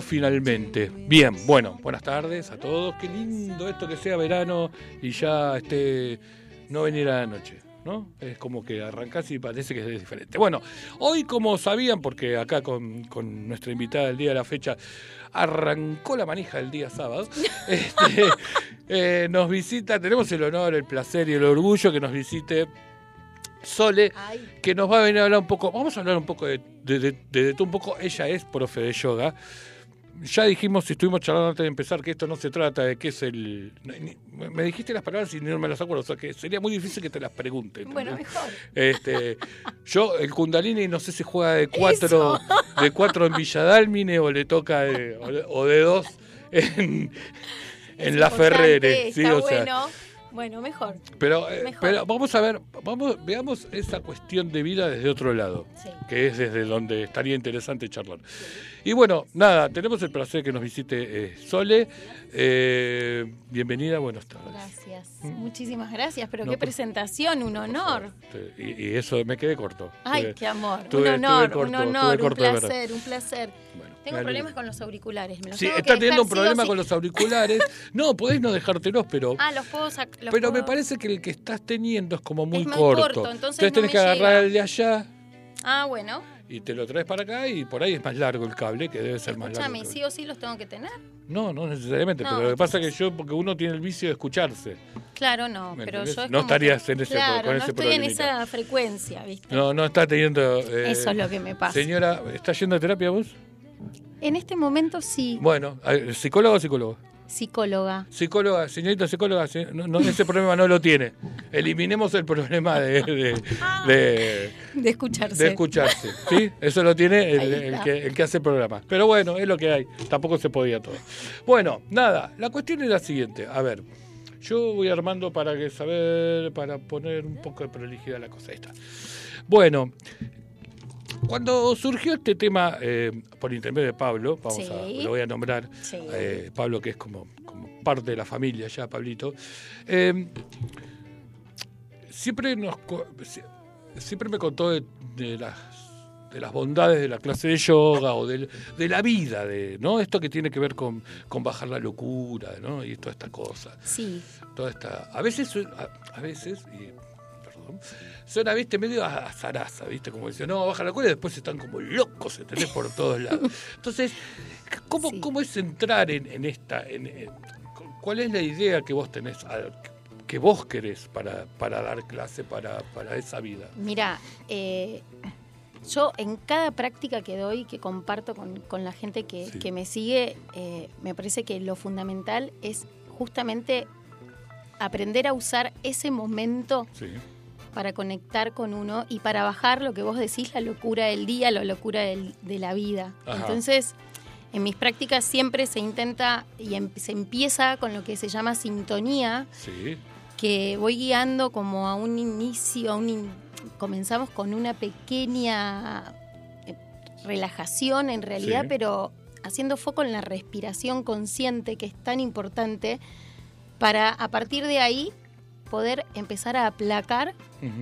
Finalmente. Bien, bueno, buenas tardes a todos. Qué lindo esto que sea verano y ya este no venir a la noche. ¿no? Es como que arrancás y parece que es diferente. Bueno, hoy como sabían, porque acá con, nuestra invitada del día de la fecha arrancó la manija el día sábado, este, eh, nos visita, tenemos el honor, el placer y el orgullo que nos visite Sole, que nos va a venir a hablar un poco, vamos a hablar un poco de, de, de, un poco, ella es profe de yoga. Ya dijimos, si estuvimos charlando antes de empezar, que esto no se trata de qué es el... Me dijiste las palabras y no me las acuerdo, o sea que sería muy difícil que te las pregunte. Bueno, mejor. Este, yo, el Kundalini, no sé si juega de cuatro, de cuatro en Villadalmine o le toca de, o, de dos en, en La Ferrere. ¿sí? o sea, bueno, mejor. Pero, eh, pero vamos a ver, vamos, veamos esa cuestión de vida desde otro lado, que es desde donde estaría interesante charlar. Y bueno, nada, tenemos el placer que nos visite eh, Sole. Eh, bienvenida, buenas tardes. Gracias, mm. muchísimas gracias, pero qué presentación, un honor. Y, eso me quedé corto. Ay, qué amor, un honor, un honor, un placer, un placer. Tengo problemas con los auriculares. Me sí, está teniendo un problema con los auriculares. no, podés no dejártelos, pero. Ah, los puedo sacar. Pero me parece que el que estás teniendo es como muy, corto. Entonces, tenés que agarrar el de allá. Ah, bueno. Y te lo traes para acá y por ahí es más largo el cable, que debe ser más largo. ¿sí o sí los tengo que tener? No, no necesariamente, pero lo que pasa es que yo, porque uno tiene el vicio de escucharse. Claro, no, pero yo No estarías en ese, claro, con no estoy en esa frecuencia, ¿viste? No, no está teniendo... Eh, Eso es lo que me pasa. Señora, ¿está yendo a terapia vos? En este momento sí. Bueno, ¿psicólogo o psicólogo? Psicóloga. Psicóloga, señorita psicóloga, no, ese problema no lo tiene. Eliminemos el problema de, de, de, escucharse. De escucharse, ¿sí? Eso lo tiene el, que, el que hace el programa. Pero bueno, es lo que hay. Tampoco se podía todo. Bueno, nada, la cuestión es la siguiente. A ver, yo voy armando para que saber, para poner un poco de prolijidad a la cosa esta. Bueno, cuando surgió este tema eh, por intermedio de Pablo, vamos a, lo voy a nombrar, eh, Pablo que es como, parte de la familia ya, Pablito, eh, siempre nos siempre me contó de, las de las bondades de la clase de yoga o de, la vida, de no esto que tiene que ver con, bajar la locura, ¿no? Y toda esta cosa. Sí. Toda esta, a veces, a, veces, suena, viste, medio a zaraza, viste, como dice, no, baja la cola y después están como locos, ¿entendés? Por todos lados. Entonces, ¿cómo, cómo es entrar en, esta, en, cuál es la idea que vos tenés, que vos querés para, para dar clase, para, para esa vida? Mira, eh, yo en cada práctica que doy, que comparto con, la gente que, me sigue, eh, me parece que lo fundamental es justamente aprender a usar ese momento para conectar con uno y para bajar lo que vos decís, la locura del día, la locura de la vida. Entonces, en mis prácticas siempre se intenta y em, se empieza con lo que se llama sintonía, que voy guiando como a un inicio, a un comenzamos con una pequeña eh, relajación en realidad, pero haciendo foco en la respiración consciente, que es tan importante, para a partir de ahí poder empezar a aplacar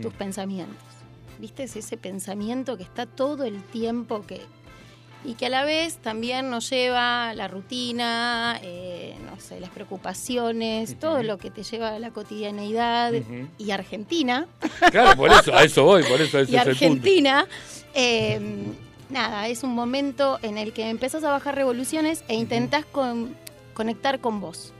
tus pensamientos. ¿Viste? ese pensamiento que está todo el tiempo que, y que a la vez también nos lleva la rutina, eh, no sé, las preocupaciones, todo lo que te lleva a la cotidianeidad y Argentina. Claro, por eso, a eso voy, por eso y es el punto. Argentina. eh, nada, es un momento en el que empezás a bajar revoluciones e intentás con- conectar con vos.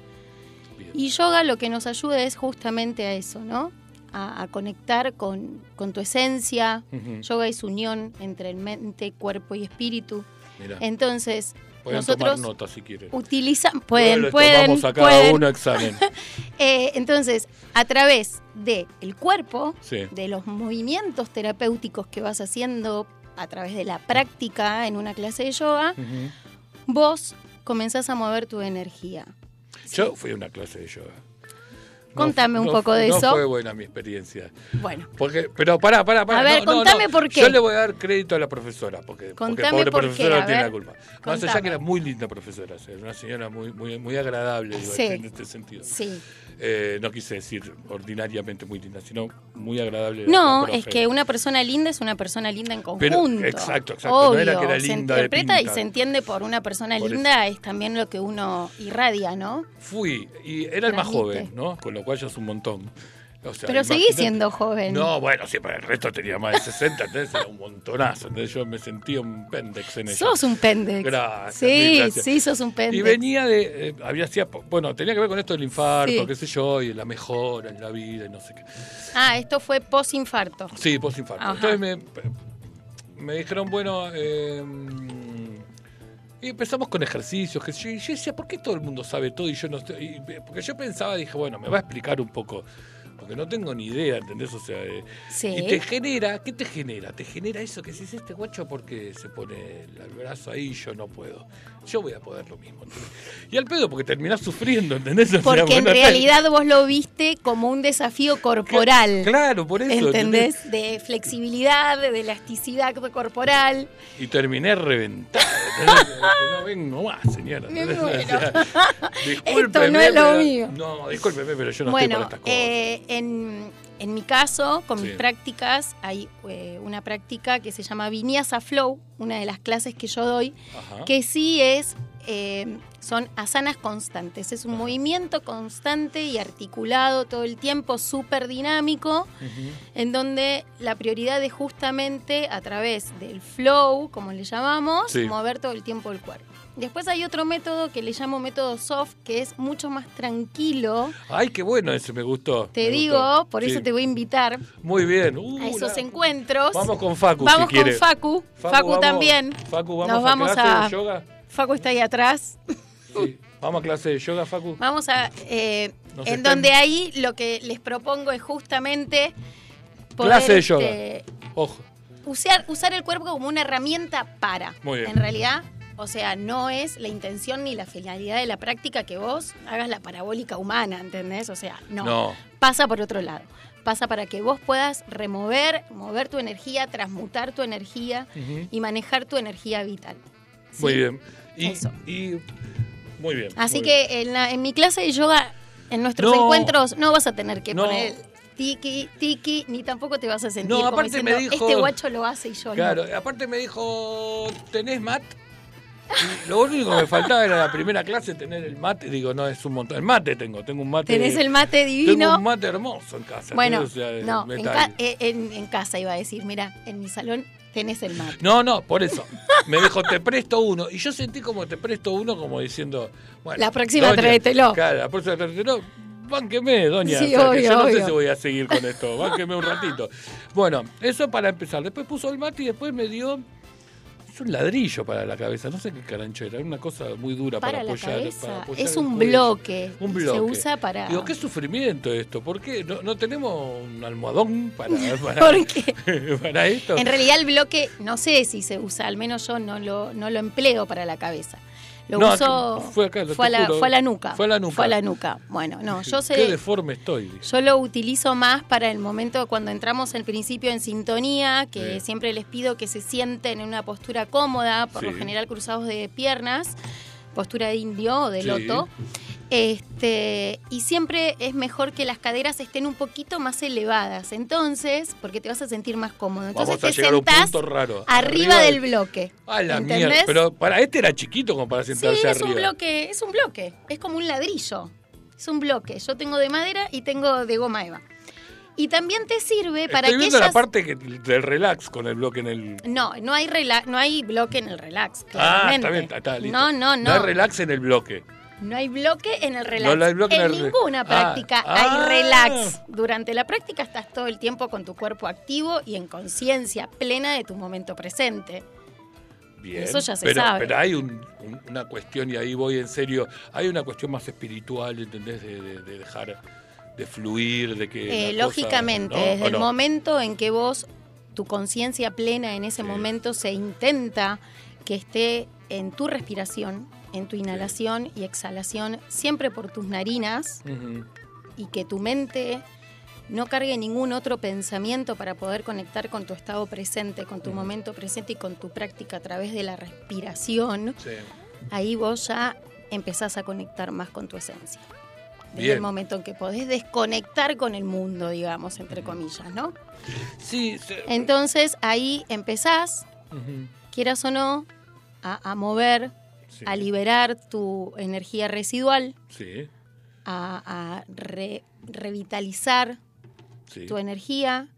Bien. Y yoga lo que nos ayuda es justamente a eso, ¿no? A, a conectar con, con tu esencia. Ujú. Yoga es unión entre el mente, cuerpo y espíritu. Mirá, Entonces, pueden tomar nosotros nota si quieren. utilizan, pueden, les pueden, a cada pueden. uno examen. Eh, entonces, a través del el cuerpo, Sí. de los movimientos terapéuticos que vas haciendo a través de la práctica en una clase de yoga, vos comenzás a mover tu energía. Yo fui a una clase de yoga. Contame un no- poco de no eso. fue buena mi experiencia. Bueno, Porque, pero pará, pará, pará. A ver, no, no, contame no. por qué. Yo le voy a dar crédito a la profesora, porque, porque Contame pobre por qué, profesora a tiene la culpa. Más allá contame. que era muy linda profesora, sea, una señora muy, muy, muy agradable digo, en este sentido. sí. Eh, no quise decir ordinariamente muy linda, sino muy agradable. No, es que una persona linda es una persona linda en Pero- conjunto. exacto, exacto, no Obvio, era que era se de interpreta y se entiende por una persona Por linda es también lo que uno irradia, ¿no? Fui, y era el más joven, ¿no? Con lo cual ya es un montón. O sea, Pero seguís siendo joven. No, bueno, sí, pero el resto tenía más de 60, entonces era un montonazo. Entonces yo me sentía un pendex en ella. Sos un pendex. Gracias, Sí, gracias. sí, sos un pendex. Y venía de. eh, había hacía, bueno, tenía que ver con esto del infarto, Sí. qué sé yo, y la mejora en la vida y no sé qué. Ah, esto fue post-infarto. Sí, post-infarto. Entonces me, me dijeron, bueno. eh, y empezamos con ejercicios. Que yo, y yo decía, ¿por qué todo el mundo sabe todo y yo no estoy? y- porque yo pensaba, dije, bueno, me va a explicar un poco. Porque no tengo ni idea, ¿entendés? O sea, eh, Sí. y te genera, ¿qué te genera? Te genera eso que si es este guacho porque se pone el brazo ahí y yo no puedo. Yo voy a poder lo mismo. Y al pedo porque terminás sufriendo, ¿entendés? O sea, Porque en realidad vos lo viste como un desafío corporal. Claro, por eso. ¿Entendés? De flexibilidad, de elasticidad corporal. Y terminé reventado. no vengo más, señora. Me muero. discúlpeme, Esto no es lo pero- mío. No, discúlpeme, pero yo no estoy para estas cosas. eh, en, en mi caso, con mis prácticas, hay eh, una práctica que se llama Vinyasa Flow, una de las clases que yo doy, Ajá. que sí es, eh, son asanas constantes. Es un movimiento constante y articulado todo el tiempo, súper dinámico, en donde la prioridad es justamente a través del flow, como le llamamos, Sí. mover todo el tiempo el cuerpo. Después hay otro método que le llamo método soft, que es mucho más tranquilo. Ay, qué bueno ese, me gustó. Te me digo, gustó. por Sí. eso te voy a invitar Muy bien. Uh, a esos la- encuentros. Vamos con Facu, Vamos si con quiere. Facu. Facu, vamos- también. Facu, vamos Nos a vamos clase a- de yoga. Facu está ahí atrás. Sí. Vamos a clase de yoga, Facu. Vamos a. eh, en están- donde ahí lo que les propongo es justamente. poder, Clase de yoga. este, Ojo. usar, usar el cuerpo como una herramienta para. Muy bien. En realidad, o sea, no es la intención ni la finalidad de la práctica que vos hagas la parabólica humana, ¿entendés? O sea, no. No. Pasa por otro lado. Pasa para que vos puedas remover, mover tu energía, transmutar tu energía y manejar tu energía vital. ¿sí? Muy bien. Y, Eso. y- muy bien. Así muy que en, la- en mi clase de yoga, en nuestros No. encuentros, no vas a tener que No. poner tiki, tiki, ni tampoco te vas a sentir No, como aparte diciendo, me dijo- este guacho lo hace y yo. Claro, no. aparte me dijo, ¿tenés mat? Lo único que me faltaba era la primera clase tener el mate. Digo, no, es un montón. El mate tengo, tengo un mate. Tenés el mate Tengo divino. un mate hermoso en casa. Bueno, o sea, de no, en, metal. ca- eh, en- en casa iba a decir, mira, en mi salón tenés el mate. No, no, por eso. Me dijo, te presto uno. Y yo sentí como te presto uno, como diciendo, bueno. La próxima doña, tráetelo. Claro, la próxima tráetelo. Bánqueme, doña. Sí, O sea, que obvio, yo no sé si voy a seguir con esto. Bánqueme un ratito. Bueno, eso para empezar. Después puso el mate y después me dio. Es un ladrillo para la cabeza. No sé qué carancho era. Una cosa muy dura para, Para la apoyar. cabeza. para apoyar Es un bloque. Un bloque. Se usa para. Digo, qué sufrimiento esto. ¿Por qué? ¿No, no tenemos un almohadón para, para, ¿Por qué? para esto? En realidad el bloque, no sé si se usa, al menos yo no lo, no lo empleo para la cabeza. Lo No, uso. fue acá, te fue, a la, fue a la nuca. Fue a la nuca. Fue a la nuca. Bueno, no, yo Qué sé. deforme estoy. Yo lo utilizo más para el momento cuando entramos al principio en sintonía, que Sí. siempre les pido que se sienten en una postura cómoda, por lo general cruzados de piernas, postura de indio o de Sí. Este, y siempre es mejor que las caderas estén un poquito más elevadas. Entonces, porque te vas a sentir más cómodo. Entonces Vamos a te llegar a un sentás punto raro. arriba, Arriba del del- bloque. Ah, la ¿entendés? mierda. Pero para este era chiquito como para Sí, sentarse es arriba. un bloque, es un bloque, es como un ladrillo. Es un bloque. Yo tengo de madera y tengo de goma eva. Y también te sirve para Estoy que viendo la ellas- parte que- del relax con el bloque en el. No, no hay rela- no hay bloque en el relax, Ah, claramente. está bien, está, está, listo. No, no, no. No hay relax en el bloque. No hay bloque en el relax. No hay bloque en en el re- ninguna Ah, práctica ah. hay relax. Durante la práctica estás todo el tiempo con tu cuerpo activo y en conciencia plena de tu momento presente. Bien. Eso ya se pero, sabe. Pero hay un- un- una cuestión, y ahí voy en serio, hay una cuestión más espiritual, ¿entendés? De, de- de dejar de fluir, de que. Eh, cosa- lógicamente, ¿no? desde ¿O el no? momento en que vos, tu conciencia plena en ese Sí. momento se intenta que esté en tu respiración, en tu inhalación y exhalación, siempre por tus narinas, y que tu mente no cargue ningún otro pensamiento para poder conectar con tu estado presente, con tu momento presente y con tu práctica a través de la respiración, Sí. ahí vos ya empezás a conectar más con tu esencia. Desde Bien. el momento en que podés desconectar con el mundo, digamos, entre comillas, ¿no? Sí, sí. Entonces ahí empezás, quieras o no, a, a mover, Sí. a liberar tu energía residual, Sí, a, a re- revitalizar sí. tu energía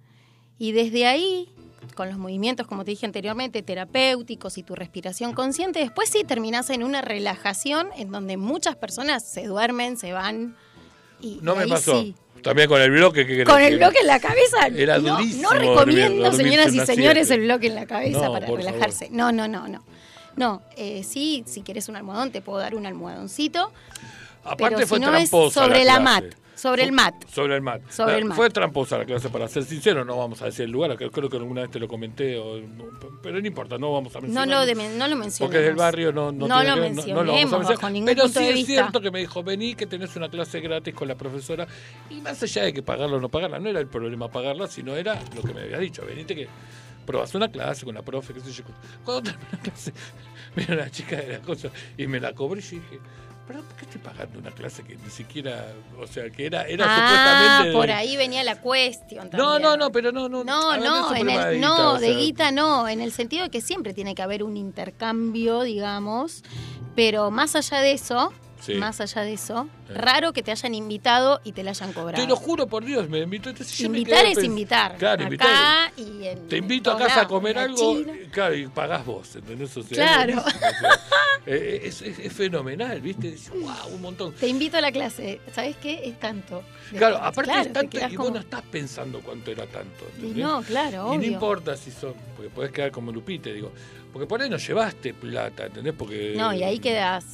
y desde ahí, con los movimientos, como te dije anteriormente, terapéuticos y tu respiración consciente, después sí terminás en una relajación en donde muchas personas se duermen, se van y No y me pasó. sí. También con el bloque que Con el bloque en la cabeza, Era no, durísimo no dormir- recomiendo, señoras y señores, el bloque en la cabeza No, para relajarse. No, no, no, no. No, eh, sí, si quieres un almohadón, te puedo dar un almohadoncito. Aparte pero fue si no es tramposa sobre la clase. mat, sobre el mat. Sobre el mat. Sobre el mat. Fue tramposa la clase, para ser sincero, no vamos a decir el lugar, creo que alguna vez te lo comenté, o- pero no importa, no vamos a No mencionarlo. lo, de- no lo mencionemos. Porque es del barrio, no, no, No lo ver, no- no, lo vamos a mencionar. ningún Pero punto sí de es vista. cierto que me dijo, vení que tenés una clase gratis con la profesora. Y más allá de que pagarla o no pagarla, no era el problema pagarla, sino era lo que me había dicho. Venite que probás una clase con la profe, qué sé yo. Cuando terminé la clase, vino una chica de la cosa y me la cobró y yo dije, ¿pero por qué estoy pagando una clase que ni siquiera, o sea, que era, era ah, supuestamente... de- por ahí venía la cuestión No, también. no, no, pero no, no. No, no, en el, de no, guita, de sea, guita no, en el sentido de que siempre tiene que haber un intercambio, digamos, pero más allá de eso, Sí. más allá de eso, Sí. raro que te hayan invitado y te la hayan cobrado. Te lo juro por Dios, me invitó. Entonces me Invitar es invitar. Claro, invitar. Acá y en Te invito a casa a comer algo, y, claro, y pagás vos, ¿entendés? O sea, Claro. es buenísimo, o sea, eh, es, es- es fenomenal, ¿viste? wow, un montón. Te invito a la clase. ¿Sabes qué? Es tanto. Claro, aparte Claro, es tanto, y como- vos no estás pensando cuánto era tanto, Y no, claro, Y no obvio. importa si son, porque podés quedar como Lupite, digo, porque por ahí no llevaste plata, ¿entendés? Porque, No, y ahí quedás.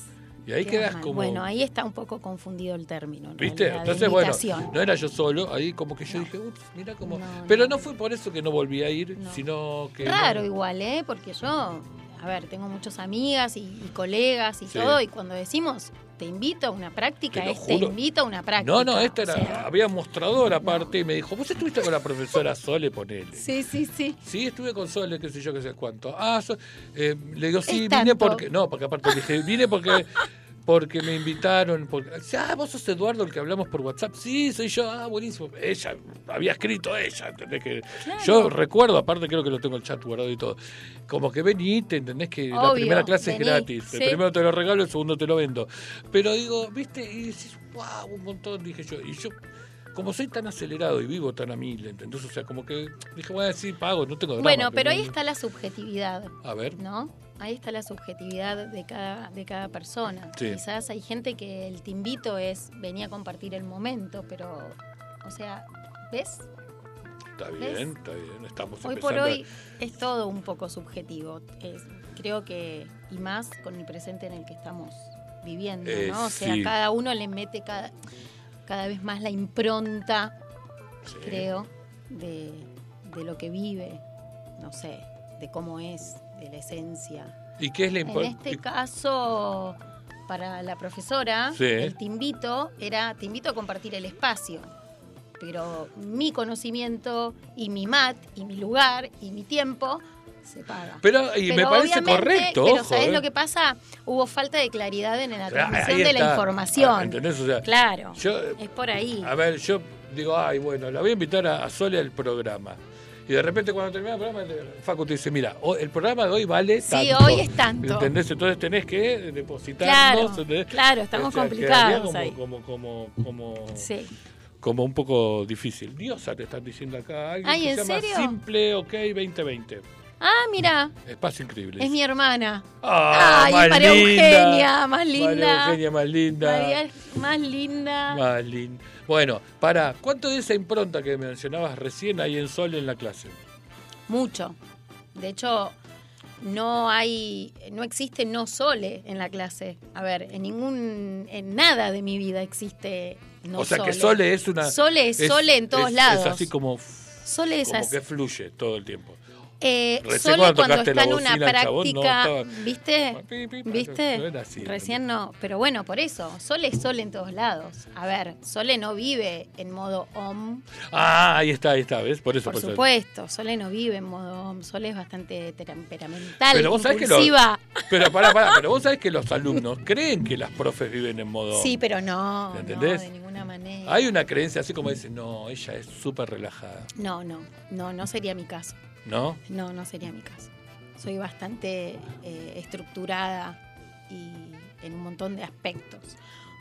Y ahí mal. como... Bueno, ahí está un poco confundido el término. en ¿Viste? realidad, Entonces, bueno, no era yo solo, ahí como que yo No. dije, ups, mira cómo... No, Pero no. no fue por eso que no volví a ir, No. sino que... Raro no- igual, ¿eh? Porque yo, a ver, tengo muchas amigas y, y colegas y Sí. todo, y cuando decimos te invito a una práctica, Te te invito a una práctica. No, no, esta era, sea, había mostrador aparte y me dijo, vos estuviste con la profesora Sole, ponele. Sí, sí, sí. Sí, estuve con Sole, qué sé yo, qué sé cuánto. Ah, so- eh, le digo, sí, vine tanto. porque... No, porque aparte dije, vine porque... Porque me invitaron, porque, ah, vos sos Eduardo, el que hablamos por WhatsApp. Sí, soy yo, ah, buenísimo. Ella, había escrito ella, ¿entendés? Que Claro. Yo recuerdo, aparte creo que lo tengo el chat guardado y todo, como que venite, ¿entendés? Que la primera clase vení, es gratis. El primero te lo regalo, el segundo te lo vendo. Pero digo, viste, y decís, wow, un montón, dije yo. Y yo, como soy tan acelerado y vivo tan a mil, ¿entendés? O sea, como que dije, bueno, sí, pago, no tengo drama. Bueno, pero ahí está la subjetividad, A ver. ¿no? Ahí está la subjetividad de cada, de cada persona. Sí. Quizás hay gente que el te invito es venía a compartir el momento, pero, o sea, ¿ves? Está ¿Ves? bien, está bien. Estamos Hoy por a- hoy es todo un poco subjetivo. Es- creo que, y más con el presente en el que estamos viviendo, Eh, ¿no? O sea, sí. cada uno le mete cada, cada vez más la impronta, Sí. creo, de, de lo que vive, no sé, de cómo es, de la esencia. ¿Y qué es la En importancia? este caso, para la profesora, Sí. el te invito era, te invito a compartir el espacio. Pero mi conocimiento y mi mat y mi lugar y mi tiempo se paga. Pero, y me parece correcto, Pero ojo, ¿sabés ¿eh? lo que pasa? Hubo falta de claridad en la Ahí transmisión de la información. ¿Entendés? O sea, claro. yo- es por ahí. A ver, yo digo, ay, bueno, la voy a invitar a, a Sole al programa. Y de repente cuando termina el programa, Facu te dice, mira, el programa de hoy vale Sí, tanto. hoy es tanto. ¿Entendés? Entonces tenés que depositarnos. Claro, claro, estamos complicados como, ahí. Como, como, como, Sí. como un poco difícil. Diosa te están diciendo acá. Alguien Ay, que ¿en se llama serio? Simple OK 2020. Ah, mira, Espacio increíble. es mi hermana. Ah, Ay, más María linda. Eugenia, más linda. María Eugenia, más linda. María más linda. Más linda. Bueno, para, ¿cuánto de esa impronta que mencionabas recién hay en Sol en la clase? Mucho. De hecho, no hay, no existe no sole en la clase. A ver, en ningún, en nada de mi vida existe no o sea que sole. Sole es una. Sole es sole en todos es- lados. Es así como, Sole es como así. que fluye todo el tiempo. Eh, sole cuando está en una chabón no práctica, ¿viste? ¿Viste? no era así, Recién no, pero bueno, por eso, Sole es Sole en todos lados. A ver, Sole no vive en modo om, Ah, ahí está, ahí está, ¿ves? Por eso. por por eso. supuesto, Sole no vive en modo om, Sole es bastante temperamental, Pero vos sabés que lo- impulsiva. Pero pará, pará, pero vos sabés que los alumnos creen que las profes viven en modo. Sí, pero no, no, ¿Entendés? de ninguna manera. Hay una creencia así como dicen, no, ella es súper relajada, No, no, no, no sería mi caso. ¿No? No, no sería mi caso. Soy bastante eh, estructurada y en un montón de aspectos.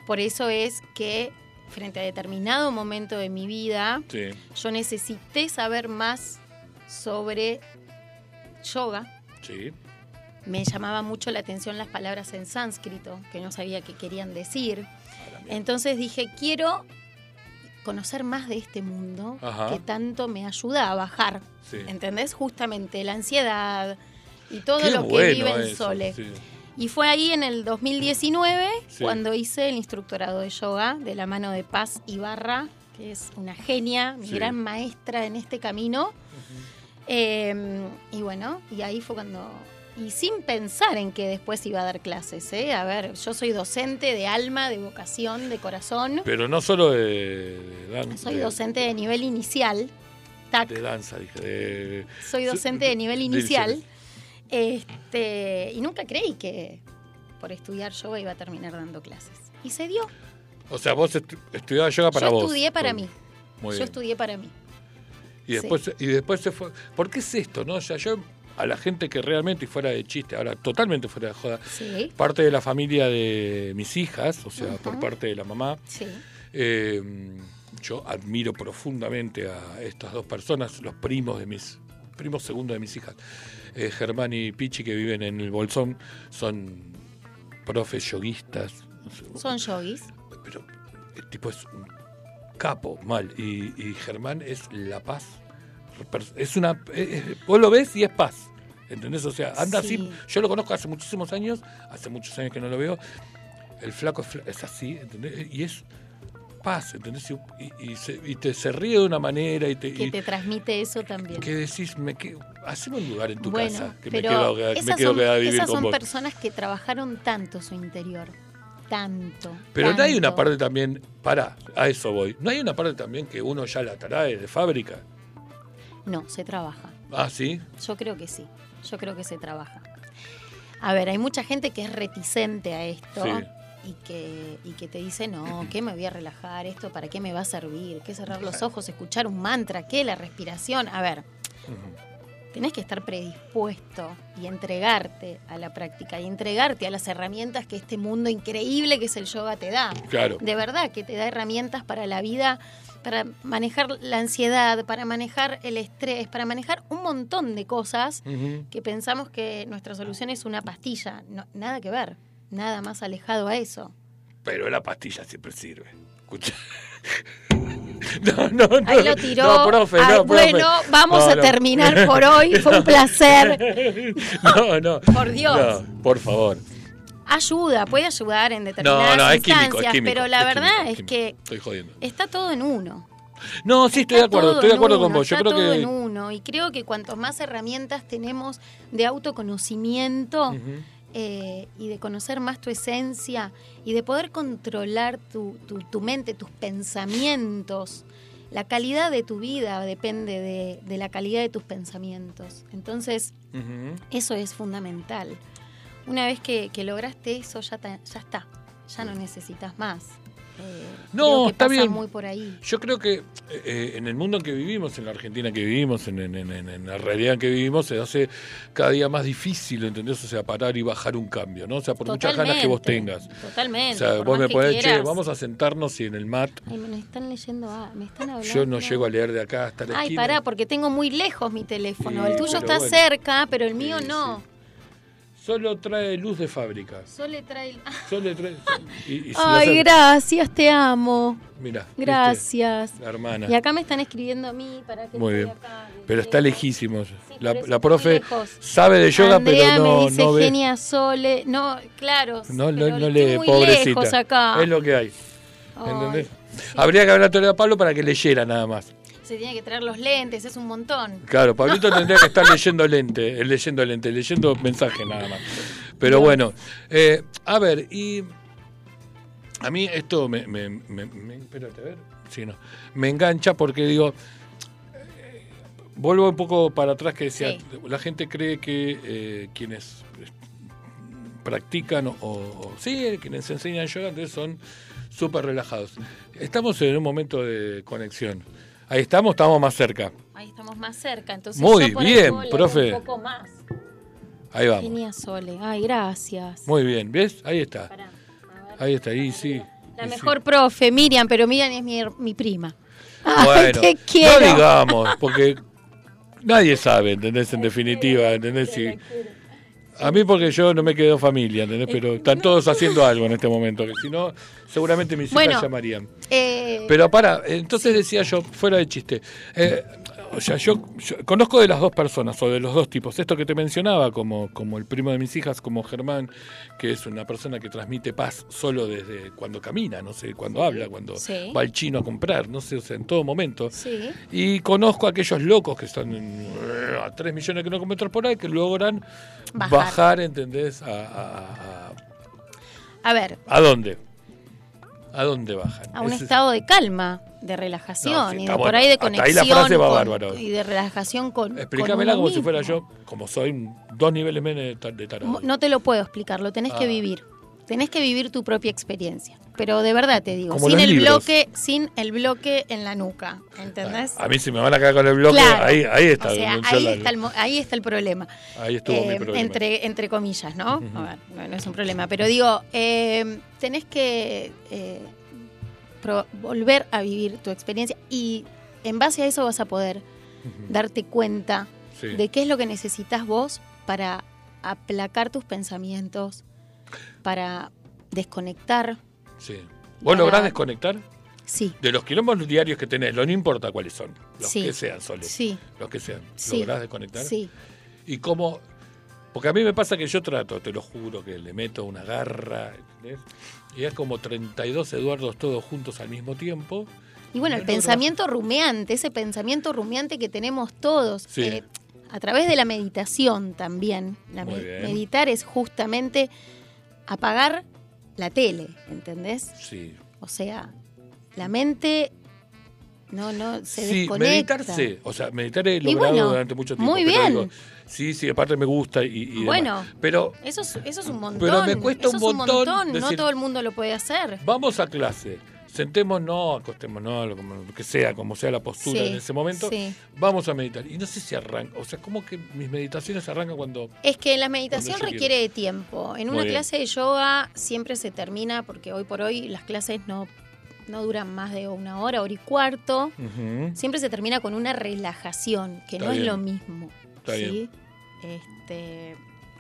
Por eso es que frente a determinado momento de mi vida, Sí. yo necesité saber más sobre yoga. Sí. Me llamaba mucho la atención las palabras en sánscrito, que no sabía qué querían decir. Entonces dije, quiero conocer más de este mundo Ajá. que tanto me ayuda a bajar. Sí. ¿Entendés? Justamente la ansiedad y todo Qué lo que bueno vive en eso, Sole. sí. Y fue ahí en el 2019 Sí. cuando hice el instructorado de yoga de la mano de Paz Ibarra, que es una genia, mi gran maestra en este camino. Eh, y bueno, y ahí fue cuando... Y sin pensar en que después iba a dar clases, ¿eh? A ver, yo soy docente de alma, de vocación, de corazón. Pero no solo de, de Soy docente de nivel inicial. TAC. de danza, dije. De, soy docente de nivel inicial. Este, y nunca creí que por estudiar yoga iba a terminar dando clases. Y se dio. O sea, vos estu- estudiabas yoga para Yo vos. estudié para mí. Muy Yo bien. estudié para mí. Y después, y después se fue. ¿Por qué es esto, no? O sea, yo a la gente que realmente, y fuera de chiste, ahora totalmente fuera de joda, Sí, parte de la familia de mis hijas, o sea, por parte de la mamá, sí. eh, yo admiro profundamente a estas dos personas, los primos de mis, primos segundos de mis hijas, eh, Germán y Pichi, que viven en el Bolsón, son profes yoguistas. Son yogis. pero el tipo es un capo, mal. Y, y Germán es la paz. Es una. eh, eh, vos lo ves y es paz. ¿Entendés? O sea, anda Sí. así. Yo lo conozco hace muchísimos años, hace muchos años que no lo veo. El flaco es, es así, ¿entendés? Y es paz, ¿entendés? Y, y se, y te se ríe de una manera y te. Que y- te transmite eso también. que decís, me quedo, haceme un lugar en tu bueno, casa, que pero me quedo, que me esas quedo son, a vivir esas con son vos. personas que trabajaron tanto su interior. Tanto. Pero no hay una tanto. parte también, para, a eso voy, no hay una parte también que uno ya la trae de fábrica. No, se trabaja. Ah, sí. Yo creo que sí. Yo creo que se trabaja. A ver, hay mucha gente que es reticente a esto Sí. y, que, y que te dice, no, ¿qué me voy a relajar? ¿Esto para qué me va a servir? ¿Qué cerrar los ojos, escuchar un mantra? ¿Qué? La respiración. A ver, tenés que estar predispuesto y entregarte a la práctica y entregarte a las herramientas que este mundo increíble que es el yoga te da. Claro. De verdad, que te da herramientas para la vida, para manejar la ansiedad, para manejar el estrés, para manejar un montón de cosas que pensamos que nuestra solución es una pastilla. No, nada que ver, nada más alejado a eso. Pero la pastilla siempre sirve. Escucha. No, no, no. Ahí lo tiró. No, profe, no, profe. bueno, vamos No, a terminar por hoy. Fue un placer. No, no. Por Dios. Por favor. Ayuda, puede ayudar en No, determinadas no, es químico, instancias, es químico. pero la es verdad químico, es que Estoy jodiendo. está todo en uno. No, sí, estoy de acuerdo. Estoy de acuerdo con vos. Yo está creo todo que. en uno y creo que cuanto más herramientas tenemos de autoconocimiento eh, y de conocer más tu esencia y de poder controlar tu, tu- tu mente, tus pensamientos, la calidad de tu vida depende de, de la calidad de tus pensamientos. Entonces, eso es fundamental. Una vez que, que lograste eso, ya, ta- ya está. Ya no necesitas más. Eh, No, está bien. muy por ahí. Yo creo que eh, en el mundo en que vivimos, en la Argentina que vivimos, en, en- en- en la realidad en que vivimos, se hace cada día más difícil, ¿entendés? O sea, parar y bajar un cambio, ¿no? O sea, por muchas ganas que vos tengas. Totalmente. O sea, vos me podés, che, quieras. vamos a sentarnos y en el mat. Ay, me están leyendo, ah, me están hablando. Yo no llego a leer de acá hasta la Ay, esquina. pará, porque tengo muy lejos mi teléfono. Sí, el tuyo está bueno. cerca, pero el mío Sí, no. sí. Solo trae luz de fábrica. Solo trae Solo trae. Y, y si Ay, gracias, te amo. ¿viste? Gracias. La hermana. Y acá me están escribiendo a mí para que Muy bien. acá, Pero está lejos. lejísimo. Sí, la, la profe sabe de yoga, Andrea pero no, me dice no ve. Genia Sole. No, claro. No, no, pero no muy pobrecita. acá. Es lo que hay. Ay, ¿Entendés? sí. Habría que hablarle a Pablo para que leyera nada más. Se tiene que traer los lentes, es un montón. Claro, Pablito tendría que estar leyendo lente, eh, leyendo lente, leyendo mensaje nada más. Pero bueno, eh, a ver, y a mí esto me, me, me- me- espérate, a ver, sí, no, me engancha porque digo, eh, vuelvo un poco para atrás que decía, Sí. la gente cree que eh, quienes practican o, o- sí, quienes enseñan yoga entonces son súper relajados. Estamos en un momento de conexión. Ahí estamos, estamos más cerca. Ahí estamos más cerca. Entonces Muy yo bien, profe. Un poco más. Ahí vamos. Genia Sole. Ay, gracias. Muy bien, ¿ves? Ahí está. Pará, a ver. Ahí está, ahí sí. La y sí. mejor profe, Miriam, pero Miriam es mi, mi prima. Ay, Bueno, te no quiero. digamos, porque nadie sabe, ¿entendés? En definitiva, ¿entendés? Si- a mí porque yo no me quedo familia, ¿entendés? Pero están todos haciendo algo en este momento, que si no, seguramente mis Bueno. hijas llamarían. Eh, Pero para, entonces decía yo, fuera de chiste, eh, o sea, yo, yo conozco de las dos personas o de los dos tipos. Esto que te mencionaba, como, como el primo de mis hijas, como Germán, que es una persona que transmite paz solo desde cuando camina, no sé, cuando habla, cuando Sí. va al chino a comprar, no sé, o sea, en todo momento. sí. Y conozco a aquellos locos que están en, a 3 millones de kilómetros por ahora que logran bajar, Bajar. ¿entendés? A, a- a- A ver, ¿a dónde? ¿A dónde bajan? a un Ese- estado de calma, de relajación No, sí, y de está por bueno. ahí de Hasta ahí la conexión. frase va con- bárbaro. Y de relajación con. Explícamela con como si fuera mismo. yo, como soy dos niveles menos de tarado. No te lo puedo explicar, lo tenés Ah. que vivir. Tenés que vivir tu propia experiencia. Pero de verdad te digo, Como sin el libros. bloque, sin el bloque en la nuca, ¿entendés? A mí si me van a caer con el bloque, Claro. ahí, ahí está. O sea, donde ahí está, el, ahí está el problema. ahí estuvo mi Eh, problema. entre, entre comillas, ¿no? A ver, no, no es un problema. Pero digo, eh, tenés que eh, pro- volver a vivir tu experiencia y en base a eso vas a poder darte cuenta Sí. de qué es lo que necesitas vos para aplacar tus pensamientos, para desconectar. Sí. ¿Vos Para- lográs desconectar? Sí, De los quilombos diarios que tenés, lo no importa cuáles son, los Sí. que sean, Sole, sí, los que sean. Sí. ¿Lográs desconectar? sí. Y cómo... Porque a mí me pasa que yo trato, te lo juro, que le meto una garra, ¿entendés? Y es como 32 Eduardos todos juntos al mismo tiempo. Y bueno, No el pensamiento rumiante, ese pensamiento rumiante que tenemos todos, Sí. eh, a través de la meditación también. La bien. meditar es justamente apagar la tele, ¿entendés? Sí. O sea, la mente no, no, se sí, desconecta. meditarse. O sea, meditar he logrado bueno, durante mucho tiempo. muy pero bien. digo, sí, sí, aparte me gusta y, y demás. Bueno. Pero Eso es, eso es un montón. Pero me cuesta eso un es montón No todo el mundo lo puede hacer. vamos a clase. Sentémonos, acostémonos, lo, como- lo que sea, como sea la postura Sí, en ese momento. sí. Vamos a meditar. Y no sé si arranca. O sea, como que mis meditaciones arrancan cuando. Es que la meditación requiere de tiempo. En Muy una bien. clase de yoga siempre se termina, porque hoy por hoy las clases no, no duran más de una hora, hora y cuarto. Siempre se termina con una relajación, que Está no bien. es lo mismo. Está ¿sí? bien. Este,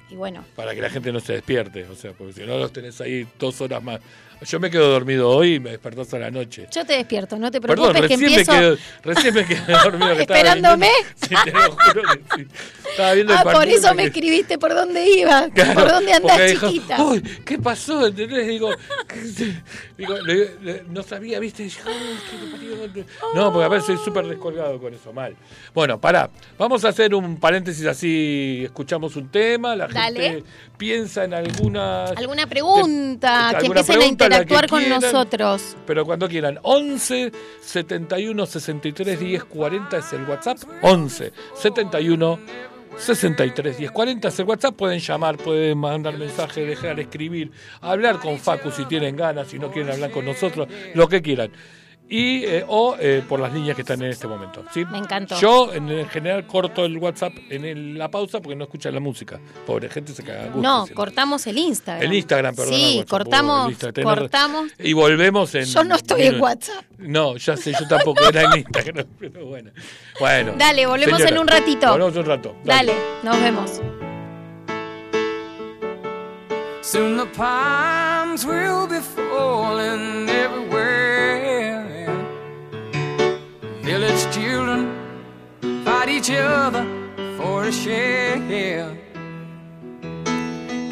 y bueno, Para que la gente no se despierte. O sea, porque si no los tenés ahí dos horas más. Yo me quedo dormido hoy y me despertás a la noche. yo te despierto, no te Perdón, preocupes que recién, empiezo. me quedé, recién me quedé dormido. que estaba ¿Esperándome? viendo- Sí, te lo juro que sí. Estaba viendo el Ah, por eso me escribiste por dónde iba, Claro, por dónde andás, chiquita. Uy, ¿qué pasó? ¿Entendés? Digo, ¿qué- digo, le- le- no sabía, ¿viste? Y yo, "Ay, qué te parió". No, porque a veces soy súper descolgado con eso, mal. Bueno, pará, vamos a hacer un paréntesis así, escuchamos un tema, la Dale. gente piensa en alguna... ¿Alguna pregunta? Te- que alguna empiecen a pregunta interactuar con nosotros. Pero cuando quieran. 11 71 63 10 40 es el WhatsApp. 11 71 63 10 40 es el WhatsApp. Pueden llamar, pueden mandar mensajes, dejar escribir, hablar con Facu si tienen ganas, si no quieren hablar con nosotros, lo que quieran y eh, o eh, por las líneas que están en este momento. ¿sí? Me encantó. Yo en, general corto el WhatsApp en la pausa porque no escuchan la música. Pobre gente se caga. no, cortamos el Instagram. El Instagram, perdón. Sí, cortamos, cortamos. Y volvemos en. Yo no estoy en WhatsApp. No, ya sé, yo tampoco era en Instagram, pero bueno. Bueno. Dale, volvemos en un ratito. Volvemos un rato. Dale, nos vemos. Soon the palms will be falling everywhere. Village children fight each other for a share.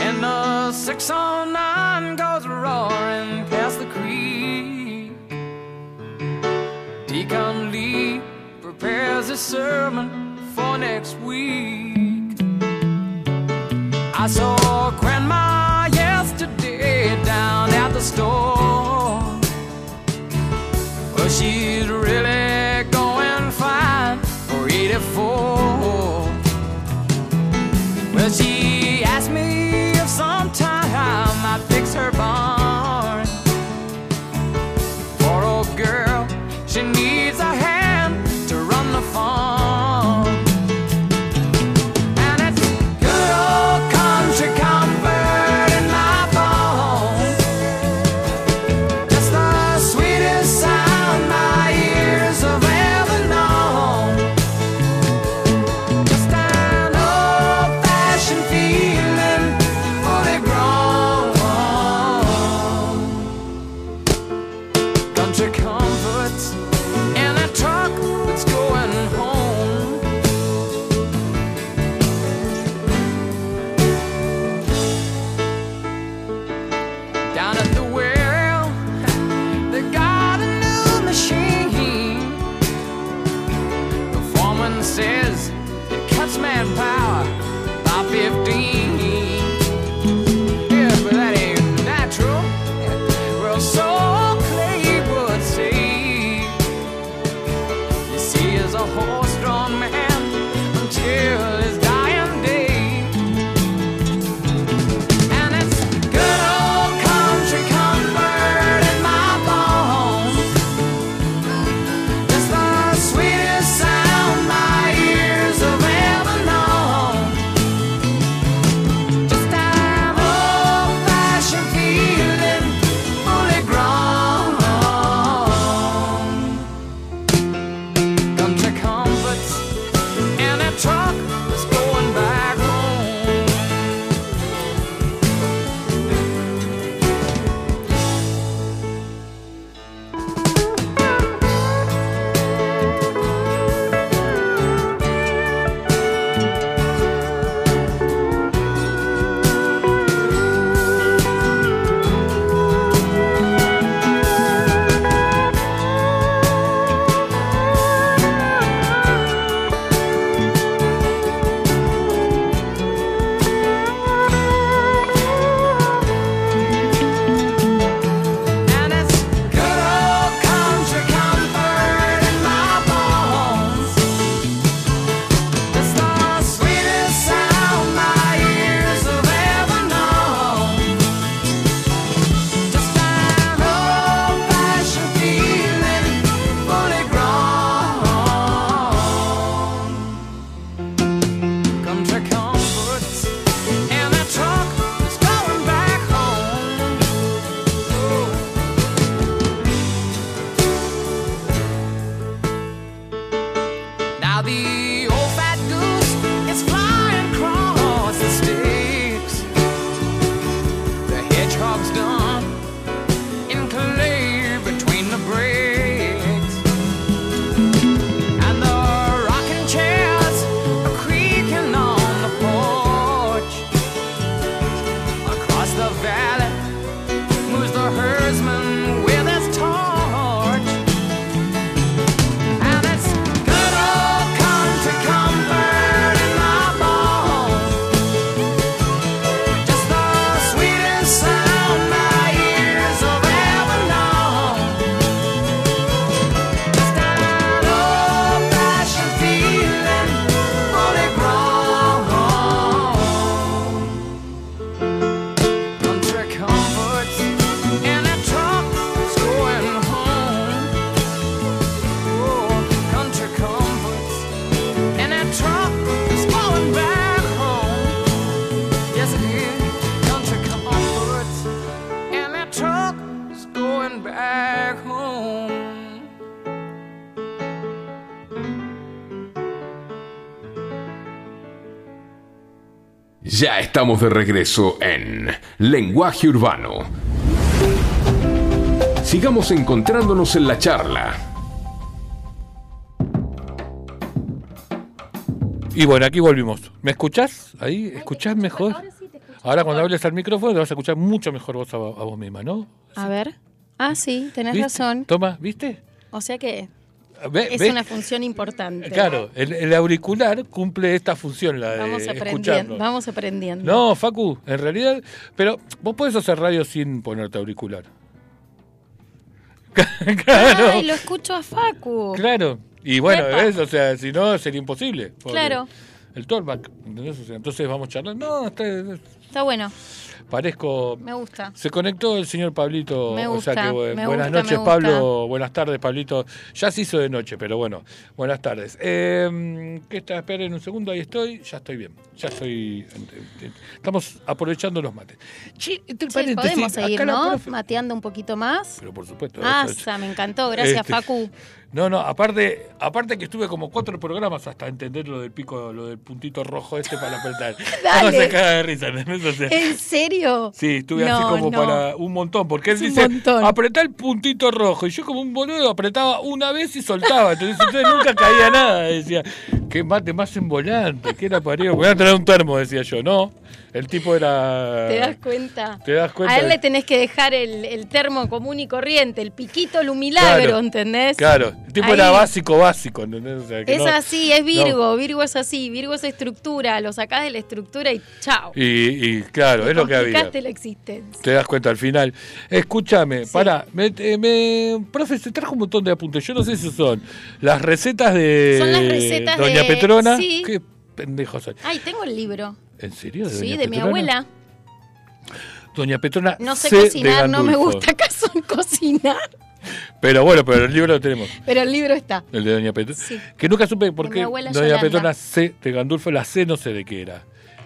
And the 609 goes roaring past the creek. Deacon Lee prepares a sermon for next week. I saw Grandma yesterday down at the store. Well, she's really Well, she Ya estamos de regreso en Lenguaje Urbano. Sigamos encontrándonos en la charla. Y bueno, aquí volvimos. ¿Me escuchás? Ahí, ¿escuchás mejor? Ahora cuando hables al micrófono te vas a escuchar mucho mejor vos a, a vos misma, ¿no? A ver. Ah, sí, tenés ¿Viste? razón. Toma, ¿viste? O sea que Ve- es una función importante. Claro, el, el auricular cumple esta función, la de Vamos aprendiendo, vamos aprendiendo. No, Facu, en realidad, pero vos podés hacer radio sin ponerte auricular. claro, Ay, lo escucho a Facu. claro. Y bueno, Epa. ¿ves? O sea, si no, sería imposible. Claro. El talkback, ¿entendés? O sea, entonces vamos charlando. No, está, Está bueno, parezco... me gusta. Se conectó el señor Pablito. Me o sea gusta, que me buenas gusta, noches, me Pablo. Buenas tardes, Pablito. Ya se hizo de noche, pero bueno, buenas tardes. Eh, ¿Qué está? Esperen un segundo, ahí estoy. Ya estoy bien. Ya estoy. Estamos aprovechando los mates. Che, Sí, podemos seguir, acá ¿no? profe- Mateando un poquito más. Pero por supuesto. Ah, me encantó. Gracias, Este, Facu. No, no, aparte, aparte que estuve como cuatro programas hasta entender lo del pico, lo del puntito rojo este para apretar. Dale. No se caga de risa, ¿entendés? O sea, ¿En serio? Sí, estuve así como no. para un montón, porque él dice, apretá el puntito rojo, y yo como un boludo apretaba una vez y soltaba, entonces, entonces nunca caía nada, decía, qué mate más embolante, qué era parido, voy a traer un termo, decía yo, no, el tipo era... ¿Te das cuenta? ¿Te das cuenta? A él le tenés que dejar el, el termo común y corriente, el piquito lumilagro, Claro, ¿entendés? Claro, el tipo Ahí. era básico, básico, ¿entendés? O sea, que Es no- así, es no. Virgo, Virgo es así, Virgo es estructura, lo sacás de la estructura y chao. Y, y claro, es lo que había. La existencia. Te das cuenta al final. Escúchame, pará, me, eh, me- profe, se trajo un montón de apuntes. Yo no sé si son las recetas de Son las recetas Doña de- Petrona. sí. Qué pendejo soy. Ay, tengo el libro. ¿En serio? Sí, Doña de mi Petrona? abuela. Doña Petrona. No sé C. cocinar, no me gusta acaso cocinar, Pero bueno, pero el libro lo tenemos. pero el libro está. El de Doña Petrona. Sí. Que nunca supe por qué Doña Yolanda. Petrona C de Gandulfo, la C no sé de qué era.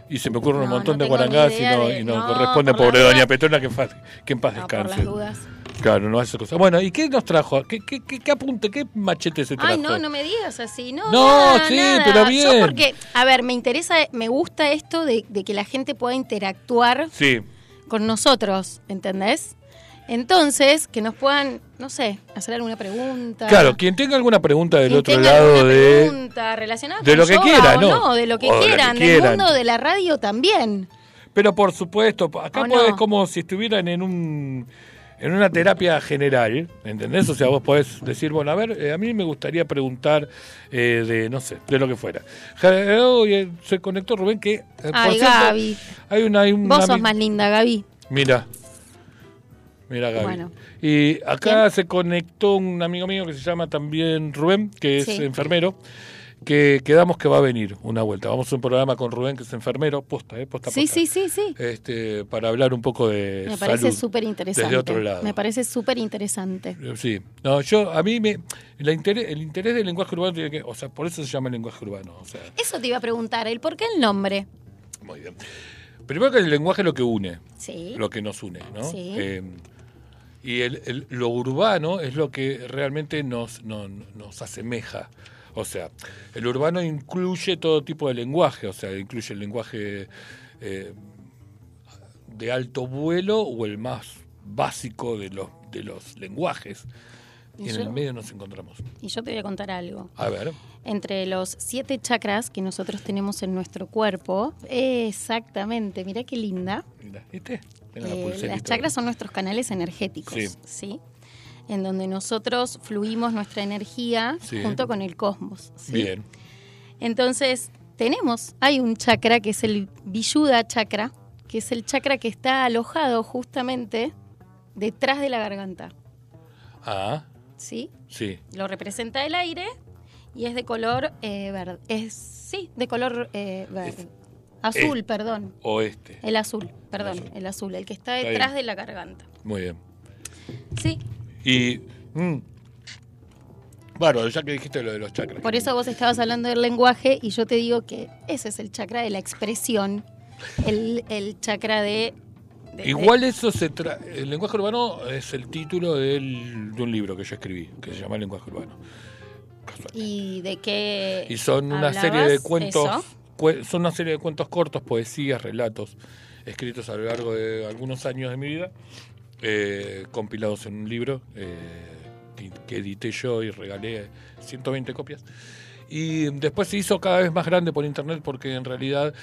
Y se me ocurre un montón no de guarangás y no, de- y no corresponde, pobre Doña. Petrona, que, en paz- que en paz No, por descanse. las dudas. Claro, no hace cosas. Bueno, ¿y qué nos trajo? ¿Qué, qué, qué, qué apunte, qué machete se trajo? Ay, no, no me digas así, no. No, nada, sí, nada. pero Yo bien. porque, a ver, me interesa, me gusta esto de, de que la gente pueda interactuar Sí, con nosotros, ¿entendés? Entonces, que nos puedan, no sé, hacer alguna pregunta. claro, quien tenga alguna pregunta del otro lado alguna de... pregunta relacionada de con lo que quiera, o ¿no? de lo que O de lo que quieran, del mundo de la radio también. Pero por supuesto, acá ¿O podés no? como si estuvieran en un en una terapia general, ¿entendés? O sea, vos podés decir, bueno, a ver, eh, a mí me gustaría preguntar eh, de, no sé, de lo que fuera. Eh, se conectó Rubén, que... eh, por Ay, cierto, Gaby. Hay una... hay una Vos sos más linda, Gaby. Mira. Mira, Gaby. Bueno. Y acá se conectó un amigo mío que se llama también Rubén, que es Sí. enfermero, que quedamos que va a venir una vuelta. Vamos a un programa con Rubén, que es enfermero, posta, ¿eh? Posta, Sí, posta. sí, sí, sí. Este, para hablar un poco de Me parece súper interesante. Desde otro lado. Me parece súper interesante. Eh, Sí. No, yo, a mí me... La interés, el interés del lenguaje urbano tiene que... O sea, por eso se llama lenguaje urbano. O sea, Eso te iba a preguntar, ¿el por qué el nombre? muy bien. Primero que el lenguaje es lo que une. Sí. lo que nos une, ¿no? Sí. Eh, y el, el- lo urbano es lo que realmente nos, no- nos asemeja. O sea, el urbano incluye todo tipo de lenguaje, o sea, incluye el lenguaje eh, de alto vuelo o el más básico de los, de los lenguajes. Y, Y en yo- el medio nos encontramos. Y yo te voy a contar algo. A ver, Entre los siete chakras que nosotros tenemos en nuestro cuerpo, exactamente, mira qué linda. mira, ¿viste? La Eh, las chakras son nuestros canales energéticos, Sí. ¿sí? En donde nosotros fluimos nuestra energía Sí. junto con el cosmos. ¿sí? Bien, Entonces, tenemos, hay un chakra que es el Vishuddha chakra, que es el chakra que está alojado justamente detrás de la garganta, ah, ¿sí? sí, Lo representa el aire y es de color eh, verde. Es, sí, de color eh, verde. Azul, perdón. oeste. El azul, perdón, azul. el azul, el que está detrás de la garganta. Muy bien. Sí, Y. mm, bueno, ya que dijiste lo de los chakras. por eso vos estabas hablando del lenguaje y yo te digo que ese es el chakra de la expresión, el, el chakra de... Igual eso se tra El lenguaje urbano es el título del- de un libro que yo escribí, que se llama El lenguaje urbano. ¿Y de qué Y son una serie de cuentos Eso. Son una serie de cuentos cortos, poesías, relatos, escritos a lo largo de algunos años de mi vida, eh, compilados en un libro eh, que, que edité yo y regalé 120 copias. Y después se hizo cada vez más grande por internet porque en realidad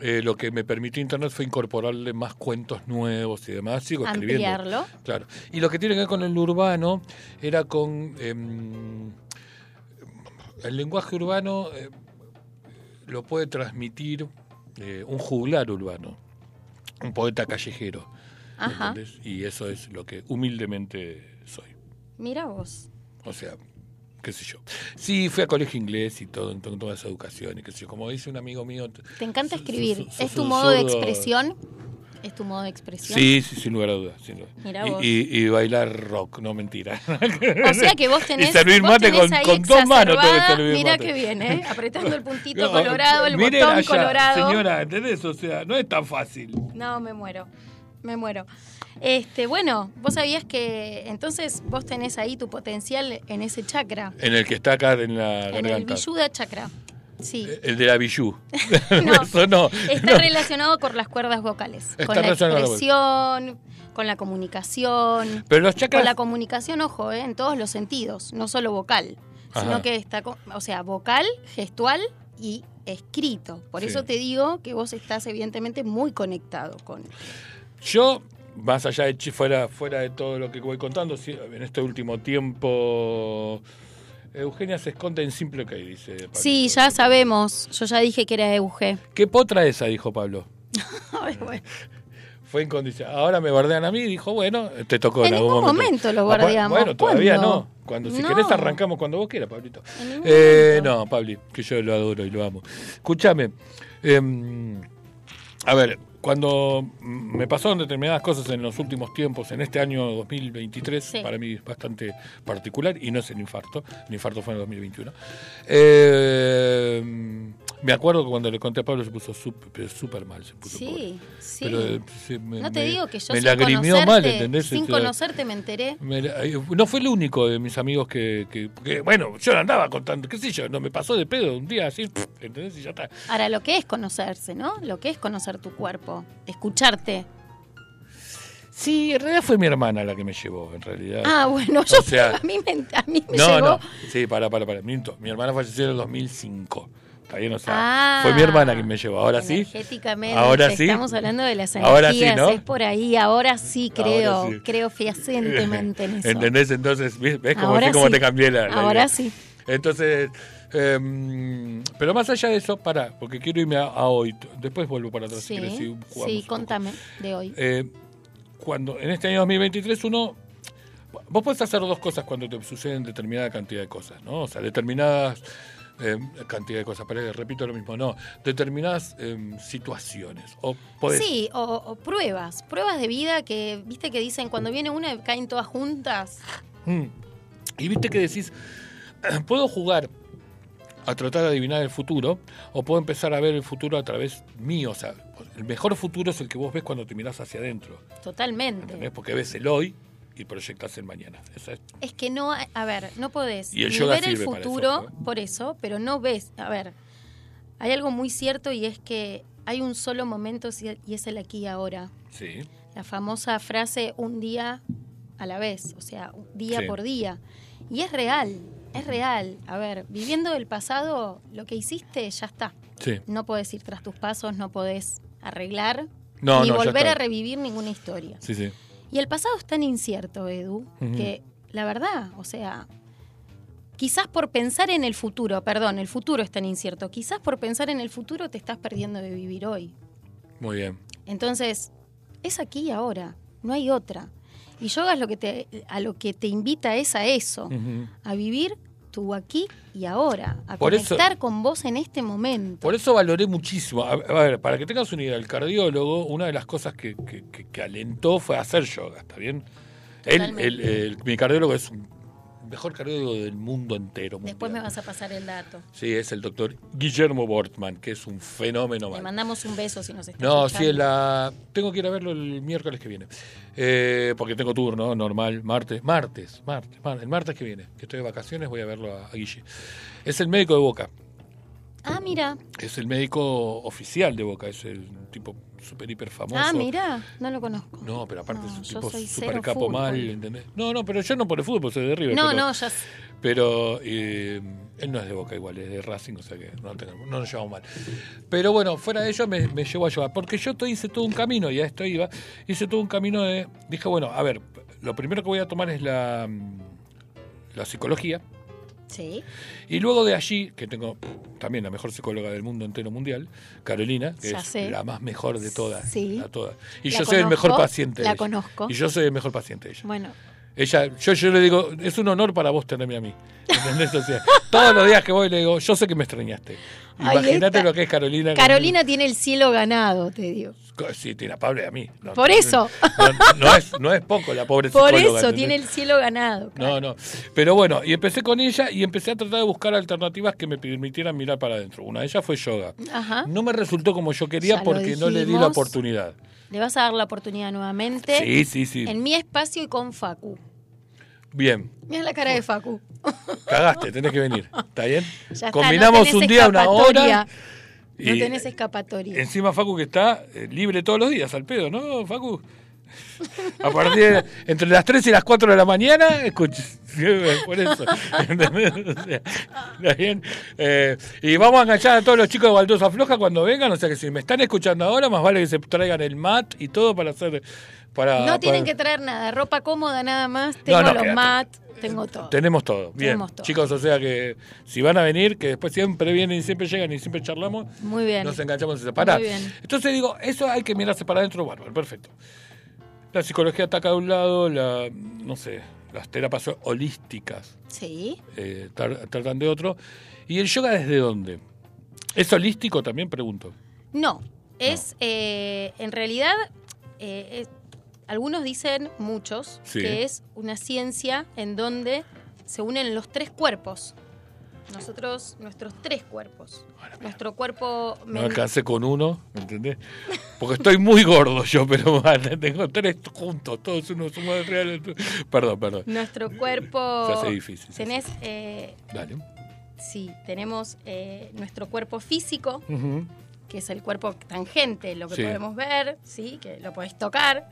eh, lo que me permitió internet fue incorporarle más cuentos nuevos y demás. Sigo escribiendo. Ampliarlo. Claro. Y lo que tiene que ver con el urbano era con em, el lenguaje urbano eh, lo puede transmitir eh, un juglar urbano, un poeta callejero. Ajá. Y eso es lo que humildemente soy. Mira vos. O sea, qué sé yo. Sí, fui a colegio inglés y todo, en to- toda esa educación y qué sé yo. Como dice un amigo mío. Te encanta su- escribir. su- su- ¿Es tu modo de expresión? ¿Es tu modo de expresión? Sí, sí, sin lugar a dudas. sin lugar. Mirá Y- vos. y, y bailar rock, no mentira. O sea que vos tenés. Y servir mate tenés con- dos manos tengo que bien, ¿eh? Apretando el puntito No, colorado, el botón allá, colorado. Señora, ¿entendés? O sea, no es tan fácil. No, me muero. Me muero. Este, bueno, vos sabías que entonces vos tenés ahí tu potencial en ese chakra, En el que está acá en la en el garganta. Vishuddha chakra. Sí. El de la Bijú. No, Eso no. Está no. relacionado con las cuerdas vocales, Está con la con- expresión, con la comunicación. Pero los Con chakras. la comunicación, ojo, ¿eh? en todos los sentidos, no solo vocal, Ajá. sino que está, o sea, vocal, gestual y escrito. Por Sí. eso te digo que vos estás evidentemente muy conectado con... Yo, más allá de fuera, fuera de todo lo que voy contando, en este último tiempo. Eugenia se esconde en simple que dice. Pablito. Sí, ya sabemos, yo ya dije que era Euge. ¿Qué potra esa? dijo Pablo. Ay, bueno. Fue incondicional. Ahora me bardean a mí y dijo, bueno, te tocó en, En algún momento. momento lo bardeamos. Bueno, todavía ¿Cuándo? no. Cuando si No. querés arrancamos cuando vos quieras, Pablito. Eh, no, Pabli, que yo lo adoro y lo amo. Escúchame. em, a ver, cuando me pasaron determinadas cosas en los últimos tiempos, en este año 2023, Sí. para mí es bastante particular, y no es el infarto, el infarto fue en el 2021. Eh, me acuerdo que cuando le conté a Pablo se puso súper súper mal, se puso pobre. Sí, sí. Pero, eh, se me- no te me- digo que yo me sin lagrimió conocerte, mal, ¿entendés? sin O sea, conocerte me enteré. me no fue el único de mis amigos que, que- que, bueno, yo andaba contando, qué sé yo, no me pasó de pedo un día así, ¿entendés? Y ya está. Ahora, lo que es conocerse, ¿no? Lo que es conocer tu cuerpo, escucharte. Sí, en realidad fue mi hermana la que me llevó, en realidad. Ah, bueno, yo, sea, a mí me, a mí me no, llegó... no, sí, para, para, para. Mi hermana falleció en el 2005. Está bien, o sea, Ah, fue mi hermana quien me llevó. Ahora sí. Ahora sí. estamos hablando de las Ahora sí, energías, ¿no? es por ahí, ahora sí creo, Ahora sí. creo fehacientemente en eso. ¿Entendés? Entonces, ¿ves, ves cómo, sí, te cambié la, la Ahora idea? sí. Entonces, em, pero más allá de eso, para, porque quiero irme a, a hoy. Después vuelvo para atrás. si Sí, querés, y jugamos sí, contame de hoy. Eh, cuando en este año 2023 uno vos puedes hacer dos cosas cuando te suceden determinada cantidad de cosas, ¿no? O sea, determinadas eh, cantidad de cosas, pero repito lo mismo, no, determinadas em, situaciones o podés Sí, o, o pruebas, pruebas de vida que, viste que dicen, cuando viene una caen todas juntas. Mm. Y viste que decís, puedo jugar a tratar de adivinar el futuro o puedo empezar a ver el futuro a través mío, o sea, el mejor futuro es el que vos ves cuando te mirás hacia adentro, Totalmente. ¿entendés? Porque ves el hoy y proyectas el mañana. Esa es Es que no, a ver, no podés Y el ni ver el futuro, eso, por eso, pero no ves, a ver, hay algo muy cierto y es que hay un solo momento y es el aquí y ahora. Sí. La famosa frase un día a la vez, o sea, día Sí. por día. Y es real, es real. A ver, viviendo el pasado, lo que hiciste ya está. Sí. No podés ir tras tus pasos, no podés arreglar No, ni no, volver a revivir ninguna historia. Sí, sí. Y el pasado es tan incierto, Edu, que la verdad, o sea, quizás por pensar en el futuro, perdón, el futuro es tan incierto, quizás por pensar en el futuro te estás perdiendo de vivir hoy. Muy bien. Entonces, es aquí y ahora, no hay otra. Y yoga es lo que te, a lo que te invita es a eso, a vivir tu aquí y ahora, a Por eso- conectar con vos en este momento. Por eso valoré muchísimo. A, a ver, para que tengas una idea, el cardiólogo, una de las cosas que, que- que- que alentó fue hacer yoga, ¿está bien? Él, él- el- mi cardiólogo es un mejor cardiólogo del mundo entero. Después me vas a pasar el dato. Sí, es el doctor Guillermo Bortman, que es un fenómeno. Le mal. mandamos un beso si nos está No, escuchando. sí, la... tengo que ir a verlo el miércoles que viene. Eh, porque tengo turno, normal, martes, martes, martes, mar- el martes que viene, que estoy de vacaciones, voy a verlo a, a Guille. Es el médico de Boca. Ah, mira. Es el médico oficial de Boca, es el tipo super hiper famoso. Ah, mira, no lo conozco. No, pero aparte No, es un tipo cero capo mal, ¿entendés? No, no, pero yo no por el fútbol, soy de River. No, pero, no, ya. s- Pero eh, él no es de Boca igual, es de Racing, o sea que no, tengamos- no nos llevamos mal. Pero bueno, fuera de ello me, me llevó a llevar, porque yo to- hice todo un camino, y a esto iba, hice todo un camino de... Dije, bueno, a ver, lo primero que voy a tomar es la, mm, la psicología, Sí. y luego de allí, que tengo también la mejor psicóloga del mundo entero mundial, Carolina, que Ya es sé. la más mejor de todas. Sí. la todas. Y La yo soy el mejor paciente. de la ella. conozco. Y yo soy el mejor paciente de ella. Bueno, Ella, yo, yo le digo, es un honor para vos tenerme a mí. ¿Entendés? O sea, todos los días que voy le digo, yo sé que me extrañaste. Imagínate lo que es Carolina. Carolina tiene el cielo ganado, te digo. Sí, tiene a Pablo y a mí. No, Por eso. No, no es, no es poco la pobre Por psicóloga, eso ¿entendés? tiene el cielo ganado. No, no. Pero bueno, y empecé con ella y empecé a tratar de buscar alternativas que me permitieran mirar para adentro. Una de ellas fue yoga. Ajá. No me resultó como yo quería Ya porque no le di la oportunidad. Le vas a dar la oportunidad nuevamente. Sí, sí, sí. En mi espacio y con Facu. Bien. Mira la cara de Facu. Cagaste, tenés que venir. ¿Está bien? Ya está, Combinamos no un día, una hora. No y- tenés escapatoria. Encima Facu que está eh, libre todos los días al pedo, ¿no, Facu? A partir de, entre las 3 y las 4 de la mañana, escucha, por eso. ¿entendés? O sea, ¿está bien? Eh, y vamos a enganchar a todos los chicos de Baldosa Floja cuando vengan, o sea que si me están escuchando ahora, más vale que se traigan el mat y todo para hacer... Para, No tienen para- que traer nada, ropa cómoda nada más. Tengo no, los quédate. mat, tengo todo. Tenemos todo, bien. Tenemos todo. Chicos, o sea que si van a venir, que después siempre vienen y siempre llegan y siempre charlamos, Muy bien. nos enganchamos y se para. Muy bien. Entonces digo, eso hay que mirarse para adentro, bárbaro, perfecto. La psicología ataca de un lado, la, no sé, las terapias holísticas Sí. eh, tratan de otro. ¿Y el yoga desde dónde? ¿Es holístico también? Pregunto. No, es eh, en realidad, eh, es- algunos dicen, muchos, Sí. que es una ciencia en donde se unen los tres cuerpos. Nosotros, nuestros tres cuerpos. Nuestro cuerpo No alcancé con uno, ¿me entendés? Porque estoy muy gordo yo, pero tengo tres juntos, todos uno suma de real. Perdón, perdón. nuestro cuerpo. Se hace difícil, Tenés, eh, Dale. sí, tenemos eh, nuestro cuerpo físico, Ujú. Que es el cuerpo tangente, lo que Sí. podemos ver, sí, que lo podés tocar.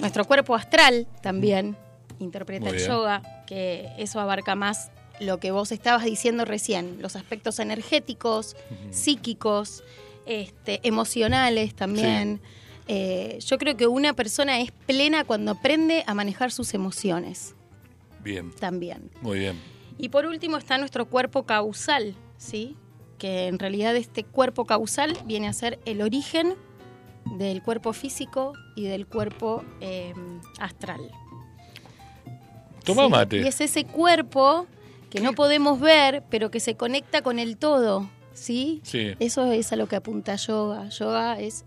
Nuestro cuerpo astral también interpreta Muy el yoga, que eso abarca más lo que vos estabas diciendo recién, los aspectos energéticos, psíquicos, este, emocionales también. Eh, yo creo que una persona es plena cuando aprende a manejar sus emociones Bien, también. muy bien. Y por último está nuestro cuerpo causal, ¿sí? Que en realidad este cuerpo causal viene a ser el origen del cuerpo físico y del cuerpo eh, astral. Toma ¿sí? mate. Y es ese cuerpo que no podemos ver, pero que se conecta con el todo, ¿sí? Sí. Eso es a lo que apunta yoga. Yoga es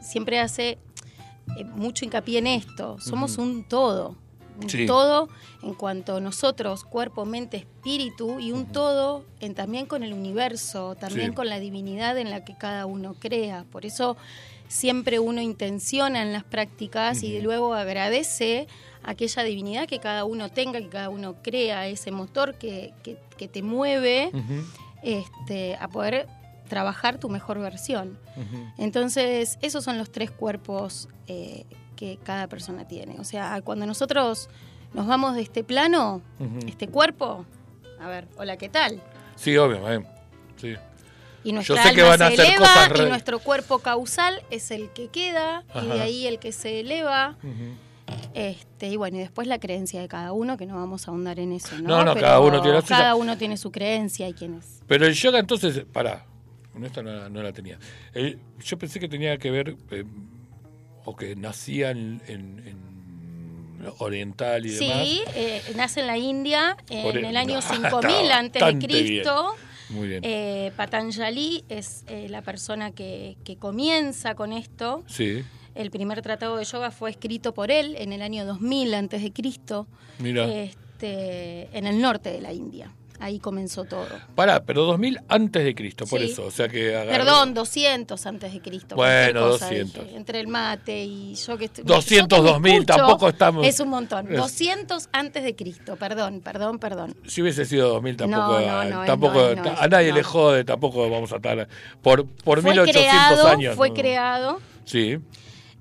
siempre hace eh, mucho hincapié en esto. Somos un todo. Un Sí. todo en cuanto a nosotros, cuerpo, mente, espíritu, y un todo en, también con el universo, también Sí. con la divinidad en la que cada uno crea. Por eso siempre uno intenciona en las prácticas y luego agradece aquella divinidad que cada uno tenga, que cada uno crea, ese motor que, que- que te mueve este, a poder trabajar tu mejor versión. Entonces, esos son los tres cuerpos eh, que cada persona tiene. O sea, cuando nosotros nos vamos de este plano, este cuerpo, a ver, hola, ¿qué tal? Sí, obvio, eh. Sí. Y nuestra sé que alma van a se hacer eleva cosas y re- nuestro cuerpo causal es el que queda y de ahí el que se eleva. Este, y bueno, y después la creencia de cada uno, que no vamos a ahondar en eso, ¿no? No, no, Pero cada uno tiene la. Cada uno tiene su creencia y quién es. Pero el yoga entonces, pará, con esta no, la- no la tenía. El- yo pensé que tenía que ver, eh, o que nacía en, en- en oriental y demás. Sí, eh, nace en la India en el- año Ah, 5000 está antes de Cristo. Muy bien. Eh, Patanjali es eh, la persona que, que comienza con esto. sí, El primer tratado de yoga fue escrito por él en el año 2000 antes de Cristo, mira. este, en el norte de la India. Ahí comenzó todo. Pará, pero 2000 antes de Cristo, por Sí. eso. O sea que agarró- Perdón, 200 antes de Cristo. Bueno, cosa 200. dije, entre el mate y yo que estoy... 200, yo que me 2000, escucho, tampoco estamos- Es un montón. Es- 200 antes de Cristo, perdón, perdón, perdón. Si hubiese sido 2000 tampoco, No, no, no tampoco es, a nadie le jode, tampoco vamos a estar por por fue 1800 creado, años. fue creado Sí.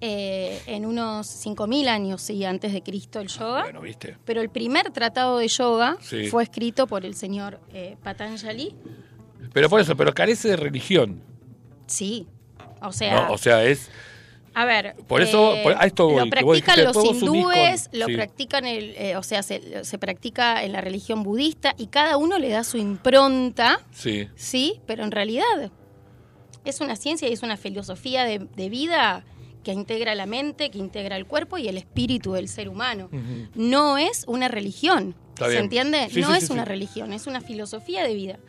Eh, en unos 5000 años, sí, antes de Cristo el yoga. Bueno, ¿viste? Pero el primer tratado de yoga Sí. fue escrito por el señor eh, Patanjali. Pero por eso, pero carece de religión. Sí. O sea, ¿no? O sea, es a ver. Por eso, por- a esto voy, Lo que vos practican los hindúes, con- lo sí. practican, el, eh, o sea, se, se practica en la religión budista y cada uno le da su impronta, sí. sí, pero en realidad es una ciencia y es una filosofía de, de vida que integra la mente, que integra el cuerpo y el espíritu del ser humano. No es una religión. Está ¿Se bien. entiende? Sí, no sí, es sí, una religión, es una filosofía de vida.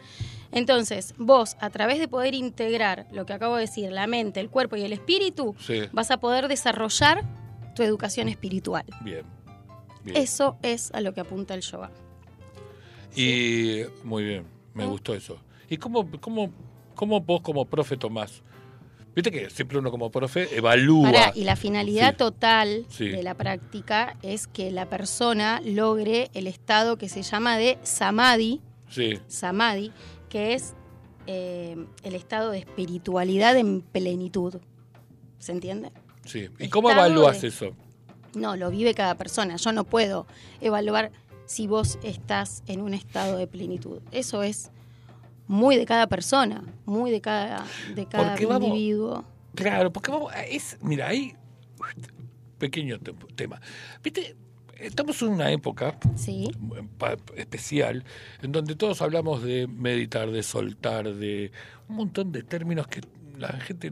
Entonces, vos, a través de poder integrar lo que acabo de decir, la mente, el cuerpo y el espíritu, vas a poder desarrollar tu educación espiritual. Bien. Bien. Eso es a lo que apunta el yoga. Y muy bien, me ¿Eh? gustó eso. ¿Y cómo, cómo, cómo vos como profe tomás? Viste que siempre uno como profe evalúa. Pará, y la finalidad Sí. total Sí. de la práctica es que la persona logre el estado que se llama de samadhi, Sí, samadhi, que es eh, el estado de espiritualidad en plenitud. ¿Se entiende? sí. ¿Y cómo Estado evalúas de- eso? No, lo vive cada persona. Yo no puedo evaluar si vos estás en un estado de plenitud. Eso es muy de cada persona, muy de cada, de cada Porque vamos- individuo. Claro, porque vamos, es, mira, hay pequeño te- tema. Viste, estamos en una época Sí, especial en donde todos hablamos de meditar, de soltar, de un montón de términos que la gente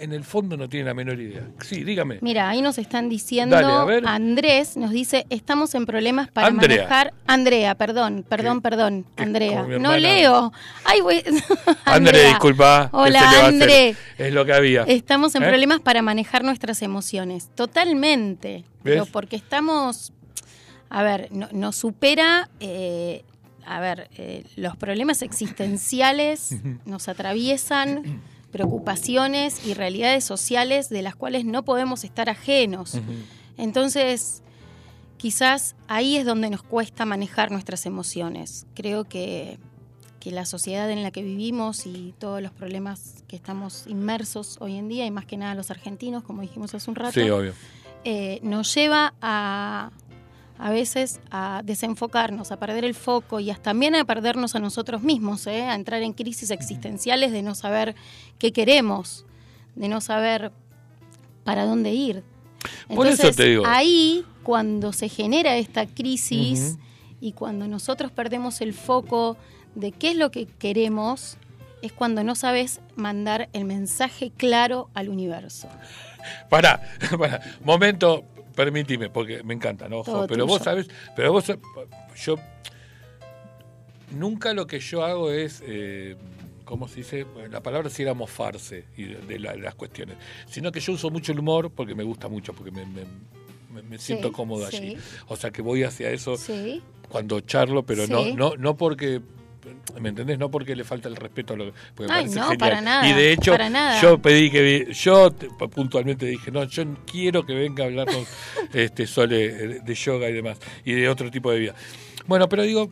en- el fondo no tiene la menor idea. Sí, dígame. mira, ahí nos están diciendo, Dale, a ver. Andrés nos dice, estamos en problemas para Andrea. manejar... Andrea, perdón, perdón, perdón, Andrea. No leo. Ay, güey. André, Andrea. disculpa. ¿qué Hola? André. Es lo que había. Estamos en ¿Eh? problemas para manejar nuestras emociones. Totalmente. Pero ¿Ves? porque estamos. A ver, no- nos supera. eh, a ver, eh, los problemas existenciales nos atraviesan preocupaciones y realidades sociales de las cuales no podemos estar ajenos. Entonces, quizás ahí es donde nos cuesta manejar nuestras emociones. Creo que, que la sociedad en la que vivimos y todos los problemas que estamos inmersos hoy en día, y más que nada los argentinos, como dijimos hace un rato, Sí, obvio. eh, nos lleva a a veces a desenfocarnos, a perder el foco y hasta también a perdernos a nosotros mismos, ¿eh? a entrar en crisis existenciales de no saber qué queremos, de no saber para dónde ir. Por eso Entonces, te digo. ahí, cuando se genera esta crisis y cuando nosotros perdemos el foco de qué es lo que queremos, es cuando no sabes mandar el mensaje claro al universo. Pará, pará. Momento, permíteme, porque me encanta, ¿no? Ojo, Todo pero tuyo. vos sabés, pero vos, yo, nunca lo que yo hago es, eh, ¿cómo se dice? La palabra si era mofarse y de, de la- de las cuestiones, sino que yo uso mucho el humor porque me gusta mucho, porque me, me- me- siento Sí, cómodo sí. allí. O sea que voy hacia eso Sí, cuando charlo, pero no, no, no porque ¿Me entendés? No porque le falta el respeto a lo porque me Ay, parece no, genial. para nada, Y de hecho, yo pedí que vi- yo te- puntualmente dije, no, yo quiero que venga a hablarnos este Sole eh, de yoga y demás, y de otro tipo de vida. Bueno, pero digo,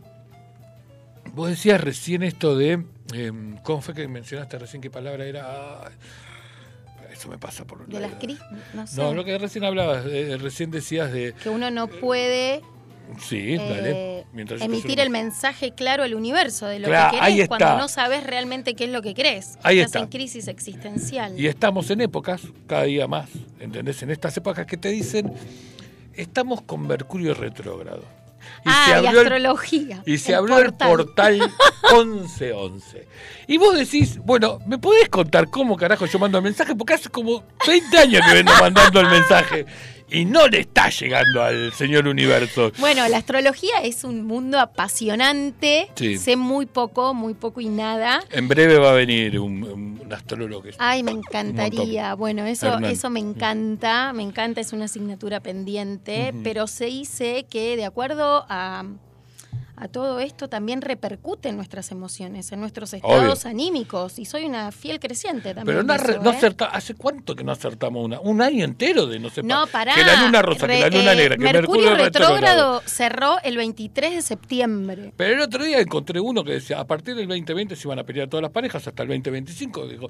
vos decías recién esto de, eh, ¿cómo fue que mencionaste recién qué palabra era? Eso me pasa por de las crisis, no sé. No, lo que recién hablabas, eh, recién decías de, que uno no puede sí, dale, eh, mientras te emitir el mensaje claro al universo de lo Claro, que querés cuando no sabes realmente qué es lo que crees. Ahí Estás está. en crisis existencial. Y estamos en épocas, cada día más, ¿entendés? En estas épocas que te dicen, estamos con Mercurio retrógrado. Y ah, se y abrió el- astrología. y se el abrió el portal 1111. Y vos decís, bueno, ¿me podés contar cómo carajo yo mando el mensaje? Porque hace como 20 años que vengo mandando el mensaje y no le está llegando al señor universo. Bueno, la astrología es un mundo apasionante. Sí. Sé muy poco, muy poco y nada. En breve va a venir un, un astrólogo. que Ay, me encantaría. Bueno, eso, Hernán. eso me encanta. Me encanta, es una asignatura pendiente. Pero se dice que de acuerdo a, a todo esto también repercute en nuestras emociones, en nuestros estados Obvio. anímicos. Y soy una fiel creciente también. Pero no, eso, no ¿eh? acerta- ¿hace cuánto que no acertamos una? Un año entero de no sé No, pará. Que la luna rosa, que la luna eh, negra, que Mercurio, Mercurio, retrógrado cerró el 23 de septiembre. Pero el otro día encontré uno que decía, a partir del 2020 se iban a pelear todas las parejas hasta el 2025. Digo,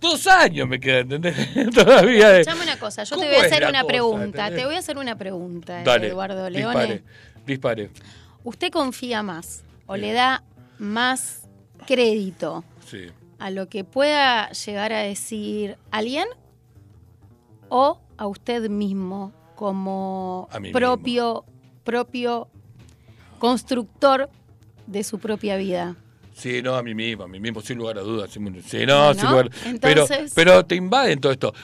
dos años me quedan, ¿entendés? Todavía. de- Escuchame una cosa, yo te ¿Cómo voy a hacer una cosa, pregunta. entendés? Te voy a hacer una pregunta, Dale, Eduardo Leone. dispare, dispare. ¿Usted confía más o le da más crédito Sí. a lo que pueda llegar a decir alguien o a usted mismo como propio propio constructor de su propia vida? Sí, no, a mí mismo, a mí mismo, sin lugar a dudas. sin- Sí, no, sin lugar. entonces- Pero, pero te invaden todo esto.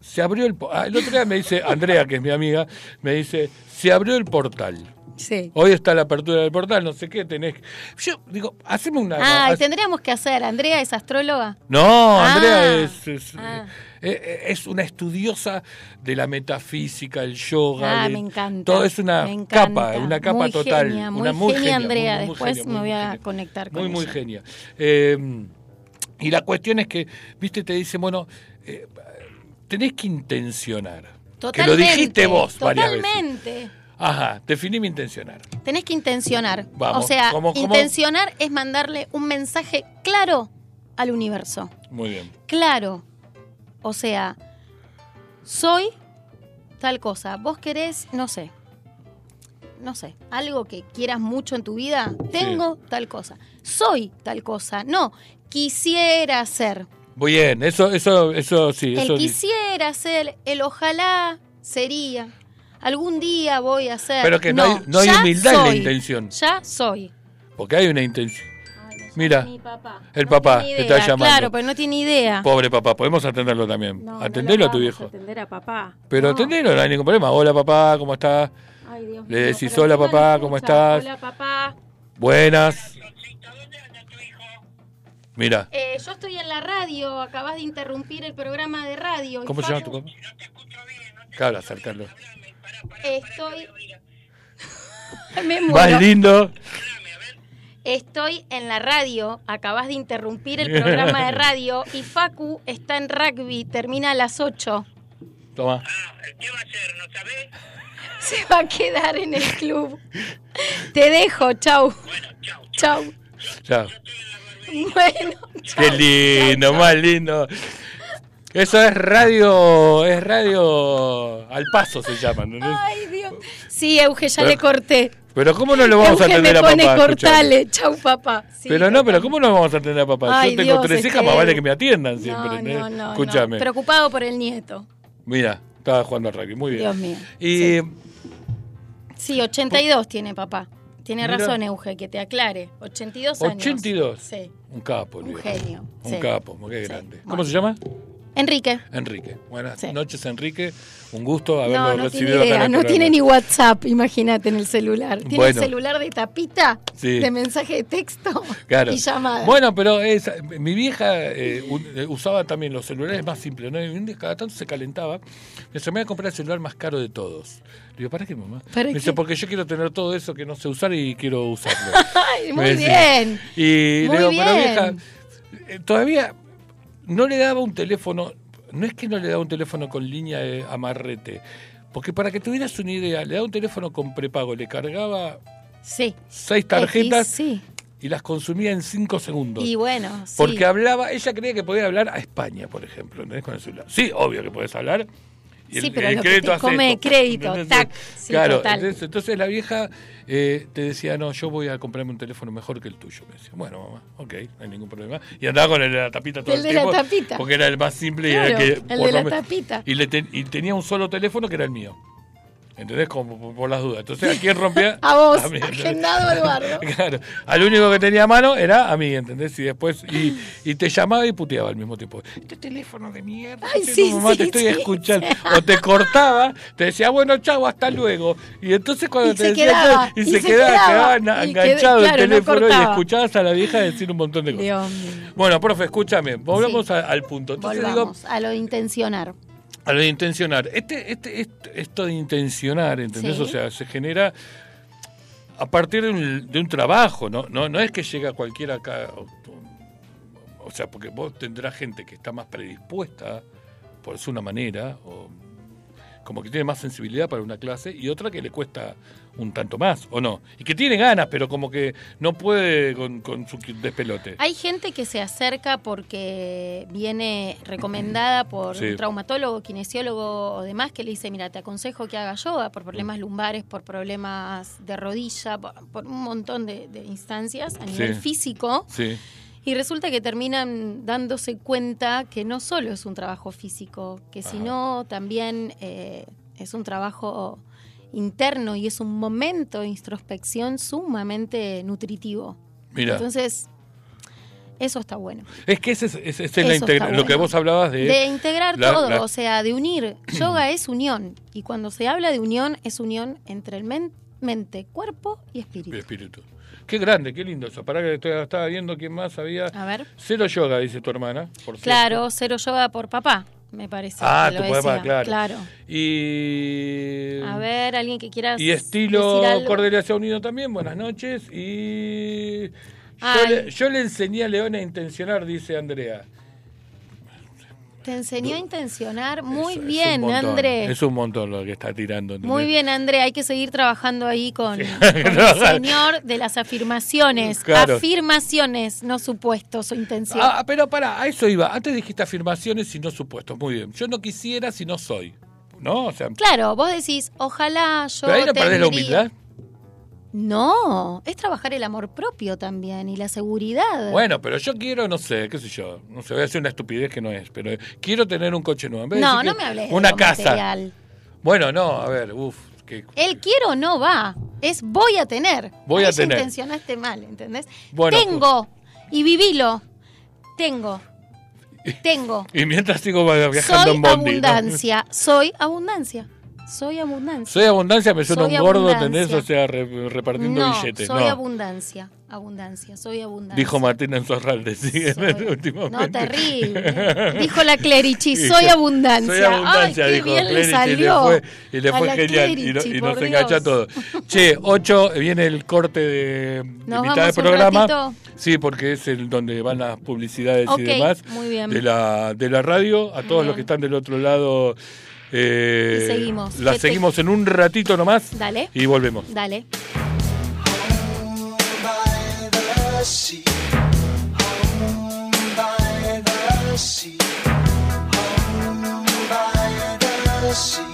Se abrió el. ah, el otro día me dice, Andrea, que es mi amiga, me dice, se abrió el portal. Sí. Hoy está la apertura del portal, no sé qué, tenés. Yo digo, haceme una. Ah, haz- tendríamos que hacer. Andrea es astróloga. No, Ah. Andrea es, es, Ah. eh, es una estudiosa de la metafísica, el yoga. Ah, me encanta. Todo es una encanta. capa, una capa Muy total. genia, muy una muy genia, genia, Andrea. muy, muy Después genia, me muy voy a conectar con Muy, muy ella. genia. Eh, y la cuestión es que, viste, te dice, bueno, eh, tenés que intencionar. Totalmente. Que lo dijiste vos varias veces. Totalmente. Ajá, definí mi intencionar. Tenés que intencionar. Vamos, o sea, ¿cómo- cómo? intencionar es mandarle un mensaje claro al universo. Muy bien. Claro. O sea, soy tal cosa. Vos querés, no sé. No sé, algo que quieras mucho en tu vida. Tengo tal cosa. Soy tal cosa. No, quisiera ser. Muy bien, eso, eso, eso sí, El eso quisiera ser, el ojalá sería. Algún día voy a ser. Pero que no hay- no hay ya humildad en la soy. intención. Ya soy. Porque hay una intención. Mira, Mi papá. el No papá tiene te está llamando. Claro, pero no tiene idea. Pobre papá, podemos atenderlo también. No a tu viejo. atender a papá. Pero No. atendelo, no hay ningún problema. Hola papá, ¿cómo estás? Ay, Dios Le decís, "Hola, papá, no ¿cómo estás?" Hola papá. Buenas. Mira, Eh, yo estoy en la radio, acabas de interrumpir el programa de radio. ¿cómo se llama tu papá? Claro, acercarlo. Estoy. Me Más lindo. Estoy en la radio, acabas de interrumpir el programa de radio y Facu está en rugby, termina a las 8. Toma. ¿Qué va a hacer? ¿No sabés? Se va a quedar en el club. Te dejo, chau. Bueno, chau. Chau. Chao. Bueno, Qué lindo, más lindo. Eso es radio, es radio al paso se llama, ¿entendés? ay Dios. Sí, Euge, ya le corté. Pero ¿cómo no lo vamos a atender me a pone papá? cortale, chau papá. Sí, pero no, pero. ¿cómo no vamos a atender a papá? Ay, Yo tengo Dios, tres hijas, más vale que me atiendan siempre. No, no, no, Escúchame. Preocupado por el nieto. Mira, estaba jugando al rugby, muy bien. Dios mío. Y Sí, 82 tiene papá. Tiene Mira. razón, Euge, que te aclare. 82 años. 82. Sí. un capo, Un genio, Un sí. capo, Sí, grande. bueno. ¿Cómo se llama? Enrique. Enrique. Buenas Sí. noches, Enrique. Un gusto haberlo No, no tiene recibido idea. No programa. tiene ni WhatsApp, imagínate, en el celular. Tiene Bueno. el celular de tapita, Sí. de mensaje de texto Claro. y llamada. Bueno, pero esa- mi vieja eh, eh, usaba también los celulares más simples, ¿no? Y un día cada tanto se calentaba. Me dice, me voy a comprar el celular más caro de todos. Le digo, ¿para qué, mamá? ¿Para me dice, qué? porque yo quiero tener todo eso que no sé usar y quiero usarlo. Ay, muy bien. Y Muy le digo, pero bien. vieja, eh, todavía no le daba un teléfono, no es que no le daba un teléfono con línea de amarrete, porque para que tuvieras una idea, le daba un teléfono con prepago, le cargaba Sí. seis tarjetas Sí. y las consumía en cinco segundos. Y bueno, sí. Porque hablaba, ella creía que podía hablar a España, por ejemplo, ¿entendés? Con el celular. Sí, obvio que podés hablar. Y Sí, pero lo que te hace come esto, crédito, tac, sí, claro, total. Entonces, entonces la vieja eh, te decía, no, yo voy a comprarme un teléfono mejor que el tuyo. Me decía, bueno, mamá, ok, no hay ningún problema. Y andaba con el de la tapita todo El el, de la tiempo. tapita. Porque era el más simple y era el que... el de la tapita. Y, le ten- y tenía un solo teléfono que era el mío. ¿Entendés? Como por, las dudas. Entonces, ¿a quién rompía? A vos, mí, ¿entendés? agendado Eduardo. Claro, al único que tenía a mano era a mí, ¿entendés? Y después, y, y te llamaba y puteaba al mismo tiempo. Este teléfono de mierda, Ay, este sí, mamá, sí, te estoy sí, escuchando. O te cortaba, te decía, bueno, chau, hasta luego. Y entonces cuando Y te se decía, quedaba, y, y se, se quedaba, enganchado el no teléfono y escuchabas a la vieja decir un montón de cosas. Dios mío. Bueno, profe, escúchame, volvamos Sí. a- al punto. Entonces digo, Volvamos a lo intencionar. A lo de intencionar. Este, este, est- esto de intencionar, ¿entendés? Sí. O sea, se genera. a partir de un, de un trabajo, ¿no? ¿no? No es que llega cualquiera acá. O, o sea, porque vos tendrás gente que está más predispuesta, por decir una manera, o como que tiene más sensibilidad para una clase, y otra que le cuesta un tanto más, ¿o no? Y que tiene ganas, pero como que no puede con, con su despelote. Hay gente que se acerca porque viene recomendada por Sí. un traumatólogo, kinesiólogo o demás que le dice, mira, te aconsejo que hagas yoga por problemas lumbares, por problemas de rodilla, por, por un montón de, de instancias a nivel Sí. físico. Sí, Y resulta que terminan dándose cuenta que no solo es un trabajo físico, que Ajá. sino también eh, es un trabajo interno y es un momento de introspección sumamente nutritivo. mira. Entonces, eso está bueno. es que ese es, ese es la lo que vos hablabas de... De integrar la- todo, la- o sea, de unir. Yoga es unión. Y cuando se habla de unión, es unión entre el men- mente, cuerpo y espíritu. espíritu. Qué grande, qué lindo eso. Pará que estoy- estaba viendo quién más había. A ver. Cero yoga, dice tu hermana. Por cierto. Claro, cero yoga por papá, me parece. Ah, que tu lo decía. claro. Y. A ver, alguien que quiera Y estilo. Cordelia se ha unido también. Buenas noches. Y. Yo le, yo le enseñé a León a intencionar, dice Andrea. Te enseñó a intencionar. Muy Es- es bien, montón, André. Es un montón lo que está tirando. ¿entendés? Muy bien, André. Hay que seguir trabajando ahí con, con el señor de las afirmaciones. Claro. Afirmaciones, no supuestos o intención. Ah, pero pará, a eso iba. Antes dijiste afirmaciones y no supuestos. Muy bien. Yo no quisiera si no soy. ¿No? O sea, Claro, vos decís, ojalá yo. pero ahí no perdés la tendría- humildad. No, es trabajar el amor propio también y la seguridad. Bueno, pero yo quiero, no sé, qué sé yo, no sé, voy a hacer una estupidez que no es, pero quiero tener un coche nuevo. En vez de no, no me hables Una casa. material. Bueno, no, a ver, uff, que El quiero no va, es voy a tener. Voy a tener. intencionaste mal, ¿entendés? Bueno, pues. Tengo, y vivilo. Tengo, tengo. y mientras sigo viajando Soy en bondi. ¿no? abundancia, soy abundancia, soy abundancia. Soy abundancia, me suena Soy un gordo. ¿tenés? O sea, re- repartiendo no, billetes. soy no. abundancia, abundancia, soy abundancia. Dijo Martina en Sorralde, sí, Soy- últimamente. No, terrible. Dijo la Clerici, soy abundancia. Soy abundancia, Ay, qué dijo bien le Clerici, salió. Y le fue, y le fue la genial. Y, no- y nos engancha todo. Che, 8, viene el corte de, de ¿Nos mitad del un programa. ratito? Sí, porque es el donde van las publicidades y demás muy bien. de la de la radio. A todos Bien. los que están del otro lado. Eh, Y seguimos. La ¿Qué te- seguimos en un ratito nomás. Dale. Y volvemos. Dale. sea,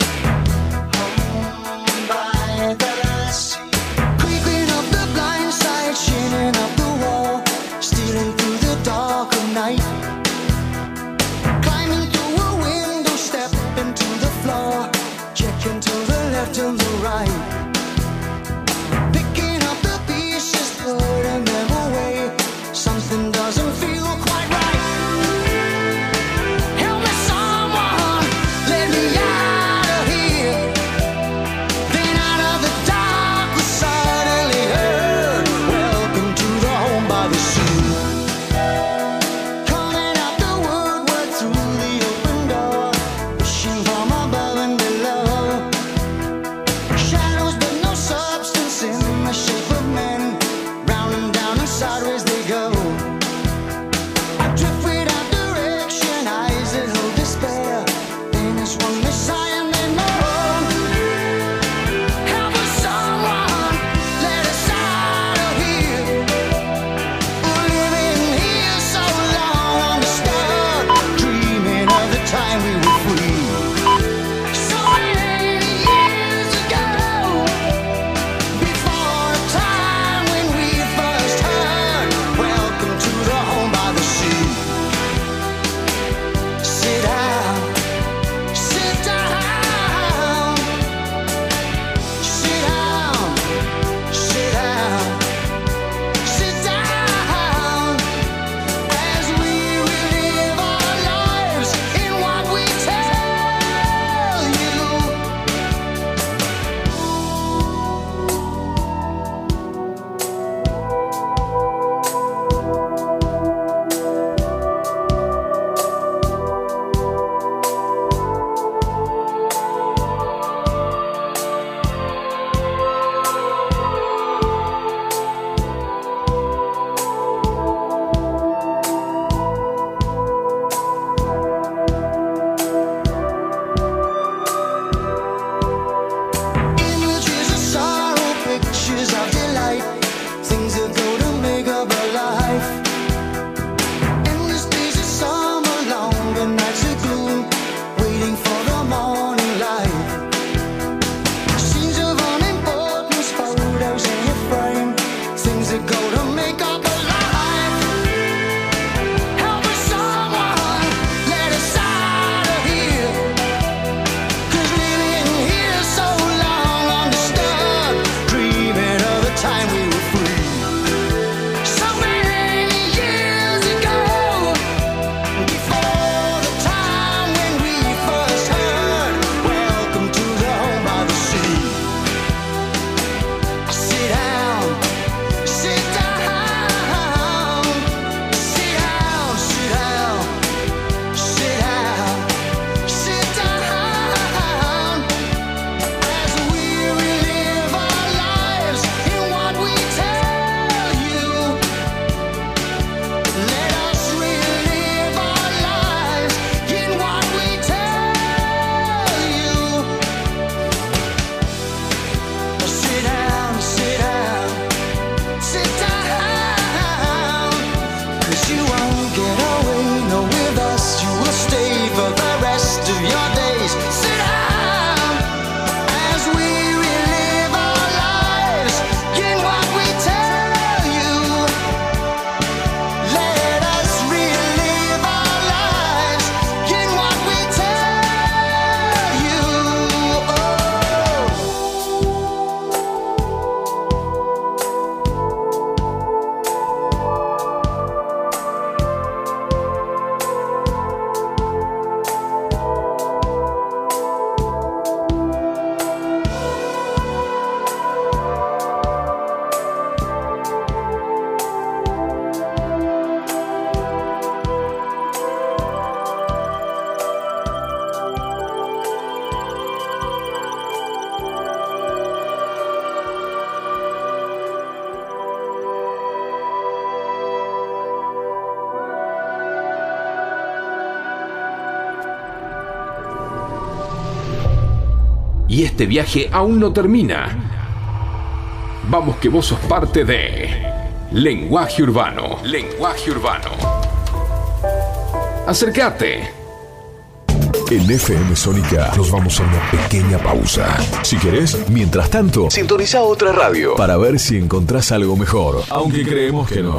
Y este viaje aún no termina. Vamos que vos sos parte de Lenguaje Urbano. Lenguaje Urbano. Acércate. En FM Sónica nos vamos a una pequeña pausa. Si querés, mientras tanto, sintoniza otra radio para ver si encontrás algo mejor. Aunque creemos que no.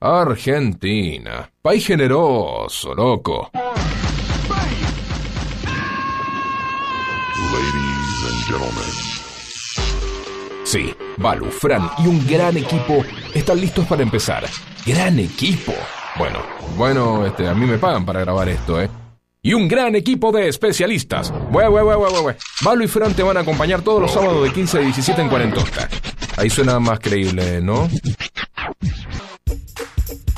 Argentina. País generoso, loco. Ladies and gentlemen. Sí, Balu, Fran y un gran equipo están listos para empezar. ¡Gran equipo! Bueno, bueno, este, a mí me pagan para grabar esto, ¿eh? Y un gran equipo de especialistas. Bue, bue, bue. Balu y Fran te van a acompañar todos los sábados de 15 a 17 en Cuarentosta. Ahí suena más creíble, ¿no?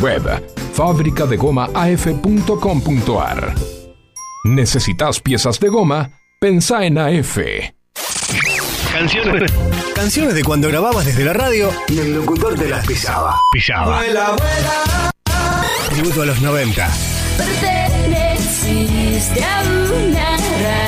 Web fabricadegomaaf.com.ar. ¿Necesitas piezas de goma? Pensá en AF. Canciones. Canciones de cuando grababas desde la radio y el locutor te las pisaba. Pisaba. Tributo a los 90. Perteneciste a una raza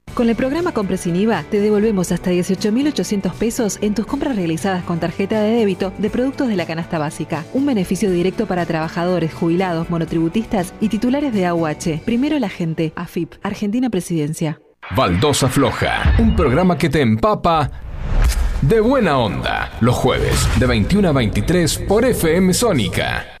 Con el programa Compre sin IVA te devolvemos hasta 18.800 pesos en tus compras realizadas con tarjeta de débito de productos de la canasta básica. Un beneficio directo para trabajadores, jubilados, monotributistas y titulares de AUH. Primero la gente. AFIP. Argentina Presidencia. Baldosa Floja, un programa que te empapa de buena onda. Los jueves, de 21 a 23 por FM Sónica.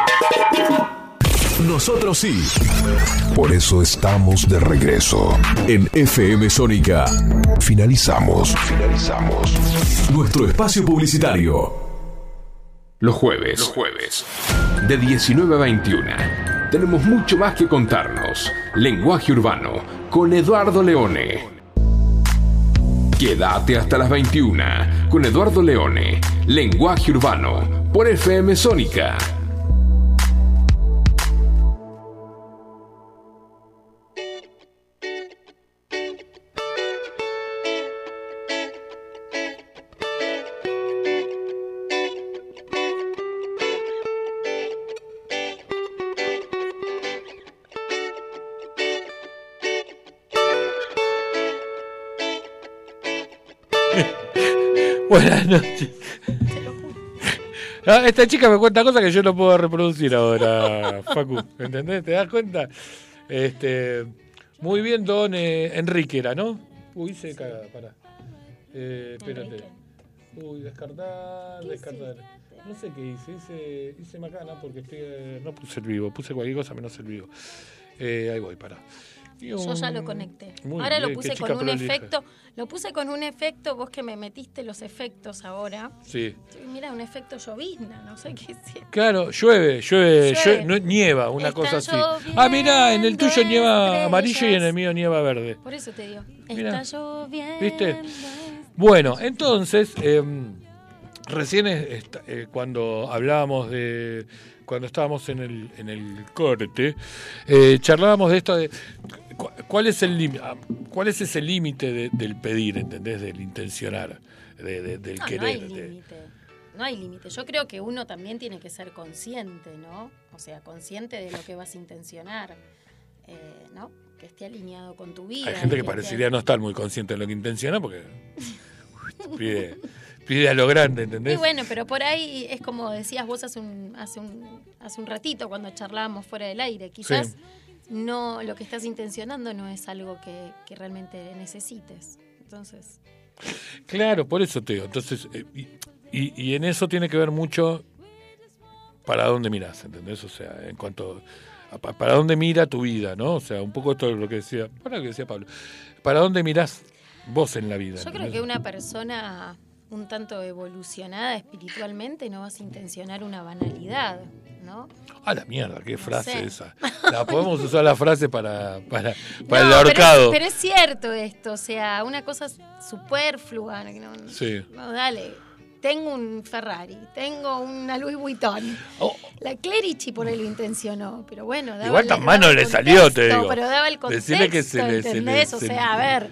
Nosotros sí. Por eso estamos de regreso. En FM Sónica. Finalizamos. Finalizamos. Nuestro espacio publicitario. Los jueves. Los jueves. De 19 a 21. Tenemos mucho más que contarnos. Lenguaje urbano con Eduardo Leone. Quédate hasta las 21 con Eduardo Leone. Lenguaje urbano por FM Sónica. Buenas noches. Ah, esta chica me cuenta cosas que yo no puedo reproducir ahora, Facu. ¿Entendés? ¿Te das cuenta? Este, muy bien, don eh, Enrique era, ¿no? Uy, se caga, pará. Eh, espérate. Uy, descartar, descartar. no sé qué hice, hice, hice macana porque estoy, eh, no puse el vivo, puse cualquier cosa menos el vivo. Eh, ahí voy, Yo ya lo conecté. Muy ahora lo bien, puse con un prolija. efecto. Lo puse con un efecto, vos que me metiste los efectos ahora. Sí. Mira, un efecto llovizna, no sé qué es. Claro, llueve, llueve, Llueve. nieva, una Está cosa así. Ah, mira, en el tuyo nieva amarillo y en el mío nieva verde. Por eso te digo. Mira. Está lloviendo. ¿Viste? Bueno, entonces, eh, recién es- eh, cuando hablábamos de. Cuando estábamos en el, en el corte, eh, charlábamos de esto de cuál es el límite, cuál es ese límite de- del pedir, ¿entendés? Del intencionar, de- de- del No, no querer. hay de- límite. No hay límite. Yo creo que uno también tiene que ser consciente, ¿no? O sea, consciente de lo que vas a intencionar, eh, ¿no? Que esté alineado con tu vida. Hay gente que parecería no estar muy consciente de lo que intenciona porque pide, pide a lo grande, ¿entendés? Y bueno, pero por ahí es como decías vos hace un, hace un, hace un ratito cuando charlábamos fuera del aire. Quizás Sí. No lo que estás intencionando no es algo que, que realmente necesites. Entonces, Claro, por eso te digo. Entonces, eh, y, y- en eso tiene que ver mucho para dónde miras, ¿entendés? O sea, en cuanto a pa- para dónde mira tu vida, ¿no? O sea, un poco esto es lo que decía, para lo que decía Pablo. ¿Para dónde mirás vos en la vida? yo creo que una persona un tanto evolucionada espiritualmente no vas a intencionar una banalidad, ¿no? Ah, la mierda, qué frase sé. esa. La podemos usar la frase para, para, para el No, pero es- ahorcado. Pero, es cierto esto, o sea, una cosa superflua. No, Sí. no, dale, tengo un Ferrari, tengo una Louis Vuitton. Oh. La Clerici por ahí lo intencionó, pero bueno, daba Igual tan mano le salió, te digo. Pero daba el contexto, Decirle que se le- se le- ¿entendés? o se sea, a ver,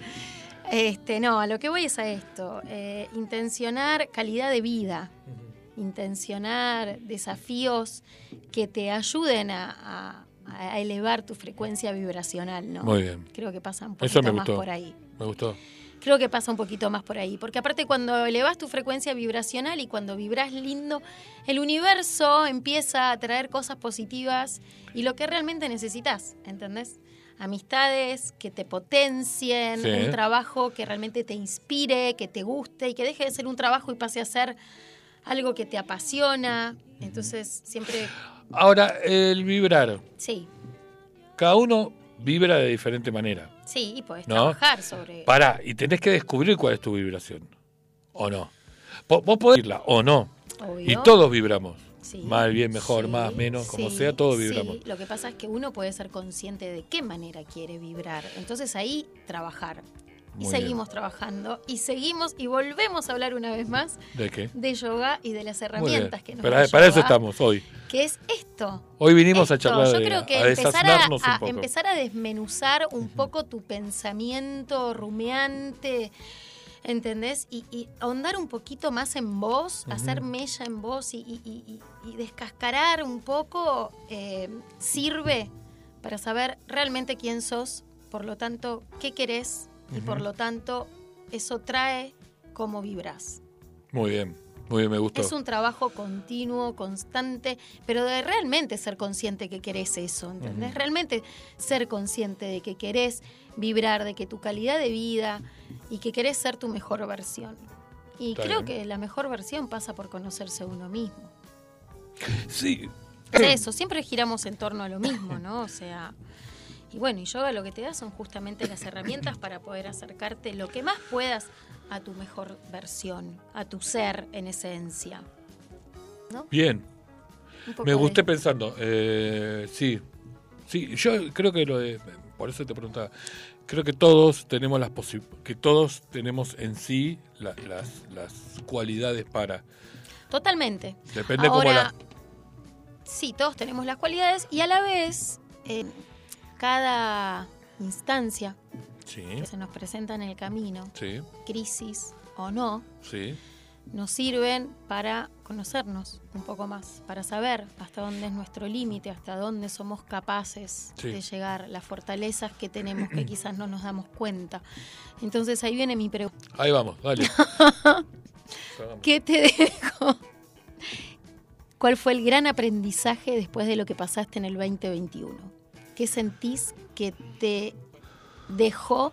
este, no, a lo que voy es a esto, eh, intencionar calidad de vida, intencionar desafíos que te ayuden a, a- a elevar tu frecuencia vibracional, ¿no? Muy bien. Creo que pasa un Eso poquito me más gustó. por ahí. Me gustó. Creo que pasa un poquito más por ahí, porque aparte cuando elevas tu frecuencia vibracional y cuando vibras lindo, el universo empieza a traer cosas positivas y lo que realmente necesitas, ¿entendés? Amistades que te potencien, Sí. un trabajo que realmente te inspire, que te guste y que deje de ser un trabajo y pase a ser algo que te apasiona. Entonces, siempre, Ahora, el vibrar. sí, Cada uno vibra de diferente manera. sí, y podés ¿No? trabajar sobre... Pará, y tenés que descubrir cuál es tu vibración. ¿O no? Vos, podés irla, o no. Obvio. Y todos vibramos. Sí. Mal, bien, mejor, Sí, más, menos, como sea, todos sí. vibramos. Lo que pasa es que uno puede ser consciente de qué manera quiere vibrar. Entonces ahí trabajar. Y seguimos trabajando y seguimos y volvemos a hablar una vez más ¿De qué? de yoga y de las herramientas que nos da para eso estamos hoy. Que es esto. Hoy vinimos a charlar Yo de, creo que a empezar a, empezar a desmenuzar un poco tu pensamiento rumiante, ¿entendés? Y, y ahondar un poquito más en vos, Ujú. hacer mella en vos y, y- y- y- y descascarar un poco eh, sirve para saber realmente quién sos, por lo tanto, qué querés y por lo tanto, eso trae cómo vibras. Muy bien, muy bien, me gustó. Es un trabajo continuo, constante, pero de realmente ser consciente que querés eso, ¿entendés? Realmente ser consciente de que querés vibrar, de que tu calidad de vida y que querés ser tu mejor versión. Y Está creo bien. que la mejor versión pasa por conocerse uno mismo. Sí. Es eso, siempre giramos en torno a lo mismo, ¿no? O sea, y bueno, y yoga lo que te da son justamente las herramientas para poder acercarte lo que más puedas a tu mejor versión, a tu ser en esencia. ¿No? Bien. Me de- gusté pensando. eh, sí. Sí, yo creo que lo de. Por eso te preguntaba. Creo que todos tenemos las posi- que todos tenemos en sí la- las, las cualidades para. Totalmente. Depende cómo Ahora, la- Sí, todos tenemos las cualidades y a la vez, en cada instancia Sí, que se nos presenta en el camino, sí, crisis o no, sí. nos sirven para conocernos un poco más, para saber hasta dónde es nuestro límite, hasta dónde somos capaces de llegar, las fortalezas que tenemos que quizás no nos damos cuenta. Entonces ahí viene mi pregunta. Ahí vamos, dale. ¿Qué te dejo? ¿Cuál fue el gran aprendizaje después de lo que pasaste en el 2021? ¿Qué sentís que te dejó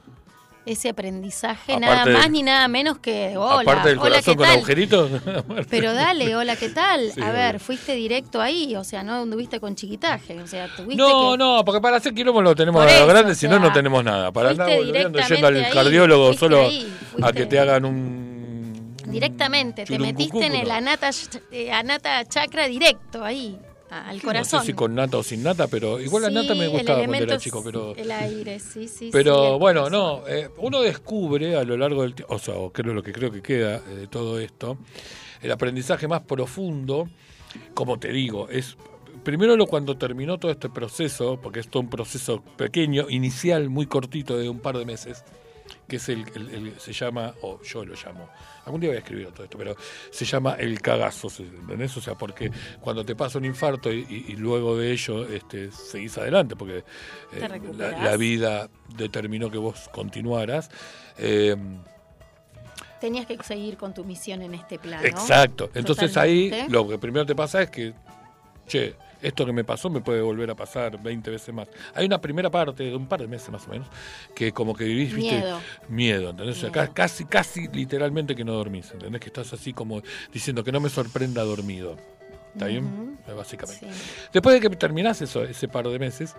ese aprendizaje, Aparte nada del- más ni nada menos que hola, Aparte del hola, corazón ¿qué con tal? agujeritos. Pero dale, hola, ¿qué tal? Sí, a obvio. ver, fuiste directo ahí, o sea, no anduviste con chiquitaje, o sea, tuviste No, que... no, porque para hacer quilombo lo tenemos a grande, si no, no tenemos nada. Para andar volviendo yendo al ahí, cardiólogo solo ahí, a que te hagan un. Directamente, te metiste en el anata, eh, anata chakra directo ahí, al corazón. No sé si con nata o sin nata, pero igual la nata me Sí, el gustaba cuando era es chico, pero. El aire, sí, sí. Pero sí, bueno, corazón. no, eh, uno descubre a lo largo del tiempo, o sea, o creo lo que creo que queda eh, de todo esto, el aprendizaje más profundo, como te digo, es primero lo cuando terminó todo este proceso, porque es todo un proceso pequeño, inicial, muy cortito, de un par de meses, que es el, el- el- se llama, o yo lo llamo, algún día voy a escribir todo esto, pero se llama el cagazo, ¿se- ¿entendés? O sea, porque cuando te pasa un infarto y, y- y luego de ello este, seguís adelante, porque eh, la, vida determinó que vos continuaras. eh, Tenías que seguir con tu misión en este plano. Exacto. Entonces Totalmente. ahí lo que primero te pasa es que, che, esto que me pasó me puede volver a pasar 20 veces más. Hay una primera parte de un par de meses más o menos que como que vivís, viste, Miedo. miedo, ¿entendés? O sea, ca- casi, casi literalmente que no dormís, ¿entendés? Que estás así como diciendo que no me sorprenda dormido. ¿Está bien? Básicamente. Después de que terminás eso, ese par de meses,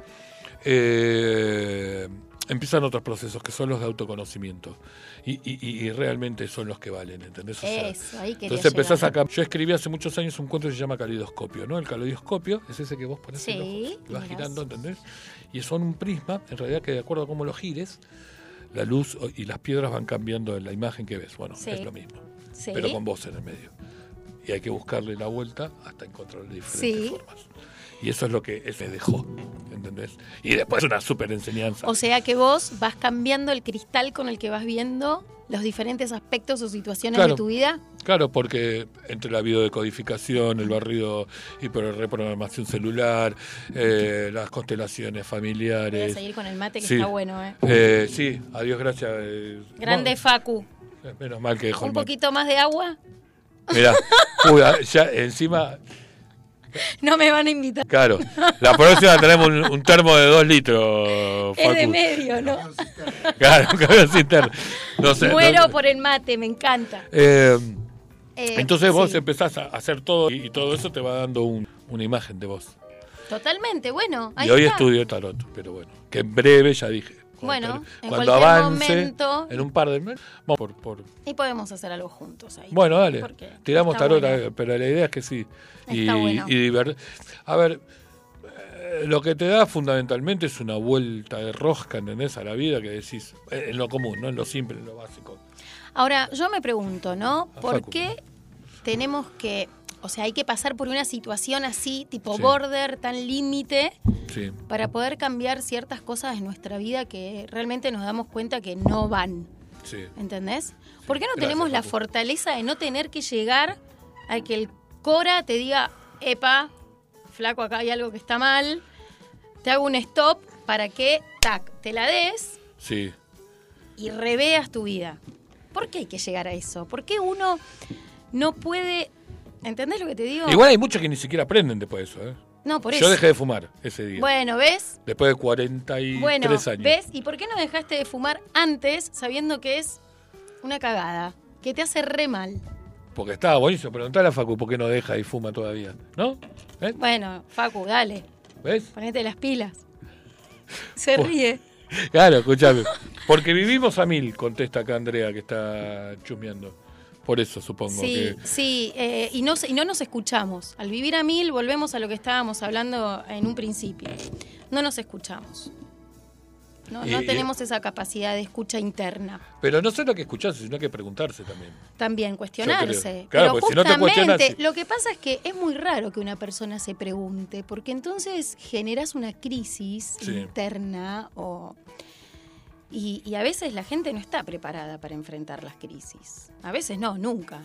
eh, empiezan otros procesos que son los de autoconocimiento. Y, y- y- realmente son los que valen, ¿entendés? O sea, Eso, ahí quería entonces empezás llegar. acá. Yo escribí hace muchos años un cuento que se llama Calidoscopio, ¿no? El calidoscopio es ese que vos pones en Sí, los ojos y vas girando, ¿entendés? Y son un prisma, en realidad, que de acuerdo a cómo lo gires, la luz y las piedras van cambiando en la imagen que ves. Bueno, Sí. es lo mismo. Sí. Pero con vos en el medio. Y hay que buscarle la vuelta hasta encontrarle diferentes formas. Y eso es lo que me dejó, ¿entendés? Y después una súper enseñanza. O sea que vos vas cambiando el cristal con el que vas viendo los diferentes aspectos o situaciones Claro. de tu vida. Claro, porque entre la videodecodificación, el barrido y reprogramación celular, eh, las constelaciones Voy a familiares. seguir con el mate que Sí. está bueno, ¿eh? Eh, sí, adiós, gracias. eh, Grande Facu. menos mal que dejó Un el poquito más de agua. Mirá, uy, ah, ya encima, No me van a invitar. claro, la próxima tenemos un, un termo de dos litros, Es de medio, ¿no? Claro, un cisterna. No sé. Muero no- por el mate, me encanta. Eh, Eh, entonces vos sí. empezás a hacer todo y, y todo eso te va dando un- una imagen de vos. Totalmente, bueno. Ahí y hoy está. estudio tarot, pero bueno, que en breve ya dije. Bueno, Cuando, en avance, momento. en un par de meses, vamos por, por- Y podemos hacer algo juntos ahí. Bueno, dale, tiramos tarot, bueno. pero la idea es que sí. Y, bueno. y A ver, eh, lo que te da fundamentalmente es una vuelta de rosca, ¿entendés? A la vida que decís, eh, en lo común, no en lo simple, en lo básico. Ahora, yo me pregunto, ¿no? ¿Por qué tenemos que, o sea, hay que pasar por una situación así, tipo Sí. border, tan límite, Sí. para poder cambiar ciertas cosas en nuestra vida que realmente nos damos cuenta que no van? Sí. ¿Entendés? ¿Por qué no gracias, tenemos la fortaleza de no tener que llegar a que el Cora te diga, epa, flaco, acá hay algo que está mal, te hago un stop para que, tac, te la des Sí. y reveas tu vida. ¿Por qué hay que llegar a eso? ¿Por qué uno no puede... ¿Entendés lo que te digo? Igual hay muchos que ni siquiera aprenden después de eso, ¿eh? No, por Yo eso. dejé de fumar ese día. Bueno, ¿ves? Después de 43 Bueno, años. ¿ves? ¿Y por qué no dejaste de fumar antes sabiendo que es una cagada? Que te hace re mal. Porque estaba buenísimo. Preguntale a Facu por qué no deja y fuma todavía. ¿No? ¿Eh? Bueno, Facu, dale, ¿Ves? ponete las pilas. Se Por- ríe. Claro, escúchame. Porque vivimos a mil, contesta acá Andrea que está chusmeando. Por eso supongo Sí, que. sí, eh, y, no, y no nos escuchamos. Al vivir a mil volvemos a lo que estábamos hablando en un principio. No nos escuchamos. No, no Y- tenemos esa capacidad de escucha interna. Pero no solo que escucharse, sino que preguntarse también. También cuestionarse. Claro, Pero porque si no te justamente lo que pasa es que es muy raro que una persona se pregunte, porque entonces generas una crisis Sí. interna o y, y a veces la gente no está preparada para enfrentar las crisis. A veces no, nunca.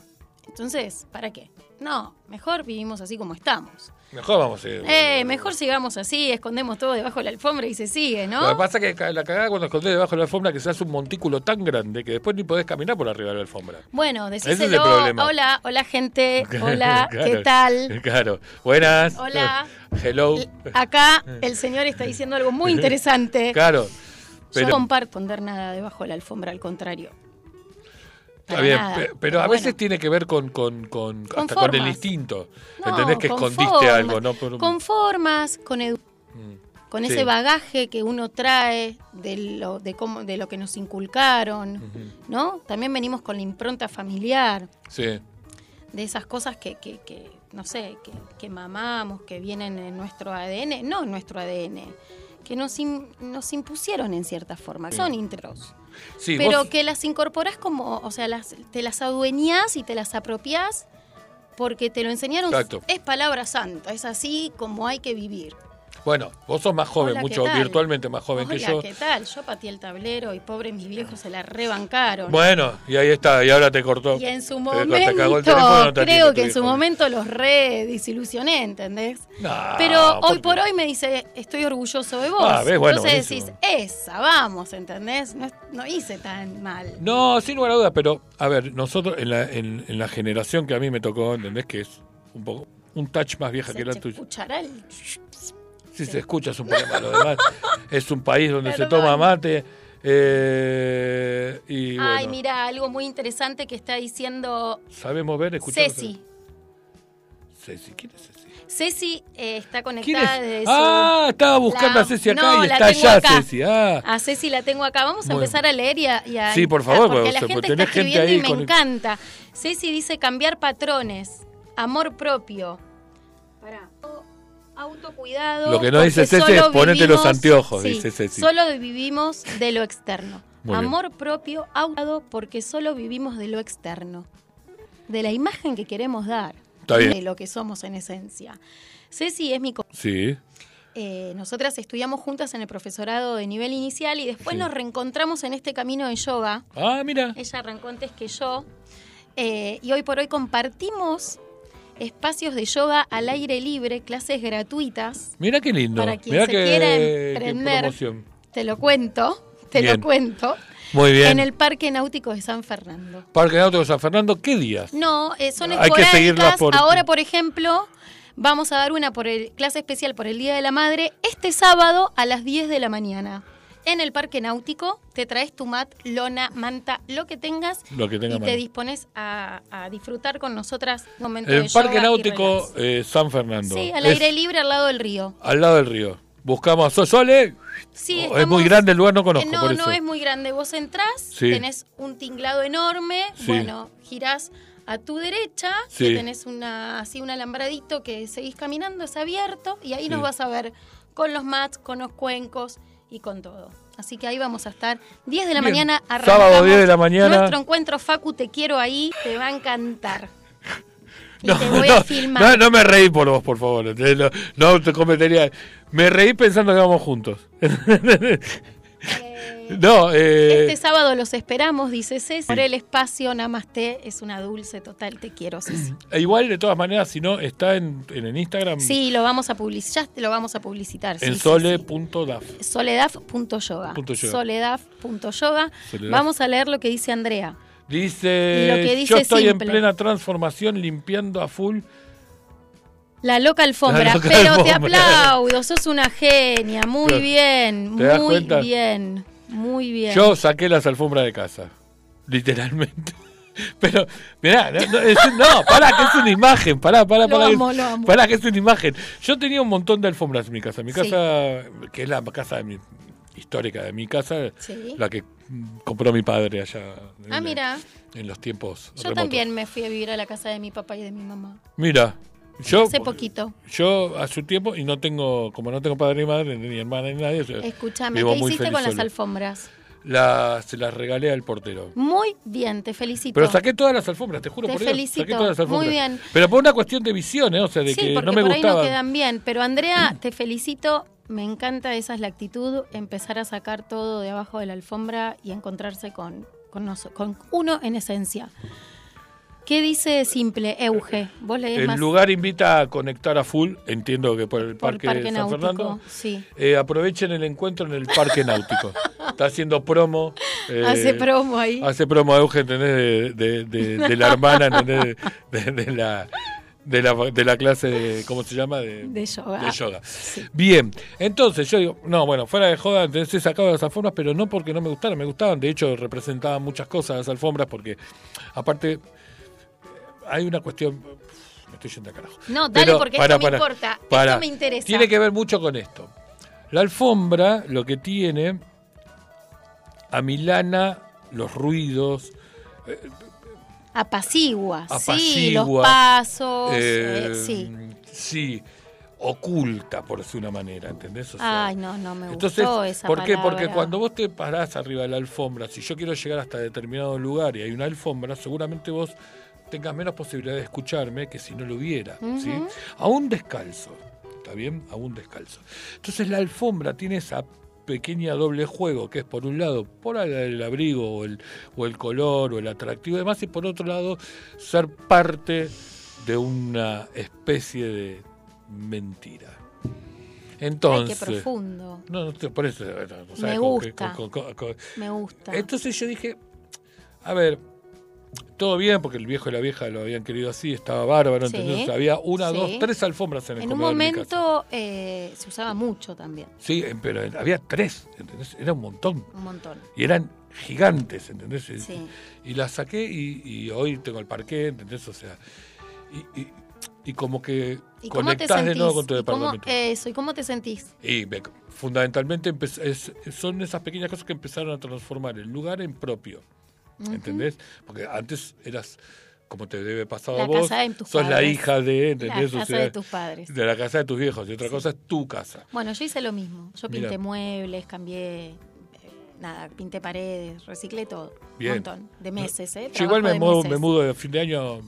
Entonces, ¿para qué? No, mejor vivimos así como estamos. Mejor vamos a ir. Eh, mejor sigamos así, escondemos todo debajo de la alfombra y se sigue, ¿no? Lo que pasa es que la cagada cuando escondés debajo de la alfombra que se hace un montículo tan grande que después ni podés caminar por arriba de la alfombra. Bueno, Ese es el decíselo. problema. Hola, hola gente. Hola, ¿qué tal? Claro. Buenas. Hola. Hello. Acá el señor está diciendo algo muy interesante. Claro. Pero- Yo comparto poner nada debajo de la alfombra, al contrario. Está bien, pero a veces bueno. tiene que ver con, con, con, Con hasta con el instinto. No, ¿Entendés que con escondiste formas, algo? ¿no? Por Con formas, con edu- con Mm. Sí. ese bagaje que uno trae de lo, de cómo, de lo que nos inculcaron, ¿no? También venimos con la impronta familiar, Sí. de esas cosas que, que, que, no sé, que, que mamamos, que vienen en nuestro ADN, no en nuestro ADN, que nos, nos impusieron en cierta forma, Sí. son intros. Sí, pero vos- que las incorporás como, o sea, las, te las adueñás y te las apropiás porque te lo enseñaron. Exacto. Es palabra santa, es así como hay que vivir. Bueno, vos sos más joven, Hola, ¿qué mucho virtualmente más joven que yo. ¿qué tal? Yo pateé el tablero y pobre mis viejos se la rebancaron. Bueno, y ahí está, y ahora te cortó. Y en su te momento, cagó el teléfono, no te creo que en su momento los re desilusioné, ¿entendés? No, Pero ¿por hoy por hoy me dice, estoy orgulloso de vos. Ah, ves, bueno, Entonces buenísimo. decís, esa, vamos, ¿entendés? No, no hice tan mal. No, sin lugar a dudas, pero a ver, nosotros en la, en, en la generación que a mí me tocó, ¿entendés? Que es un poco un touch más vieja que la tuya. escuchará Si se escucha es un problema. Lo demás es un país donde se toma mate. eh, y bueno, Ay, mira, algo muy interesante que está diciendo ¿sabemos ver? Escuchamos? Ceci. Ceci, ¿quién es Ceci? Ceci eh, está ¿Quién conectada es? desde su- Ah, estaba buscando La- a Ceci acá no, y está allá acá. Ceci. Ah. A Ceci la tengo acá. Vamos a empezar a leer y a... y a- Sí, por favor, porque la gente tenés está gente escribiendo ahí y me encanta. Ceci dice cambiar patrones, amor propio. Autocuidado. Lo que no dice Ceci es ponete los anteojos, sí, dice Ceci. Solo vivimos de lo externo. Muy bien. amor propio, auto porque solo vivimos de lo externo. De la imagen que queremos dar. Está bien. De lo que somos en esencia. Ceci es mi Sí. eh, nosotras estudiamos juntas en el profesorado de nivel inicial y después Sí. nos reencontramos en este camino de yoga. Ah, mira. Ella arrancó antes que yo. eh, y hoy por hoy compartimos espacios de yoga al aire libre, clases gratuitas. Mira qué lindo. Para quien Mira se quiera emprender. Te lo cuento, te Bien. lo cuento. Muy bien. En el Parque Náutico de San Fernando. Parque Náutico de San Fernando, ¿qué días? No, eh, son Hay que seguirlas por- Ahora, por ejemplo, vamos a dar una por el, clase especial por el Día de la Madre este sábado a las 10 de la mañana. En el Parque Náutico te traes tu mat, lona, manta, lo que tengas Lo que tenga y te dispones a, a disfrutar con nosotras un momento El de Parque yoga Náutico eh, San Fernando. Sí, al Es aire libre al lado del río. al lado del río. Buscamos a Sosole. Sí, es muy grande el lugar, no conozco. No, por no eso. es muy grande. Vos entrás, Sí. tenés un tinglado enorme, Sí. bueno, girás a tu derecha, Sí. que tenés una, así un alambradito que seguís caminando, es abierto, y ahí nos vas a ver con los mats, con los cuencos y con todo. Así que ahí vamos a estar 10 de la Bien. mañana, Sábado, arrancamos 10 de la mañana. Nuestro encuentro Facu, te quiero ahí, te va a encantar. Y No, te voy no, a filmar. no, no me reí por vos, por favor. No, no te cometería. Me reí pensando que vamos juntos. no, eh, Este sábado los esperamos, dice César. Por el espacio Namaste es una dulce total, te quiero, Ceci. igual, de todas maneras, si no, está en, en el Instagram. Sí, lo vamos a publicitar, lo vamos a publicitar. sí, en sí, sole.daf. sí. Soledad.yoga. Punto yoga. Soledad.yoga. Soledad. Vamos a leer lo que dice Andrea. Dice, Lo que dice yo estoy simple. en plena transformación limpiando a full. La loca alfombra. La loca Pero te aplaudo, sos una genia. Muy bien, ¿te das muy cuenta? bien. Muy bien. Yo saqué las alfombras de casa, literalmente. Pero, mirá, no, no, es- no, pará, que es una imagen, pará, pará, Lo pará. lo amo. Pará, que es una imagen. Yo tenía un montón de alfombras en mi casa. Mi Sí. casa, que es la casa de mi- histórica de mi casa, Sí. la que compró mi padre allá Ah, en, mira. en los tiempos Yo remotos. también me fui a vivir a la casa de mi papá y de mi mamá. Mira, yo, Hace poquito. yo a su tiempo, y no tengo, como no tengo padre ni madre, ni hermana ni nadie, Escúchame, ¿qué hiciste con las alfombras? La- se las regalé al portero. Muy bien, te felicito. Pero saqué todas las alfombras, te juro Te por Dios. felicito, Saqué todas las alfombras. muy bien. Pero por una cuestión de visión, ¿eh? O sea, de sí, que porque no me por ahí no quedan bien. Pero Andrea, te felicito. Me encanta, esa es la actitud, empezar a sacar todo de abajo de la alfombra y encontrarse con, con, con uno en esencia. ¿Qué dice simple, Euge? Vos El más lugar invita a conectar a full, entiendo que por el por Parque, Parque San Náutico. Fernando. Sí. Eh, aprovechen el encuentro en el Parque Náutico. Está haciendo promo. eh, Hace promo ahí. Hace promo Euge, ¿entendés? De, de- de- de la hermana, ¿entendés? De, la, de la, de la clase de, ¿cómo se llama? De, De yoga. de yoga. Bien, entonces yo digo, no, bueno, fuera de joda, entonces he sacado las alfombras, pero no porque no me gustaran, me gustaban, de hecho representaban muchas cosas las alfombras, porque aparte hay una cuestión, me estoy yendo a carajo. No, dale, Pero, porque para, esto me para, importa. para. Esto me interesa. Tiene que ver mucho con esto. La alfombra lo que tiene, amilana los ruidos, Apacigua, sí, apacigua. los pasos, eh, eh, sí. sí, oculta, por decir una manera, ¿entendés? O sea, Ay, no, no me entonces, gustó esa ¿por qué? Porque palabra. cuando vos te parás arriba de la alfombra, si yo quiero llegar hasta determinado lugar y hay una alfombra, seguramente vos tengas menos posibilidad de escucharme que si no lo hubiera, ¿sí? Ujú. Aún descalzo, ¿está bien? Aún descalzo. Entonces la alfombra tiene esa pequeña doble juego, que es por un lado, por el, abrigo o el, o el color o el atractivo y demás, y por otro lado, ser parte de una especie de mentira. Entonces, Ay, qué profundo. no, no, te- por eso. eh, no, o sea, Me gusta. con- con- con- Me gusta. Entonces yo dije, a ver, todo bien, porque el viejo y la vieja lo habían querido así, estaba bárbaro, Sí, ¿entendés? Había una, sí. dos, tres alfombras en el En un de momento eh, se usaba mucho también, Sí, eh, pero había tres, ¿entendés? Era un montón. un montón. Y eran gigantes, ¿entendés? Y- Sí. Y las saqué y, y hoy tengo el parqué, ¿entendés? O sea, y, y- y como que ¿Y cómo te conectás de nuevo con tu ¿Y cómo- departamento. eso, ¿y cómo te sentís? Y me- fundamentalmente es- son esas pequeñas cosas que empezaron a transformar el lugar en propio. ¿Entendés? Porque antes eras, como te debe pasar La a vos, de sos la hija de, La ¿entendés? O casa sea, de tus padres. de la casa de tus viejos. Y otra cosa es tu casa. Bueno, yo hice lo mismo. Yo pinté muebles, cambié, eh, nada, pinté paredes, reciclé todo. Bien. Un montón, de meses, ¿eh? Yo igual me de mudo, meses. me mudo de fin de año.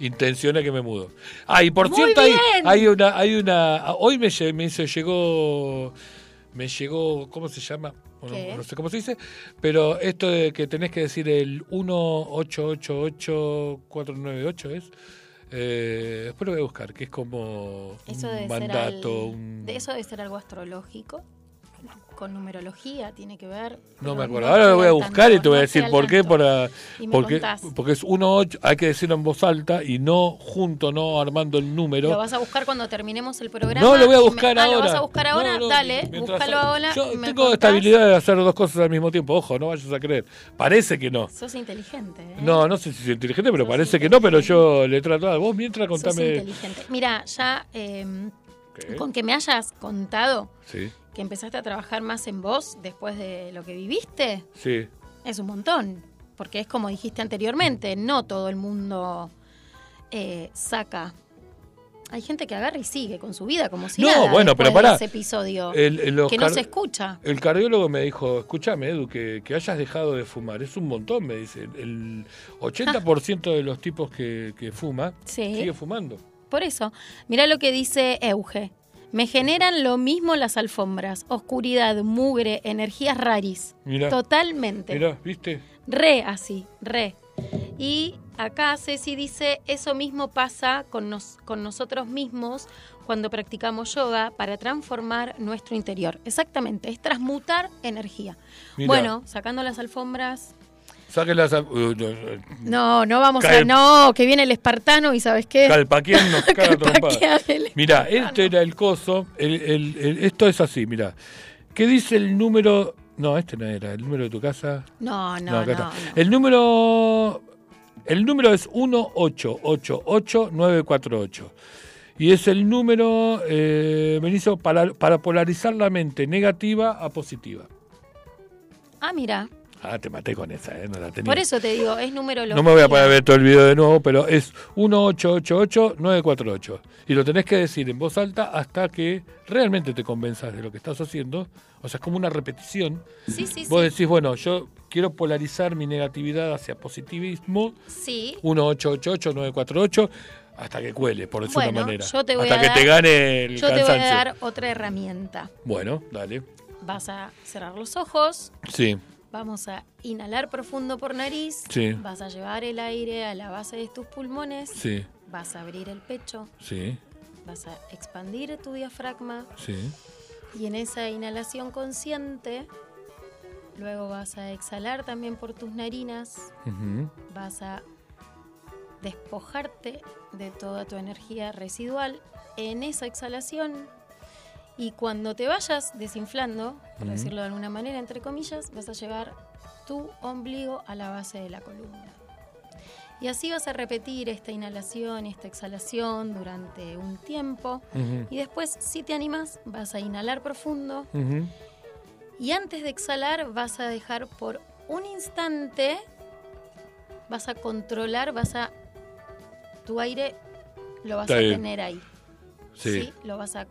Intencioné que me mudo. Ah, y por Muy cierto, hay, hay una, hay una. Hoy me, me hizo, llegó. Me llegó, ¿cómo se llama? No sé cómo se dice, pero esto de que tenés que decir el 1888498 es. Eh, después lo voy a buscar, que es como Eso un debe mandato. al- un- de eso debe ser algo astrológico. Con numerología tiene que ver. No me acuerdo. Ahora lo voy a buscar y te voy a decir por qué. Para, porque, contás. porque es 1.8, hay que decirlo en voz alta y no junto, no armando el número. Lo vas a buscar cuando terminemos el programa. No, lo voy a me- buscar ah, ahora. ¿Lo vas a buscar ahora? No, no, Dale, búscalo ahora. Yo me tengo esta habilidad de hacer dos cosas al mismo tiempo. Ojo, no vayas a creer. Parece que no. Sos inteligente. ¿eh? No, no sé si soy inteligente, pero parece que no, pero yo le trato a vos mientras Sos contame. inteligente. Mira, ya eh, ¿Qué? con que me hayas contado Sí, que empezaste a trabajar más en vos después de lo que viviste, sí. es un montón. Porque es como dijiste anteriormente, no todo el mundo eh, saca. Hay gente que agarra y sigue con su vida como si No, nada bueno, pero ese episodio El- que no se escucha. El cardiólogo me dijo, escúchame Edu, que, que hayas dejado de fumar, es un montón, me dice. El 80% de los tipos que, que fuma Sí. sigue fumando. Por eso, mira lo que dice Euge. Me generan lo mismo las alfombras, oscuridad, mugre, energías raris. Mirá. Totalmente. Mirá, ¿viste? Re así, re. Y acá Ceci dice, eso mismo pasa con, nos- con nosotros mismos cuando practicamos yoga para transformar nuestro interior. Exactamente, es transmutar energía. Mirá. Bueno, sacando las alfombras... Saquen las... al- uh, no, no, No, vamos a... No, que viene el espartano y ¿sabes qué? Calpaquián nos caga a trompada. Mirá, este era el coso. el- el- el- esto es así, mirá. ¿Qué dice el número? No, este no era. El número de tu casa. No, no. El número. El número es 1888948. Y es el número, eh, Benicio, para, para polarizar la mente negativa a positiva. Ah, mira, Ah, te maté con esa, ¿eh? No la tenía. por eso te digo, es numerología. No me voy a poner a ver todo el video de nuevo, pero es 1888948. Y lo tenés que decir en voz alta hasta que realmente te convenzas de lo que estás haciendo. O sea, es como una repetición. Sí, sí, Vos sí. decís, bueno, yo quiero polarizar mi negatividad hacia positivismo. Sí. 1888948 hasta que cuele, por decir Bueno, una manera. yo te voy hasta a que dar- te gane el Yo te voy a dar otra herramienta. Bueno, dale. Vas a cerrar los ojos, Sí, vamos a inhalar profundo por nariz, Sí. vas a llevar el aire a la base de tus pulmones, sí, vas a abrir el pecho, sí, vas a expandir tu diafragma sí. y en esa inhalación consciente, luego vas a exhalar también por tus narinas, vas a despojarte de toda tu energía residual en esa exhalación y cuando te vayas desinflando, por decirlo de alguna manera, entre comillas, vas a llevar tu ombligo a la base de la columna. Y así vas a repetir esta inhalación y esta exhalación durante un tiempo. Y después, si te animas, vas a inhalar profundo. Y antes de exhalar, vas a dejar por un instante, vas a controlar, vas a. Tu aire lo vas Está a bien. tener ahí. Sí. Lo vas a.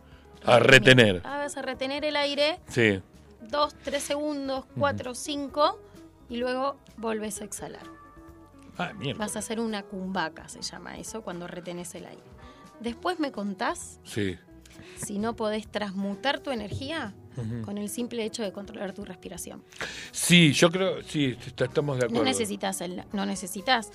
A retener. Ah, vas a retener el aire Sí. dos, tres segundos, cuatro, cinco, y luego volves a exhalar. Ah, mierda. Vas a hacer una cumbaca, se llama eso, cuando retenés el aire. Después me contás Sí. si no podés transmutar tu energía con el simple hecho de controlar tu respiración. Sí, yo creo, sí, est- estamos de acuerdo. No necesitas, el- no necesitas.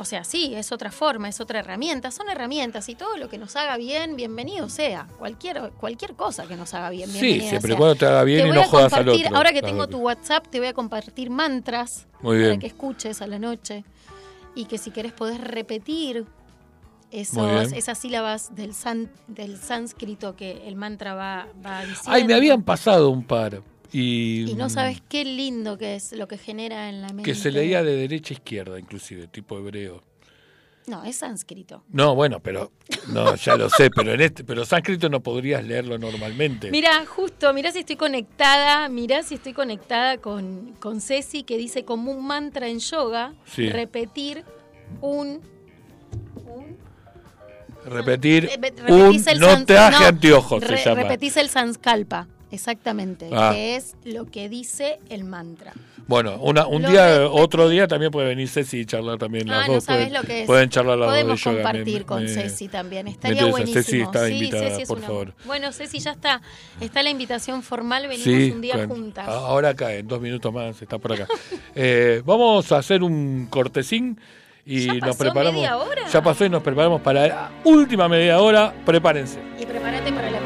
O sea, sí, es otra forma, es otra herramienta, son herramientas y todo lo que nos haga bien, bienvenido sea. Cualquier, cualquier cosa que nos haga bien, Sí, bienvenida siempre y sea. cuando te haga bien y voy no jodas al otro. Ahora que tengo tu WhatsApp, te voy a compartir mantras Muy para que escuches a la noche y que si querés podés repetir esos, esas sílabas del, san- del sánscrito que el mantra va, va diciendo. Ay, me habían pasado un par. Y, Y no sabes qué lindo que es lo que genera en la mente. que se leía de derecha a izquierda, inclusive, tipo hebreo. No, es sánscrito. No, bueno, pero no, ya lo sé, pero en este, pero sánscrito no podrías leerlo normalmente. Mira, justo, mira si estoy conectada, mira si estoy conectada con, con Ceci que dice como un mantra en yoga, Sí. repetir un... Repetir eh, ve- un no traje no, anteojos re- se llama. Repetís el sanskalpa, exactamente, Ah. que es lo que dice el mantra. Bueno, una, un Lo día, de- otro día también puede venir Ceci y charlar también las ah, no dos. sabes pueden, lo que es. pueden charlar las dos de Podemos yoga. me- compartir con me- Ceci también, estaría buenísimo. Ceci está sí, invitada, Ceci es por una- favor. Bueno, Ceci, ya está. Está la invitación formal, venimos Sí, un día juntas. Ahora acá, en dos minutos más, está por acá. Eh, vamos a hacer un cortecín y ¿Ya nos pasó preparamos. media hora? Ya pasó y nos preparamos para la última media hora. Prepárense. Y prepárate para la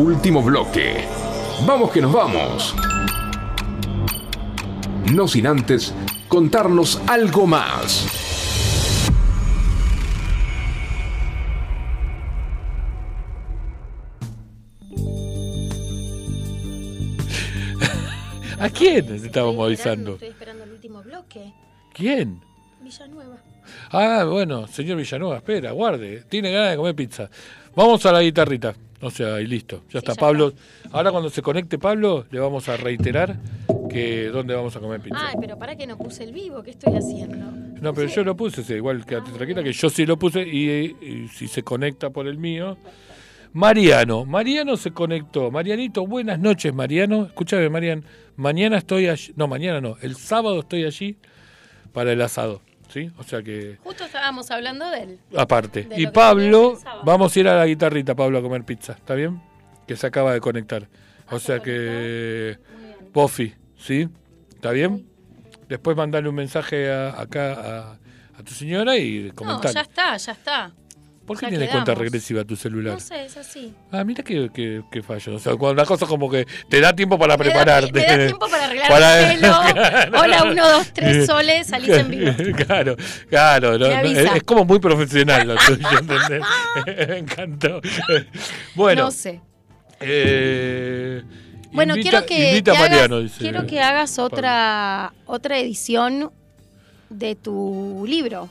último bloque. Vamos que nos vamos. No sin antes contarnos algo más. ¿A quién estábamos avisando? Estoy esperando el último bloque. ¿Quién? Villanueva. Ah, bueno, señor Villanueva, espera, guarde. Tiene ganas de comer pizza. Vamos a la guitarrita. O sea, y listo. Ya está, Pablo. Ahora cuando se conecte Pablo, le vamos a reiterar que dónde vamos a comer pizza. Ay, pero para que no puse el vivo, ¿qué estoy haciendo? No, pero yo lo puse, sí, igual quédate tranquila que yo sí lo puse y, y si se conecta por el mío. Mariano, Mariano se conectó. Marianito, buenas noches, Mariano. Escúchame, Marian, mañana estoy allí, no, mañana no, el sábado estoy allí para el asado, ¿sí? O sea que, Justo estábamos hablando de él. aparte. De Y Pablo, vamos a ir a la guitarrita, Pablo, a comer pizza, ¿está bien? Que se acaba de conectar. O sea que, Pofi, ¿sí? ¿Está bien? Después mandale un mensaje a- acá a, a tu señora y No, comentar. ya está, ya está. ¿Por qué tiene cuenta regresiva tu celular? No sé, es así. Ah, mira qué, qué, qué fallo. O sea, cuando la cosa como que te da tiempo para da- prepararte. Me da, tiempo para arreglar Para- el pelo. Claro. Hola, uno, dos, tres soles, salís en vivo. Claro, claro. no, no, es, es como muy profesional lo tuyo, ¿entendés? Me encantó. Bueno. No sé. eh, Bueno, invita- quiero que, invita que a Mariano, hagas, dice quiero que hagas Pablo. otra otra edición de tu libro.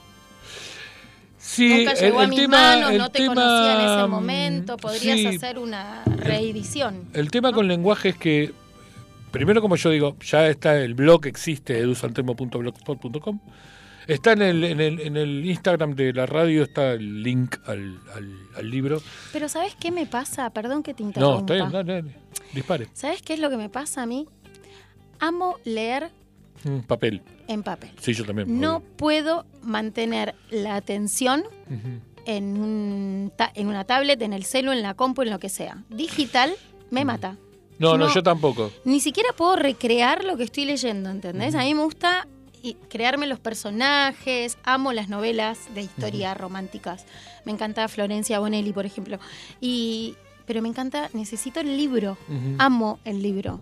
Sí, Nunca llegó el, a el mis tema, manos, no te tema, conocía en ese mm, momento. Podrías sí, hacer una reedición. El tema con lenguaje es que, primero como yo digo, ya está el blog, existe, edusaltemo.blogspot.com. Está en el, en, el, en el Instagram de la radio, está el link al, al, al libro. Pero ¿sabes qué me pasa? Perdón que te No, interrumpa. está bien, dale, dale, dispare. ¿Sabes qué es lo que me pasa a mí? Amo leer Mm, papel. en papel. Sí, yo también. No obvio. puedo mantener la atención en, un ta- en una tablet, en el celu, en la compu, en lo que sea. Digital me mata. No, no, No. yo tampoco. Ni siquiera puedo recrear lo que estoy leyendo, ¿entendés? A mí me gusta crearme los personajes, amo las novelas de historia románticas. Me encanta Florencia Bonelli, por ejemplo. Y pero me encanta, necesito el libro. Amo el libro.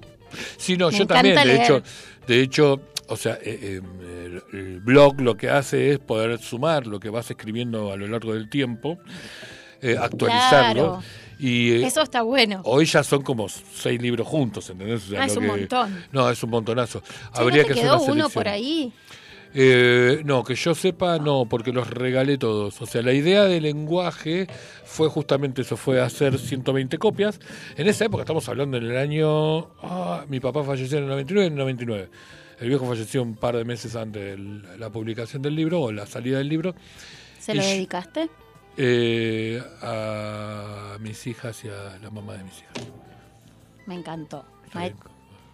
Sí, no, Me yo también. De hecho, de hecho, o sea, eh, eh, el, blog lo que hace es poder sumar lo que vas escribiendo a lo largo del tiempo, eh, actualizarlo. Claro. Y eh, Eso está bueno. hoy ya son como seis libros juntos, ¿entendés? O sea, Ah, es un montón. No, es un montonazo. Habría ¿No te que quedó hacer una uno por ahí? Eh, no, que yo sepa, no, porque los regalé todos. O sea, la idea del lenguaje fue justamente eso, fue hacer 120 copias. En esa época, estamos hablando en el año... ah, mi papá falleció en el 99, en el 99. El viejo falleció un par de meses antes de la publicación del libro, o la salida del libro, ¿Se lo dedicaste? eh, a mis hijas y a la mamá de mis hijas. Me encantó. Bien,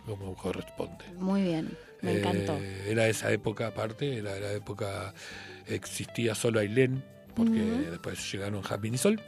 Como corresponde. Muy bien, me Eh, encantó. Era esa época aparte, era la época existía solo Ailén, porque después llegaron Jasmine y Sol,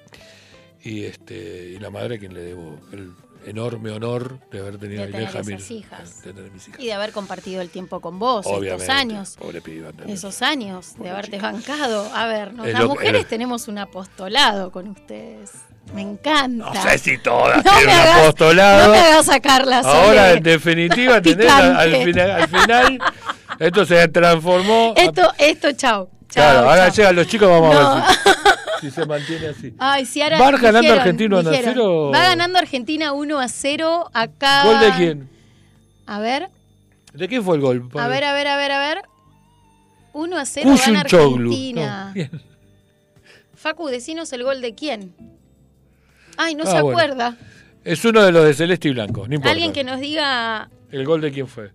y este y la madre a quien le debo el enorme honor de haber tenido De a Ailén hijas. de tener mis hijas. Y de haber compartido el tiempo con vos, Obviamente, estos años. pobre piba. Esos años de haberte bancado. A ver, las mujeres tenemos un apostolado con ustedes. Me encanta. No sé si todas No tienen un hagas- apostolado. No me hagas sacarla, Ahora, en definitiva, ¿entendés? Al, final, al final, esto se transformó. a- Esto, esto, chao. claro, ahora llegan los chicos, vamos No. a ver si, si se mantiene así. Ay, si ahora ¿Va ganando dijeron- Argentina 1 a dijeron, 0? Va ganando Argentina 1 a 0 acá. ¿Gol de quién? A ver, ¿De quién fue el gol? a ver, a ver, a ver, a ver. 1 a 0 gana. Argentina. No. Facu, decinos el gol de quién. Ay, no Ah, se bueno. acuerda. Es uno de los de Celeste y Blanco, no importa. Alguien que nos diga. ¿El gol de quién fue?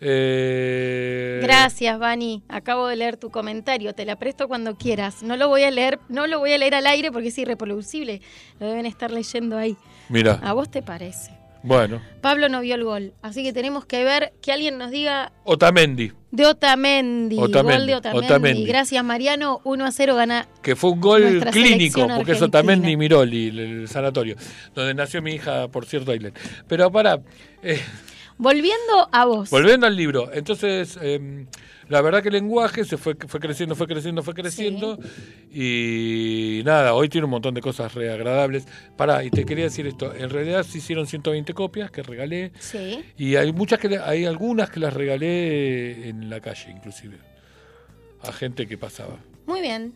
Eh, Gracias, Vani. Acabo de leer tu comentario. Te la presto cuando quieras. No lo voy a leer, no lo voy a leer al aire porque es irreproducible. Lo deben estar leyendo ahí. Mira, ¿A vos te parece? Bueno. Pablo no vio el gol, así que tenemos que ver que alguien nos diga Otamendi, de Otamendi, Otamendi, gol de Otamendi. Otamendi. Gracias, Mariano. 1 a 0 gana. que fue un gol clínico, porque es argentina. Otamendi y Miroli, el, el sanatorio, donde nació mi hija, por cierto, Ailén. Pero para, eh, Volviendo a vos. Volviendo al libro, entonces em, la verdad que el lenguaje se fue, fue creciendo, fue creciendo, fue creciendo y nada, hoy tiene un montón de cosas re agradables. Pará, y te quería decir esto, en realidad se hicieron 120 copias que regalé Sí. y hay muchas que hay algunas que las regalé en la calle inclusive a gente que pasaba. Muy bien.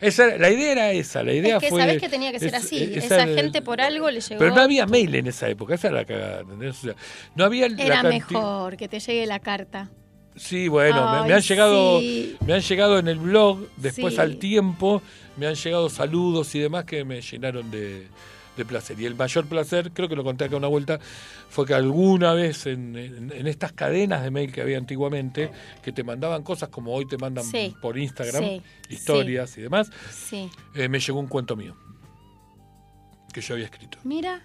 Esa, la idea era esa, la idea es que fue... sabés que tenía que ser es- así. esa Esa gente por algo le llegó. Pero no había mail en esa época, esa era la cagada, ¿entendés? O sea, no había Era mejor que te llegue la carta. Sí, bueno, me- han llegado, sí. me han llegado en el blog, después Sí. al tiempo, me han llegado saludos y demás que me llenaron de, de placer. Y el mayor placer, creo que lo conté acá una vuelta, fue que alguna vez en, en- en estas cadenas de mail que había antiguamente, que te mandaban cosas como hoy te mandan Sí. por Instagram, historias y demás, eh, me llegó un cuento mío que yo había escrito, Mira,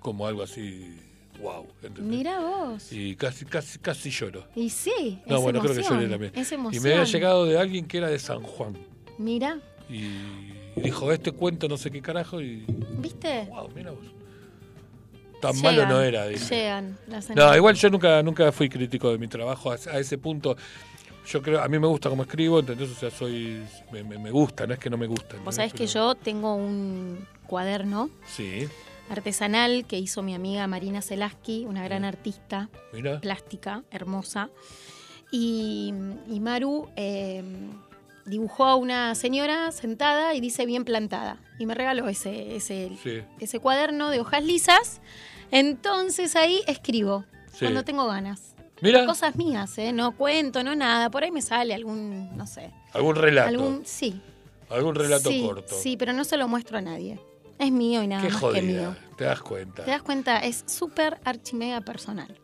como algo así, wow. ¿entendés? mira vos. Y casi, casi, casi lloro. Y sí, No, es bueno, creo que lloré también. Es Y me había llegado de alguien que era de San Juan. Mira, Y dijo, este cuento no sé qué carajo. Y ¿viste? wow, mira vos. Tan malo no era. dice. Llegan las No, igual yo nunca, nunca fui crítico de mi trabajo a, a ese punto. Yo creo, a mí me gusta cómo escribo, ¿entendés? O sea, soy, me, me- me gusta, no es que no me gusta. Vos sabés que yo tengo un cuaderno Sí, artesanal que hizo mi amiga Marina Zelaski, una gran artista mira. plástica, hermosa. Y, y Maru eh, dibujó a una señora sentada y dice bien plantada. Y me regaló ese, ese, Sí. ese cuaderno de hojas lisas. Entonces ahí escribo, Sí. cuando tengo ganas. Mira. Cosas mías, ¿eh? No cuento, no nada. Por ahí me sale algún, no sé. Algún relato. Algún, sí. Algún relato sí, corto. Sí, pero no se lo muestro a nadie. Es mío y nada Qué más que mío. jodida, te das cuenta. ¿Te das cuenta? Es súper archimega personal.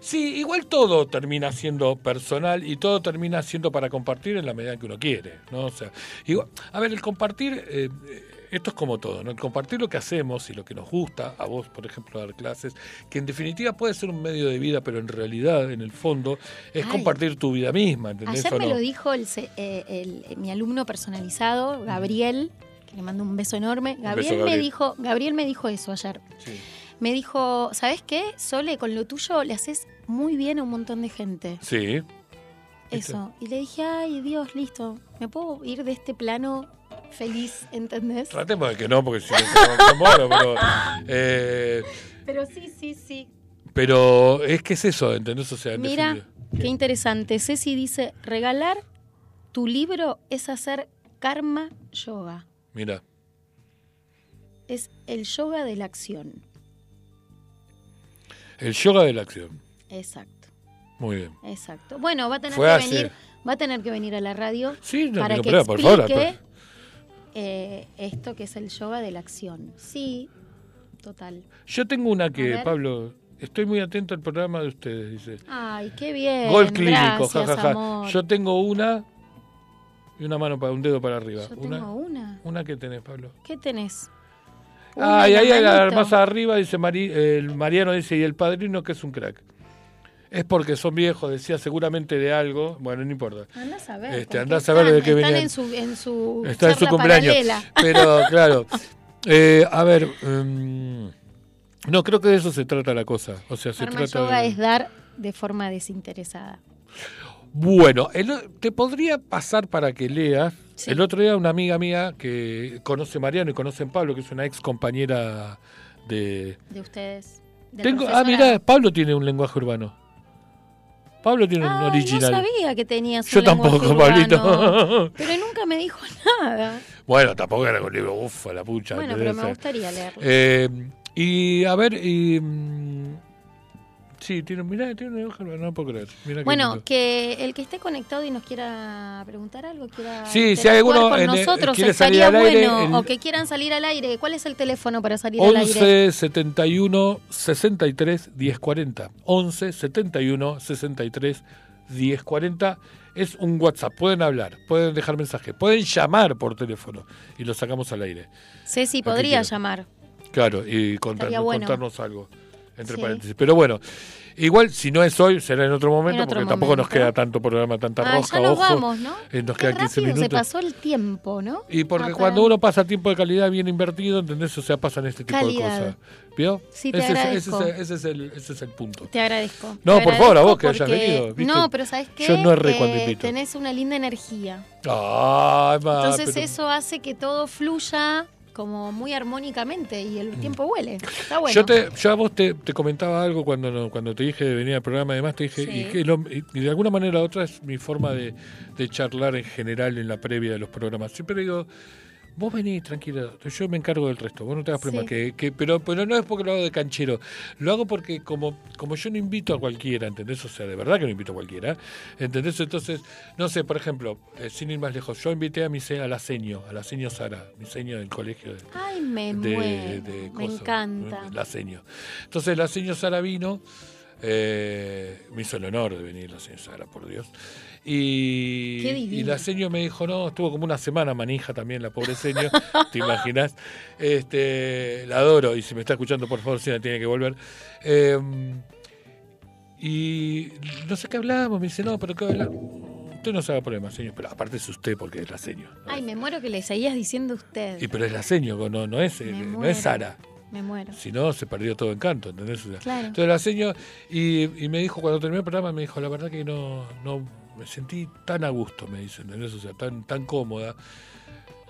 Sí, igual todo termina siendo personal y todo termina siendo para compartir en la medida que uno quiere, ¿no? O sea, igual- a ver, el compartir, eh, esto es como todo, ¿no? El compartir lo que hacemos y lo que nos gusta, a vos, por ejemplo, dar clases, que en definitiva puede ser un medio de vida, pero en realidad, en el fondo, es Ay. compartir tu vida misma, ¿entendés? Ayer me no? lo dijo el, eh, el- mi alumno personalizado, Gabriel, que le mando un beso enorme. Gabriel, me Gabriel. dijo, Gabriel me dijo eso ayer. Sí. Me dijo, ¿sabes qué? Sole, con lo tuyo le haces muy bien a un montón de gente. Sí. Eso. Y le dije, ay, Dios, listo. ¿Me puedo ir de este plano feliz, entendés? Tratemos de que no, porque si no muero, pero, eh, Pero sí, sí, sí. pero es que es eso, ¿entendés? O sea, en Mira, definitiva. qué interesante. Ceci dice, regalar tu libro es hacer karma yoga. Mira. Es el yoga de la acción. El yoga de la acción. Exacto, Muy bien. exacto. Bueno, va a tener Fue que hace- venir, va a tener que venir a la radio Sí, no para que problema, por favor, explique eh, esto que es el yoga de la acción. Sí, total. Yo tengo una que. Pablo, estoy muy atento al programa de ustedes, dice. Ay, qué bien. Gol clínico, jajaja. amor. Yo tengo una y una mano para un dedo para arriba. Yo una, tengo una. una que tenés, Pablo. ¿Qué tenés? Ah, y ahí la hay la manito. más arriba dice Mari- el Mariano dice y el padrino que es un crack. Es porque son viejos, decía seguramente de algo. Bueno, no importa. Andás a ver. Este, andás a ver de están- qué están venían. en su, en su Está en su cumpleaños. paralela. Pero, claro. Eh, a ver. mm, no, creo que de eso se trata la cosa. O sea, se trata yoga de... es dar de forma desinteresada. Bueno, el te podría pasar para que leas. Sí. El otro día una amiga mía que conoce a Mariano y conoce a Pablo, que es una ex compañera de... De ustedes. Tengo, ah, mira, Pablo tiene un lenguaje urbano. Pablo tiene un Ay, original. No sabía que tenías Yo un lenguaje tampoco, urbano. Pablito. Pero nunca me dijo nada. Bueno, tampoco era un libro, ufa, la pucha. Bueno, pero me gustaría leerlo. Eh, y a ver, y, mm, sí, tiene, mirá, tiene no puedo creer. Mirá Bueno, que el que esté conectado y nos quiera preguntar algo, quiera Sí, si hay alguno con en- nosotros, estaría salir al aire, bueno. el- O que quieran salir al aire. ¿Cuál es el teléfono para salir al aire? 11 71 63 10 40. 11 71 63 10 40 es un WhatsApp. Pueden hablar, pueden dejar mensaje, pueden llamar por teléfono y lo sacamos al aire. Ceci podría llamar. Claro, y contar- bueno. contarnos algo. Entre Sí. paréntesis. Pero bueno, igual si no es hoy, será en otro momento, En otro porque tampoco nos momento. queda tanto programa, tanta Ah, rosca, ya nos ojo. vamos, ¿no? Eh, nos Qué quedan 15 rápido minutos. se pasó el tiempo, ¿no? Y porque Ah, cuando uno pasa tiempo de calidad bien invertido, ¿entendés? O sea, pasan este tipo Calidad. de cosas. ¿Vio? Sí, te ese, es, ese, agradezco. es, ese es el, ese es el punto. Te agradezco. No, Te por favor, a vos que hayas venido, ¿viste? No, pero ¿sabes qué? Yo no erré Eh, cuando invito. Tenés una linda energía. Ay, ma, Entonces pero- eso hace que todo fluya como muy armónicamente y el tiempo huele. Está bueno. Mm. Yo, te, yo a vos te, te comentaba algo cuando no- cuando te dije de venir al programa, además te dije, Sí. y, que lo- y- y de alguna manera u otra es mi forma de, de charlar en general en la previa de los programas. Siempre digo, vos venís tranquila, yo me encargo del resto, vos no te hagas problema. Sí. Que, que- pero, pero no es porque lo hago de canchero, lo hago porque como, como yo no invito a cualquiera, ¿entendés? O sea, de verdad que no invito a cualquiera, ¿entendés? Entonces, no sé, por ejemplo, eh, sin ir más lejos, yo invité a mi a la seño, a la seño Sara, mi seño del colegio de, Ay, me de- muero. de me encanta. La seño. Entonces la seño Sara vino, eh, me hizo el honor de venir la seño Sara, por Dios. Y, Qué y la seño me dijo, no, estuvo como una semana manija también la pobre seño, ¿te imaginas? Este, la adoro y si me está escuchando, por favor, si la tiene que volver. Eh, y no sé qué hablábamos, me dice, no, pero qué hablar. Usted no se haga problema, señor, pero aparte es usted porque es la seño. Ay, me muero que le seguías diciendo usted. Y pero es la seño, no, no es, Me no muero. es Sara. Me muero. Si no, se perdió todo encanto, ¿entendés? Claro. Entonces la seño, y, y me dijo, cuando terminé el programa, me dijo, la verdad que no, no me sentí tan a gusto, me dice, ¿entendés? O sea, tan, tan cómoda.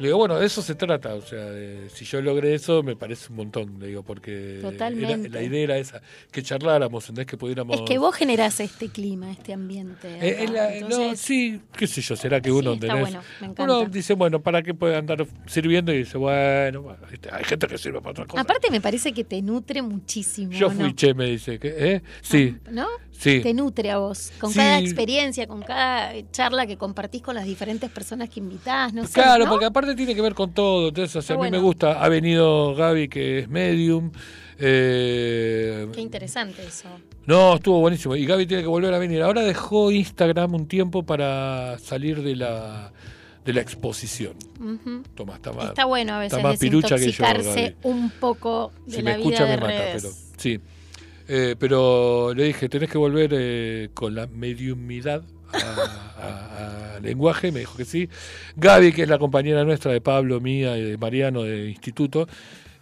Le digo, bueno, de eso se trata, o sea, de- si yo logré eso, me parece un montón, le digo, porque era- la idea era esa, que charláramos, ¿entendés? Que pudiéramos... Es que vos generás este clima, este ambiente. Eh, no, sí, qué sé yo, será que uno, Sí, bueno, me encanta. Uno dice, bueno, ¿para qué puede andar sirviendo? Y dice, bueno, bueno, ¿viste? hay gente que sirve para otra cosa. Aparte me parece que te nutre muchísimo. Yo ¿no? fui che, me dice, que ¿eh? Sí, ¿No? sí. Te nutre a vos. Con Sí. cada experiencia, con cada charla que compartís con las diferentes personas que invitás, no sé. Claro, ¿no? porque aparte tiene que ver con todo. Entonces, o sea, Está a mí me gusta. Ha venido Gaby, que es medium. eh, Qué interesante eso. no, estuvo buenísimo. Y Gaby tiene que volver a venir. Ahora dejó Instagram un tiempo para salir de la, de la exposición. Ujú. Toma, está más, Está bueno a veces está más pirucha que yo, desintoxicarse un poco de Si la me vida escucha de me mata, redes. pero sí. Eh, pero le dije, tenés que volver eh, con la mediumidad a, a- a lenguaje, me dijo que sí. Gaby, que es la compañera nuestra de Pablo, mía y de Mariano de instituto,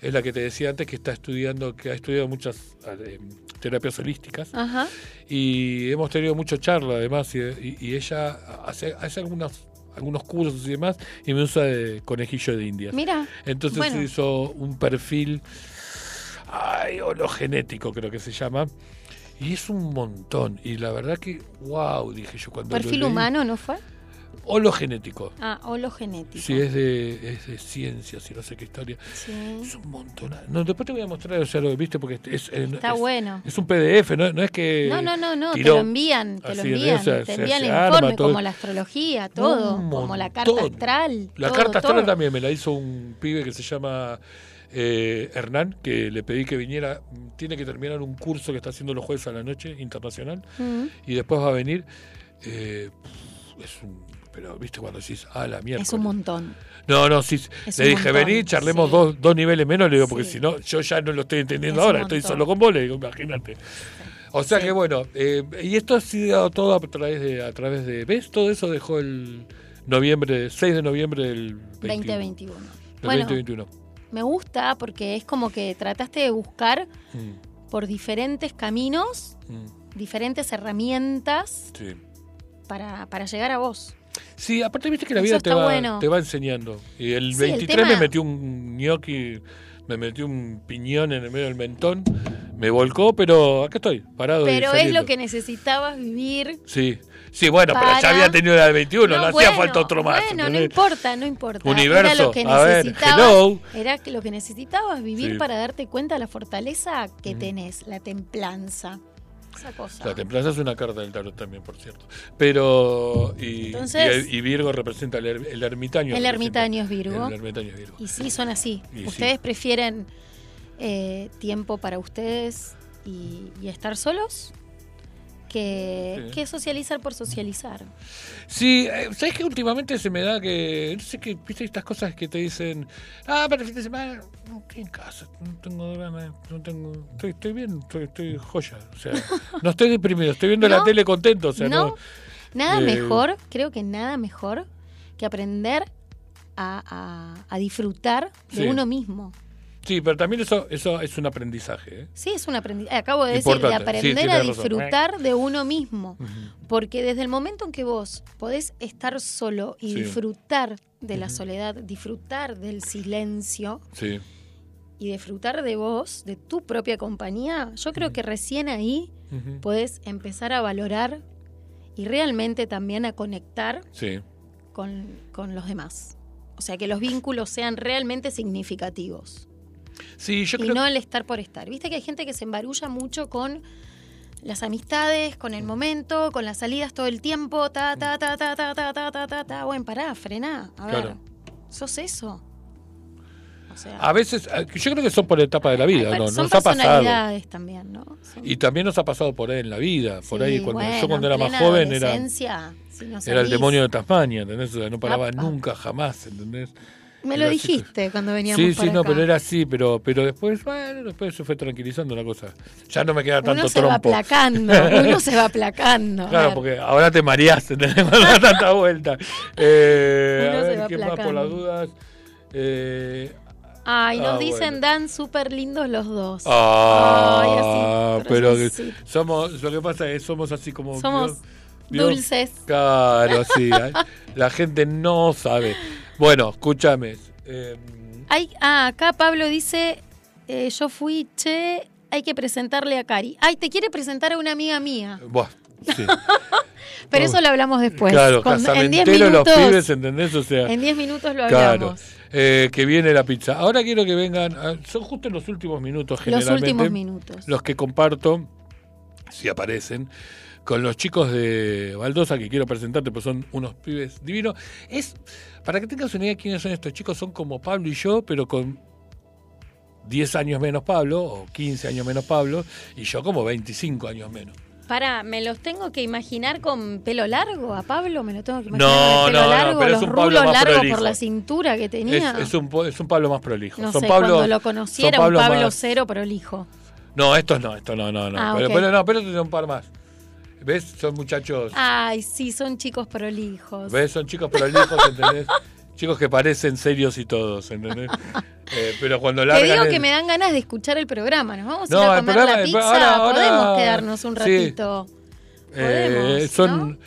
es la que te decía antes que está estudiando, que ha estudiado muchas eh, terapias holísticas Ajá. y hemos tenido mucha charla además y, y- y ella hace, hace algunos algunos cursos y demás y me usa de conejillo de indias. Mira, Entonces bueno. hizo un perfil ay, hologenético creo que se llama y es un montón y la verdad que wow dije yo cuando lo Perfil leí. humano, ¿no fue? hologenético. Ah, hologenético. Sí, es de, es de ciencias y no sé qué historia. Sí. Es un montón. No, después te voy a mostrar, o sea, lo viste, porque es, es- Está es- bueno. Es un PDF, no, no es que. No, no, no, no, te lo envían, te lo envían, o sea, te envían el arma informe, todo. como la astrología, todo, como la carta astral. La todo, carta astral todo. también me la hizo un pibe que se llama eh, Hernán, que le pedí que viniera. Tiene que terminar un curso que está haciendo los jueves a la noche, internacional, Mm. y después va a venir. eh, es un. Pero, viste, cuando decís, ah, la mierda. Es un montón. No, no, sí. Es le dije, montón, vení, charlemos sí. dos, dos niveles menos, le digo, porque Sí. si no, yo ya no lo estoy entendiendo Es ahora, estoy solo con vos, le digo, imagínate. O sea que bueno, eh, y esto ha sido todo a través de, a través de, ¿ves? Todo eso dejó el noviembre, 6 de noviembre del 21, 2021. del Bueno, 2021. Me gusta porque es como que trataste de buscar Mm, por diferentes caminos, mm, diferentes herramientas sí. para, para llegar a vos. Sí, aparte viste que la Eso vida te va, bueno. te va enseñando. Y el Sí, el 23 me metió un gnocchi, me metió un piñón en el medio del mentón, me volcó, pero acá estoy, parado. y Pero es lo que necesitabas vivir. Sí, sí, bueno, pero ya había tenido la de 21, no, hacía bueno, falta otro más. Bueno, no importa, no importa. Universo, era lo que a ver, hello. Era lo que necesitabas vivir Sí. para darte cuenta de la fortaleza que tenés, la templanza. Esa cosa. La templanza es una carta del tarot también, por cierto. Pero. Y, Entonces- y, y Virgo representa el, er- el ermitaño. El ermitaño es Virgo. El ermitaño es Virgo. Y sí, son así. Y sí. ¿Ustedes prefieren eh, tiempo para ustedes y, y estar solos? Que, Sí. que socializar por socializar. Sí, eh, ¿sabes que últimamente se me da que, no sé qué, viste estas cosas que te dicen, ah, para el fin de semana, no estoy en casa, no tengo ganas, no tengo, estoy, estoy bien, estoy, estoy joya, o sea, no estoy deprimido, estoy viendo la tele contento, o sea, no. no, nada eh, mejor, creo que nada mejor que aprender a, a- a disfrutar de Sí. uno mismo. Sí, pero también eso, eso es un aprendizaje, ¿eh? Sí, es un aprendizaje. Acabo de decir, de sí, aprender a razón. disfrutar de uno mismo. Porque desde el momento en que vos podés estar solo y Sí. disfrutar de la soledad, disfrutar del silencio y disfrutar de vos, de tu propia compañía, yo creo que recién ahí podés empezar a valorar y realmente también a conectar con, con los demás. O sea, que los vínculos sean realmente significativos. Sí, yo y creo no el estar por estar. Viste que hay gente que se embarulla mucho con las amistades, con el momento, con las salidas todo el tiempo, ta, ta, ta, ta, ta, ta, ta, ta, ta, ta. Bueno, pará, frená. A ver, Claro. ¿sos eso? O sea, A veces, eh, yo creo que son por etapa de la vida, ¿no? son Nos ha pasado. también, ¿no? Son- Y también nos ha pasado por ahí en la vida. Por ahí, cuando bueno, yo cuando era más joven era, adolescencia, si no era el demonio de Tasmania, ¿entendés? O sea, no paraba Apa. nunca, jamás, ¿entendés? Me lo así. dijiste cuando veníamos Sí, para sí, no, acá. pero era así, pero, pero después, bueno, después se fue tranquilizando la cosa. Ya no me queda tanto Uno se va aplacando, uno se va aplacando. Claro, porque ahora te mareaste, das tanta vuelta. Eh, Uno a ver, ¿quién más por las dudas? Eh, Ay, nos Ah, dicen bueno. Dan súper lindos los dos. ah, Ay, así, pero que somos, lo que pasa es que somos así como... Somos dulces. Claro, sí. La gente no sabe. Bueno, escúchame. eh, ah, acá Pablo dice, eh, yo fui, che, hay que presentarle a Cari. Ay, te quiere presentar a una amiga mía. buah, sí. Pero eso lo hablamos después. claro, Con- en 10 casamentero los minutos, pibes, ¿entendés? O sea, en 10 minutos lo Claro, hablamos. eh, que viene la pizza. Ahora quiero que vengan, ah, son justo en los últimos minutos Los generalmente. últimos minutos. Los que comparto, si aparecen, con los chicos de Baldosa, que quiero presentarte, pues son unos pibes divinos. Es, para que tengas una idea de quiénes son estos chicos, son como Pablo y yo, pero con 10 años menos Pablo, o 15 años menos Pablo, y yo como 25 años menos. Para, ¿me los tengo que imaginar con pelo largo? ¿A Pablo me lo tengo que imaginar No, con el pelo no, no, largo? pero es los un Pablo rulos más largos por la cintura que Es, tenía. es un, po- es un Pablo más prolijo. no son sé, Pablo, cuando lo conociera un Pablo más- cero prolijo. No, estos no, estos no, no, no. Ah, pero, ok. pero no, pero estos son un par más. ¿Ves? Son muchachos. Ay, sí, son chicos prolijos. ¿Ves? Son chicos prolijos, ¿entendés? chicos que parecen serios y todos, ¿entendés? Eh, pero cuando Te largan. digo el- que me dan ganas de escuchar el programa. Nos vamos a ir a comer programa- la pizza. ahora- ahora- Podemos quedarnos un sí. ratito. eh, podemos, son.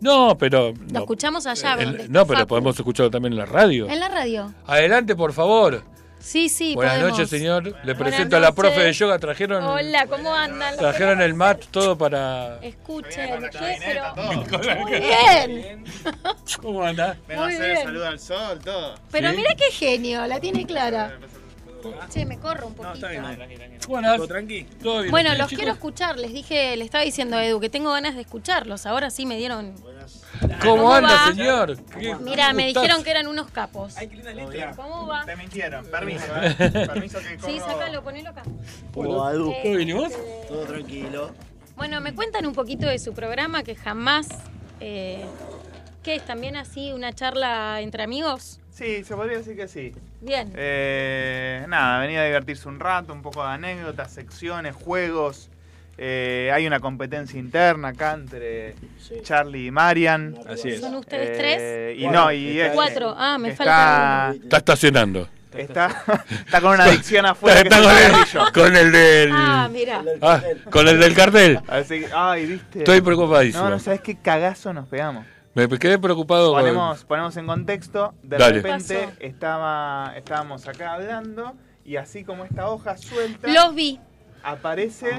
¿no? pero. Lo no, escuchamos allá. En- donde está no, pero Facu. podemos escucharlo también en la radio. En la radio. Adelante, por favor. Sí, sí, Buenas podemos. noches, señor. Le Buenas presento a la profe de yoga. Trajeron, Hola, ¿cómo andan? trajeron el mat todo para. Escuchen, ¿qué? Pero... Muy bien. ¿Cómo anda? Me va a Muy hacer el bien. saludo al sol, todo. Pero ¿Sí? mira qué genio, la tiene clara. Che, me corro un poquito. Buenas. ¿Todo tranqui? ¿Todo bien? Bueno, ¿Sí, los chicos? quiero escuchar. Les dije, le estaba diciendo a Edu que tengo ganas de escucharlos. Ahora sí me dieron. ¿Cómo, ¿Cómo anda, va? señor? ¿Qué Mira, me dijeron que eran unos capos. letra. ¿Cómo va? Te mintieron. Permiso, ¿eh? Permiso que Sí, corro. sácalo, ponelo acá. ¿Cómo va, Edu? Eh, ¿Todo bien y vos? Todo tranquilo. Bueno, me cuentan un poquito de su programa que jamás. Eh, ¿Qué es? ¿También así una charla entre amigos? Sí, se podría decir que sí. Bien. Eh, nada, venía a divertirse un rato, un poco de anécdotas, secciones, juegos. Eh, hay una competencia interna acá entre Charlie y Marian. Así es. ¿Son ustedes Eh, tres? Y no, y es- Cuatro. Ah, me está, falta Está estacionando. Está, está con una adicción afuera. Está es con el con el del. Ah, mira. Ah, con el del cartel. Así que- ay, viste. Estoy preocupadísimo. No, no sabes qué cagazo nos pegamos. Me quedé preocupado con- Ponemos, ponemos en contexto, de Dale. repente estaba, estábamos acá hablando y así como esta hoja suelta Los vi, aparece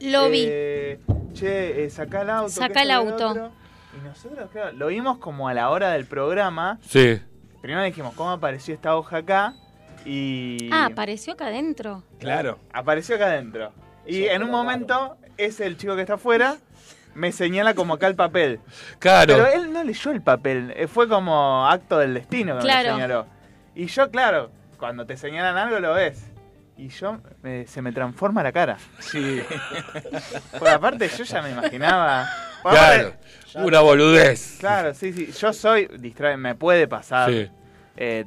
lo vi. eh, che, eh, sacá el auto. Saca el auto. otro. Y nosotros, claro, lo vimos como a la hora del programa. Sí. Primero dijimos, ¿cómo apareció esta hoja acá? Y Ah, apareció acá adentro. Claro. Apareció acá adentro. Y en un momento, es el chico que está afuera, me señala como acá el papel. Claro. Pero él no leyó el papel, eh, fue como acto del destino que Claro. me señaló. Y yo, claro, cuando te señalan algo lo ves. Y yo me- se me transforma la cara. Sí. Porque aparte yo ya me imaginaba. Claro, aparte- una boludez. Claro, sí, sí. Yo soy distraído, me puede pasar. Sí. Eh,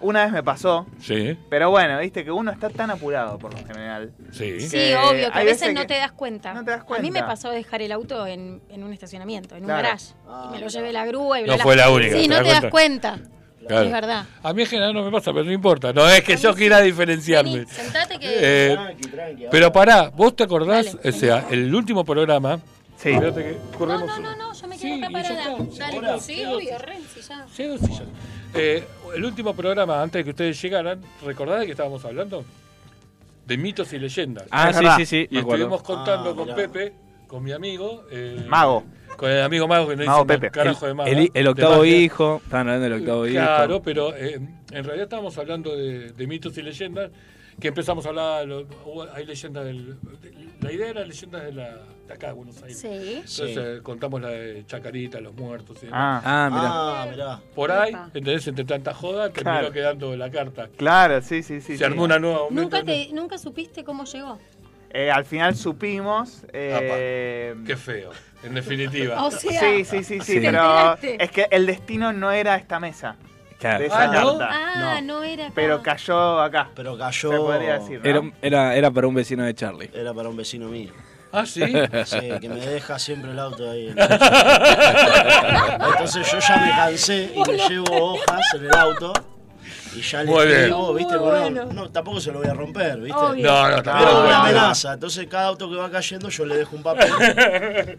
una vez me pasó, Sí, pero bueno, viste que uno está tan apurado por lo general. sí. Sí, obvio, que a veces, veces no te das cuenta. no te das A mí me cuenta. pasó dejar el auto en, en un estacionamiento, en Claro. un garage. y me lo llevé la grúa y bla, No bla. fue la única, Sí, ¿te no das te das cuenta. Claro. Es verdad. A mí en general no me pasa, pero no importa. No es que yo quiera diferenciarme. Vení, sentate que... Eh, Tranqui, tranqui, pero pará, ¿vos te acordás? Dale, o sea, el último programa. Sí. Que No, corremos. no, no, no, yo me quedo Sí, acá y ya parada. está. Dale, Ahora, sí, obvio, Renzi, ya. Sí, ya. Eh, el último programa, antes de que ustedes llegaran, ¿recordás de qué estábamos hablando? De mitos y leyendas. Ah, sí, sí, sí. Y estuvimos contando Ah, con. Pepe, con mi amigo. eh, Mago. Con el amigo Mago que no Mago dice un Pepe. carajo de mago. El, octavo hijo. Estaban hablando del octavo hijo. Claro, pero eh, en realidad estábamos hablando de, de mitos y leyendas, que empezamos a hablar, lo- hay leyendas del... de- la idea era leyendas de, la, de acá, de Buenos Aires. Sí. Entonces eh, contamos la de Chacarita, los muertos y demás. Ah, Ah, mira. Ah, mirá. Por ahí. ¿entendés? Entre tanta joda, terminó Claro. quedando la carta. claro, sí, sí, sí. Se sí. armó una nueva... ¿Nunca, una- te, ¿Nunca supiste cómo llegó? Eh, al final supimos. eh, Qué feo, en definitiva. O sea, sí, sí, sí, sí, pero enteraste? es que el destino no era esta mesa. Claro. De esa Ah, ¿no? Ah, no, era acá. Pero cayó acá. Pero Se cayó. podría decir. ¿no? Era, era, era para un vecino de Charlie. Era para un vecino mío. Ah, sí. Sí, que me deja siempre el auto ahí. en la- Entonces yo ya me cansé y le llevo hojas en el auto. Y ya le Muy bien. ¿viste? Muy Porque bueno. no, no, tampoco se lo voy a romper, ¿viste? Obvio. No, no, Pero tampoco. es una no, amenaza. Entonces cada auto que va cayendo yo le dejo un papel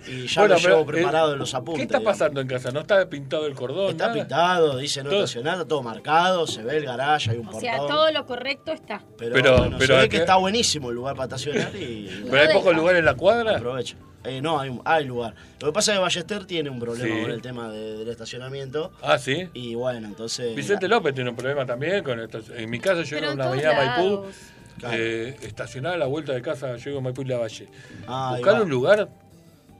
y ya Bueno, lo pero, llevo eh, preparado en los apuntes. ¿Qué está digamos. pasando en casa? ¿No está pintado el cordón? Está nada? pintado, dice no Todo. estacionado, todo marcado, se ve el garage, hay un O portón. sea, todo lo correcto está. Pero, Pero- bueno, pero se ve que está buenísimo el lugar para estacionar y ¿Pero hay No poco deja. lugar en la cuadra? aprovecho. Eh, no, hay, un- hay lugar. Lo que pasa es que Ballester tiene un problema Sí. con el tema de- del estacionamiento. Ah, sí. Y bueno, entonces. Vicente López tiene un problema también con esto. En mi casa yo Pero iba a en una avenida Maipú. Claro. eh, estacionada a la vuelta de casa, yo iba a Maipú y la Valle. Ah, Buscar un lugar,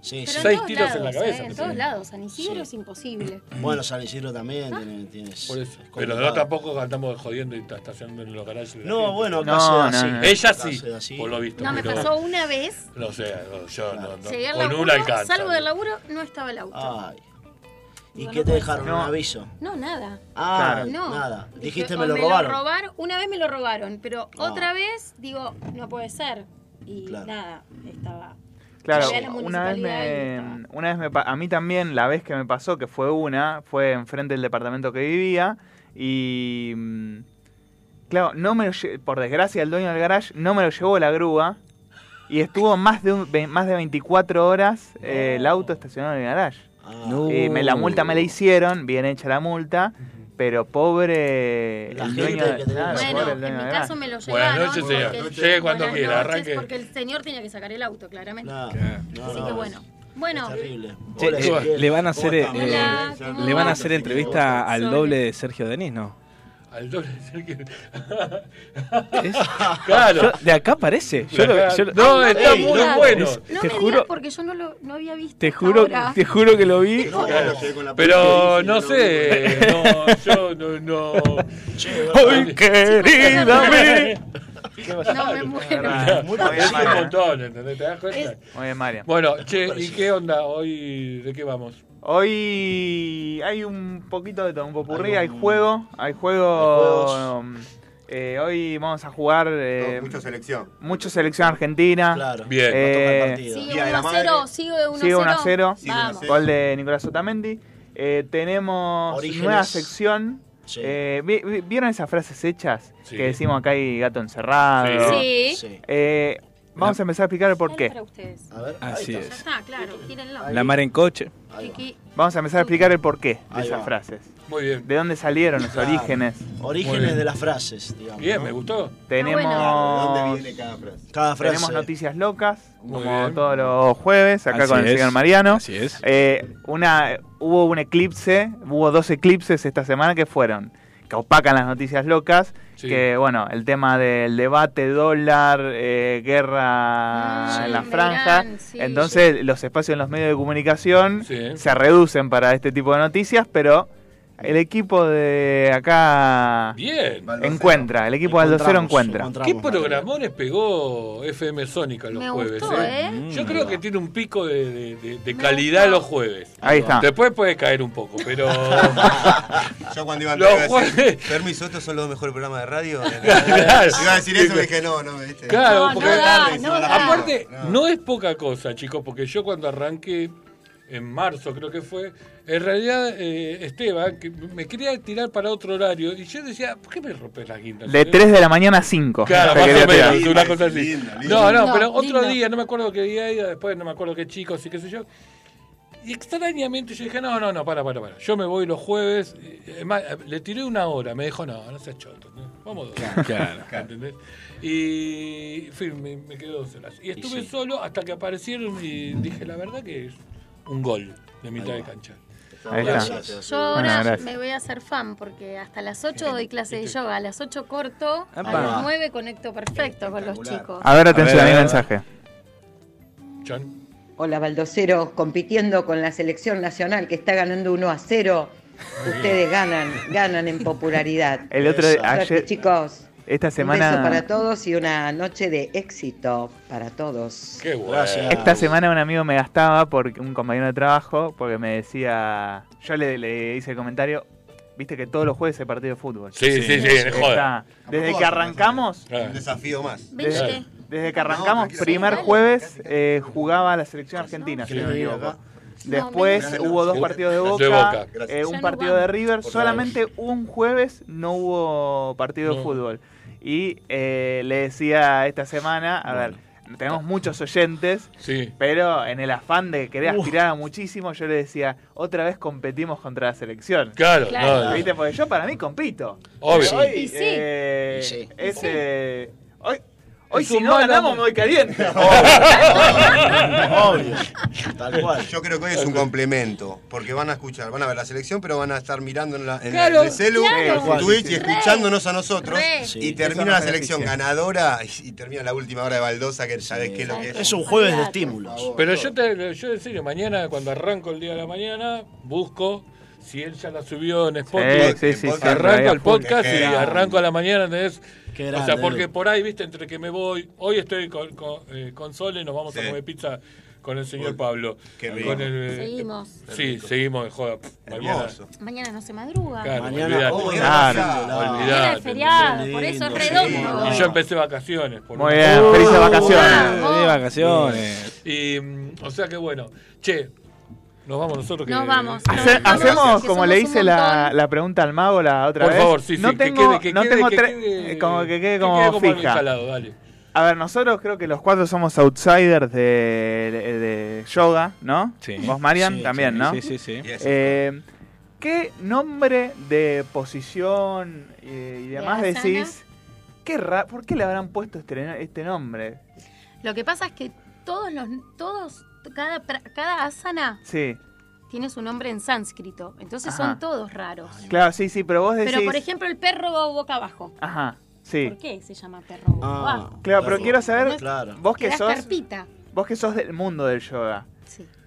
Sí, Pero sí. Seis tiros en la cabeza eh, en todos tiene. lados. San Isidro Sí. es imposible. Bueno, San Isidro también tiene. tiene por eso. es Pero no tampoco andamos jodiendo y está estacionando en los garajes. No, gente. bueno, acá No, se da no, así. no. Ella sí, así. por lo visto. No, me pero- pasó una vez. No sé, no, yo no, no. Llegué Con laburo, una alcanza. salgo del laburo, no estaba el auto. Ay. ¿Y qué te dejaron? ¿Un aviso? No, nada. Ah, Claro. No. nada. Dije, Dijiste o me lo robaron. Una vez me lo robaron, pero Ah. otra vez digo, no puede ser. Y Claro. nada, estaba. Claro, una vez me, una vez me, pa- a mí también la vez que me pasó, que fue una, fue enfrente del departamento que vivía y mm, claro, no me lo por desgracia el dueño del garage no me lo llevó la grúa y estuvo más de un- más de 24 horas eh, el auto estacionado en el garage. Ah, No. Me, la multa me la hicieron, bien hecha la multa, pero pobre La el gente dueño, que de- que Bueno, pobre el en mi caso me lo Buenas llevaron. noches, señor. porque el- Llegue cuando buenas quiera, arranque. Porque el señor tenía que sacar el auto, claramente. no, no, Así no, que bueno. Bueno, Hola, eh, le van a hacer, eh, ¿cómo le van a hacer entrevista al doble de Sergio Denis, ¿no? Al doble de ser que- Es- Claro. Yo- de acá parece. Yo lo- yo lo- no, está Ey, muy no, bueno. es- no te me juro, digas porque yo no lo no había visto. te juro, ahora. te juro que lo vi. No, Claro. con la Pero no sé, no, yo no, no. ¡Ay, querida mía! No me muero. Es un montón, ¿entendés? ¿Te das cuenta? Muy bien, Marian. Bueno, che, ¿y qué onda hoy? ¿De qué vamos? Hoy hay un poquito de todo, un popurrí, hay, un- juego, hay juego. um, eh, hoy vamos a jugar eh, Mucha selección. mucho selección argentina. Claro, Bien. Eh. Sigue Día de 1 la a 0, Madre. sigue 1 a 0. Sigue 1 a 0. Sigue 1 a Vamos. 0. Gol de Nicolás Otamendi. Eh, tenemos Orígenes. nueva sección. Sí. Eh, ¿vi- vi- ¿Vieron esas frases hechas? Sí. Que decimos acá hay gato encerrado. Sí. Sí. Vamos a empezar a explicar el por Dale qué. para ustedes. A ver, Así está. Ya es. está, claro, tírenlo. La mar en coche. Ahí. Vamos a empezar a explicar el porqué de Ahí esas va. frases. Muy bien. De dónde salieron los Claro. orígenes. Muy Orígenes bien. de las frases, digamos. Bien, ¿no? me gustó. Tenemos. ¿De dónde viene cada frase? Cada frase. tenemos noticias locas, Muy como bien. todos los jueves, acá Así con el es. señor Mariano. Así es. Eh, una, hubo un eclipse, hubo dos eclipses esta semana que fueron, que opacan las noticias locas, Sí. que bueno, el tema del debate, dólar, eh, guerra Mm, en la franja, sí, entonces los espacios en los medios de comunicación Sí. se reducen para este tipo de noticias, pero El equipo de acá Bien. encuentra, el equipo de Aldocero encuentra. ¿Qué programones pegó FM Sónica los Me jueves? gustó, eh? ¿eh? Yo creo que tiene un pico de, de- de- de calidad los jueves. Ahí está. Después puede caer un poco, pero. Yo cuando iba a Los jueves- permiso, estos son los mejores programas de radio. Claro. Iba a decir eso y dije, no, no, ¿viste? Claro, No, porque no da, no da. aparte no. es poca cosa, chicos, porque yo cuando arranqué en marzo creo que fue, en realidad eh, Esteban que me quería tirar para otro horario y yo decía, ¿por qué me rompes la guinda? De 3 de la mañana a 5. Claro, más quería o menos, tirar. una cosa así. No, no, pero otro lindo. día, no me acuerdo qué día era, después no me acuerdo qué chicos y qué sé yo. Y extrañamente yo dije, no, no, no, para, para, para. Yo me voy los jueves. además, le tiré una hora, me dijo, no, no seas choto. ¿no? Vamos dos. Claro, claro. ¿Entendés? Y fui, me, me quedé dos horas. Y estuve sí. solo hasta que aparecieron y dije, la verdad que es un gol de mitad de cancha. Ahí está. Yo ahora Bueno, gracias. me voy a hacer fan porque hasta las 8 doy clase de yoga, a las 8 corto, a las 9 conecto perfecto con los chicos. A ver, atención, A ver, hay ver. mensaje. John. Hola Baldocero, compitiendo con la selección nacional que está ganando 1 a 0. Ustedes ganan, ganan en popularidad. El otro Suerte, ayer, chicos. Esta Un beso semana, para todos y una noche de éxito para todos. Qué bueno. Esta semana un amigo me gastaba porque un compañero de trabajo porque me decía, yo le, le hice el comentario, viste que todos los jueves hay partido de fútbol. Sí, sí, sí, joda. desde que arrancamos, Un desafío más. Desde, desde que arrancamos, tranquilo. primer jueves eh, jugaba la selección argentina, si no me Sí. equivoco. Después No, hubo dos partidos de de Boca, eh, un no partido de River, solamente un jueves no hubo partido de No. fútbol. Y eh, le decía esta semana, a ver, tenemos muchos oyentes, Sí. pero en el afán de querer aspirar a muchísimo, yo le decía, otra vez competimos contra la selección. Claro, Claro. no, ¿Viste? Porque yo para mí compito. Obvio. Hoy, Y sí. eh, Y sí. es, eh, hoy, hoy si no ganamos me voy caliente. Obvio. Tal cual. Yo creo que hoy es un complemento, porque van a escuchar, van a ver la selección, pero van a estar mirando en, la, en Claro, el celu, claro. en Twitch y escuchándonos a nosotros. Sí. Y termina la selección beneficia. ganadora y, y termina la última hora de baldosa, que sabes qué es lo que es. Es un jueves de estímulos. Pero yo te, yo en serio, mañana cuando arranco el día de la mañana, busco si él ya la subió en Spotify. Sí, sí, sí, sí, arranco el podcast y arranco a la mañana, ¿entendés? Qué o sea, porque por ahí, viste, entre que me voy, hoy estoy con, con, eh, con Sole, nos vamos a comer pizza con el señor Uy, Pablo. qué. Con el, eh, Seguimos. Sí, seguimos de joda. Pff, Mañana. Mañana no se madruga. Claro, Mañana- olvidate. oh, Claro. Mañana Olvidate, feriado, por eso es redondo. Y yo empecé vacaciones. Por Muy bien, felices vacaciones. De vacaciones. Y, mm, o sea que bueno. Che, nos vamos nosotros. Que, Nos vamos. que- Nos hacemos que como le hice la, la pregunta al mago la otra Por vez. favor, sí, no sí, que tengo, quede- que no quede- tengo que quede- como que quede que como quede como algo fija. instalado, dale. A ver, nosotros creo que los cuatro somos outsiders de, de- de yoga, ¿no? Sí. Vos, Marian, Sí, también, sí, ¿no? Sí, sí, sí. Eh, ¿Qué nombre de posición eh, y demás De decís? Qué ra- ¿Por qué le habrán puesto este, este nombre? Lo que pasa es que todos los todos cada cada asana Sí, tiene su nombre en sánscrito, entonces Ajá. son todos raros. claro, sí, sí, pero vos decís... Pero por ejemplo el perro boca abajo. Ajá, sí. ¿Por qué se llama perro boca Ah, abajo? Claro, pero quiero saber, Claro. vos que sos, carpita. vos que sos del mundo del yoga, Sí.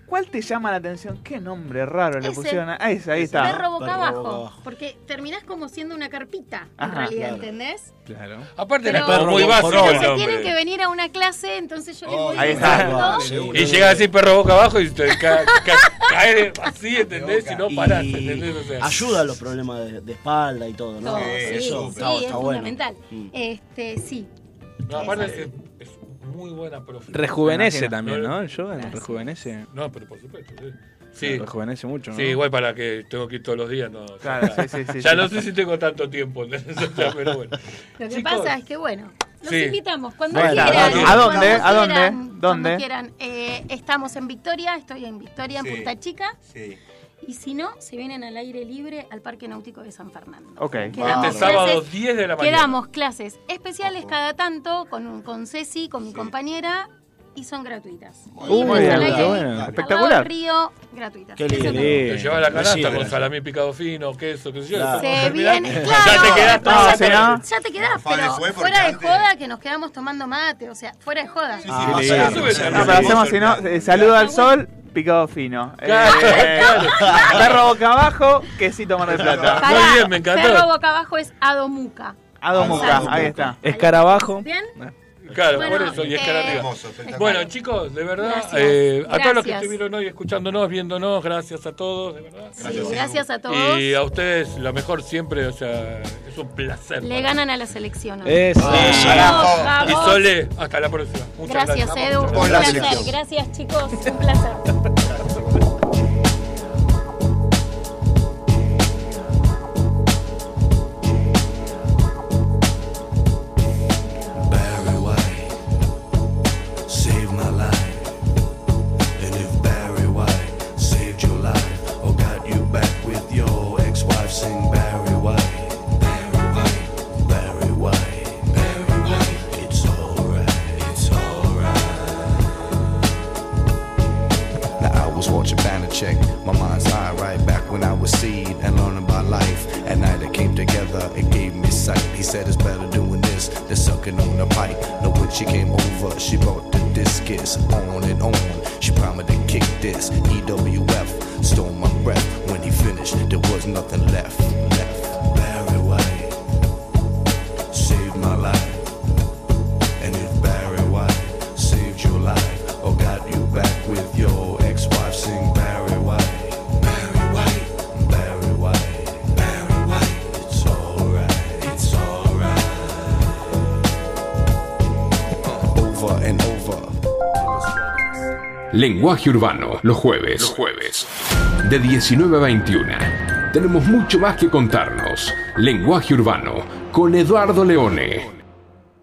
¿Cuál te llama la atención? ¿Qué nombre raro le Ese. pusieron? a- Ah, ese, ahí está. Perro boca Perro abajo. boca abajo. Porque terminás como siendo una carpita, Ajá, en realidad, claro. ¿entendés? Claro. Aparte Pero era como muy básico el nombre. tienen que venir a una clase, entonces yo les voy Ahí está. diciendo. Y llega así perro boca abajo y te ca- ca- cae así, ¿entendés? Y no parás, Y ¿entendés? O sea, ayuda a los problemas de, de espalda y todo, ¿no? Todo, sí, Eso sí, está, es está bueno. fundamental. Mm. Este, sí. no, aparte es, es muy buena profe. Rejuvenece también, ¿no? El yoga Gracias. rejuvenece. No, pero por supuesto. sí. Sí, Rejuvenece mucho, ¿no? sí, igual para que tengo que ir todos los días, no. ya- Claro, sí, sí, sí, ya sí. no sé si tengo tanto tiempo, pero bueno. Lo que Chicos, pasa es que, bueno, los Sí. invitamos cuando Bueno, quieran. ¿a cuando dónde? ¿A dónde? quieran, ¿Dónde? Cuando quieran. Eh, estamos en Victoria, estoy en Victoria, en Sí. Punta Chica. Sí. Y si no, se vienen al aire libre al Parque Náutico de San Fernando. Ok. Quedamos Este sábado clases- 10 de la mañana. Quedamos clases especiales cada tanto con, un- con Ceci, con mi compañera, y son gratuitas. Muy bien, qué bueno. Espectacular. río, gratuitas. Qué lindo. todo. Te llevas la canasta con salamín picado fino, queso, qué sé yo. Claro. Se viene, Ya claro. te quedás después No, ya, te, no- ya te quedás, pero fue fuera de joda que nos quedamos tomando mate, o sea, fuera de joda. Sí, Ah, sí, No, pero hacemos, si no, eh, saludo al sol, picado fino. Claro, Eh, claro. Perro boca abajo, quesito mar del plata. Pará, Muy bien, me encantó. Perro boca abajo es Adomuca. Adomuca, ahí está. Escarabajo. ¿Bien? Claro, Bueno, por eso, y es cara eh, arriba. Hermoso, espectacular. Bueno, chicos, de verdad, Gracias. eh, a todos los que Gracias. estuvieron hoy escuchándonos, viéndonos, gracias a todos, de verdad. Sí, gracias a todos. Y a ustedes, lo mejor siempre, o sea, es un placer. Le ganan a la selección. hoy. Eso. Vamos. Y Sole, hasta la próxima. Muchas Gracias, gracias. Edu. Un la placer. Gracias, chicos. Un placer. Lenguaje Urbano, los jueves. Los jueves. De 19 a 21. Tenemos mucho más que contarnos. Lenguaje Urbano, con Eduardo Leone.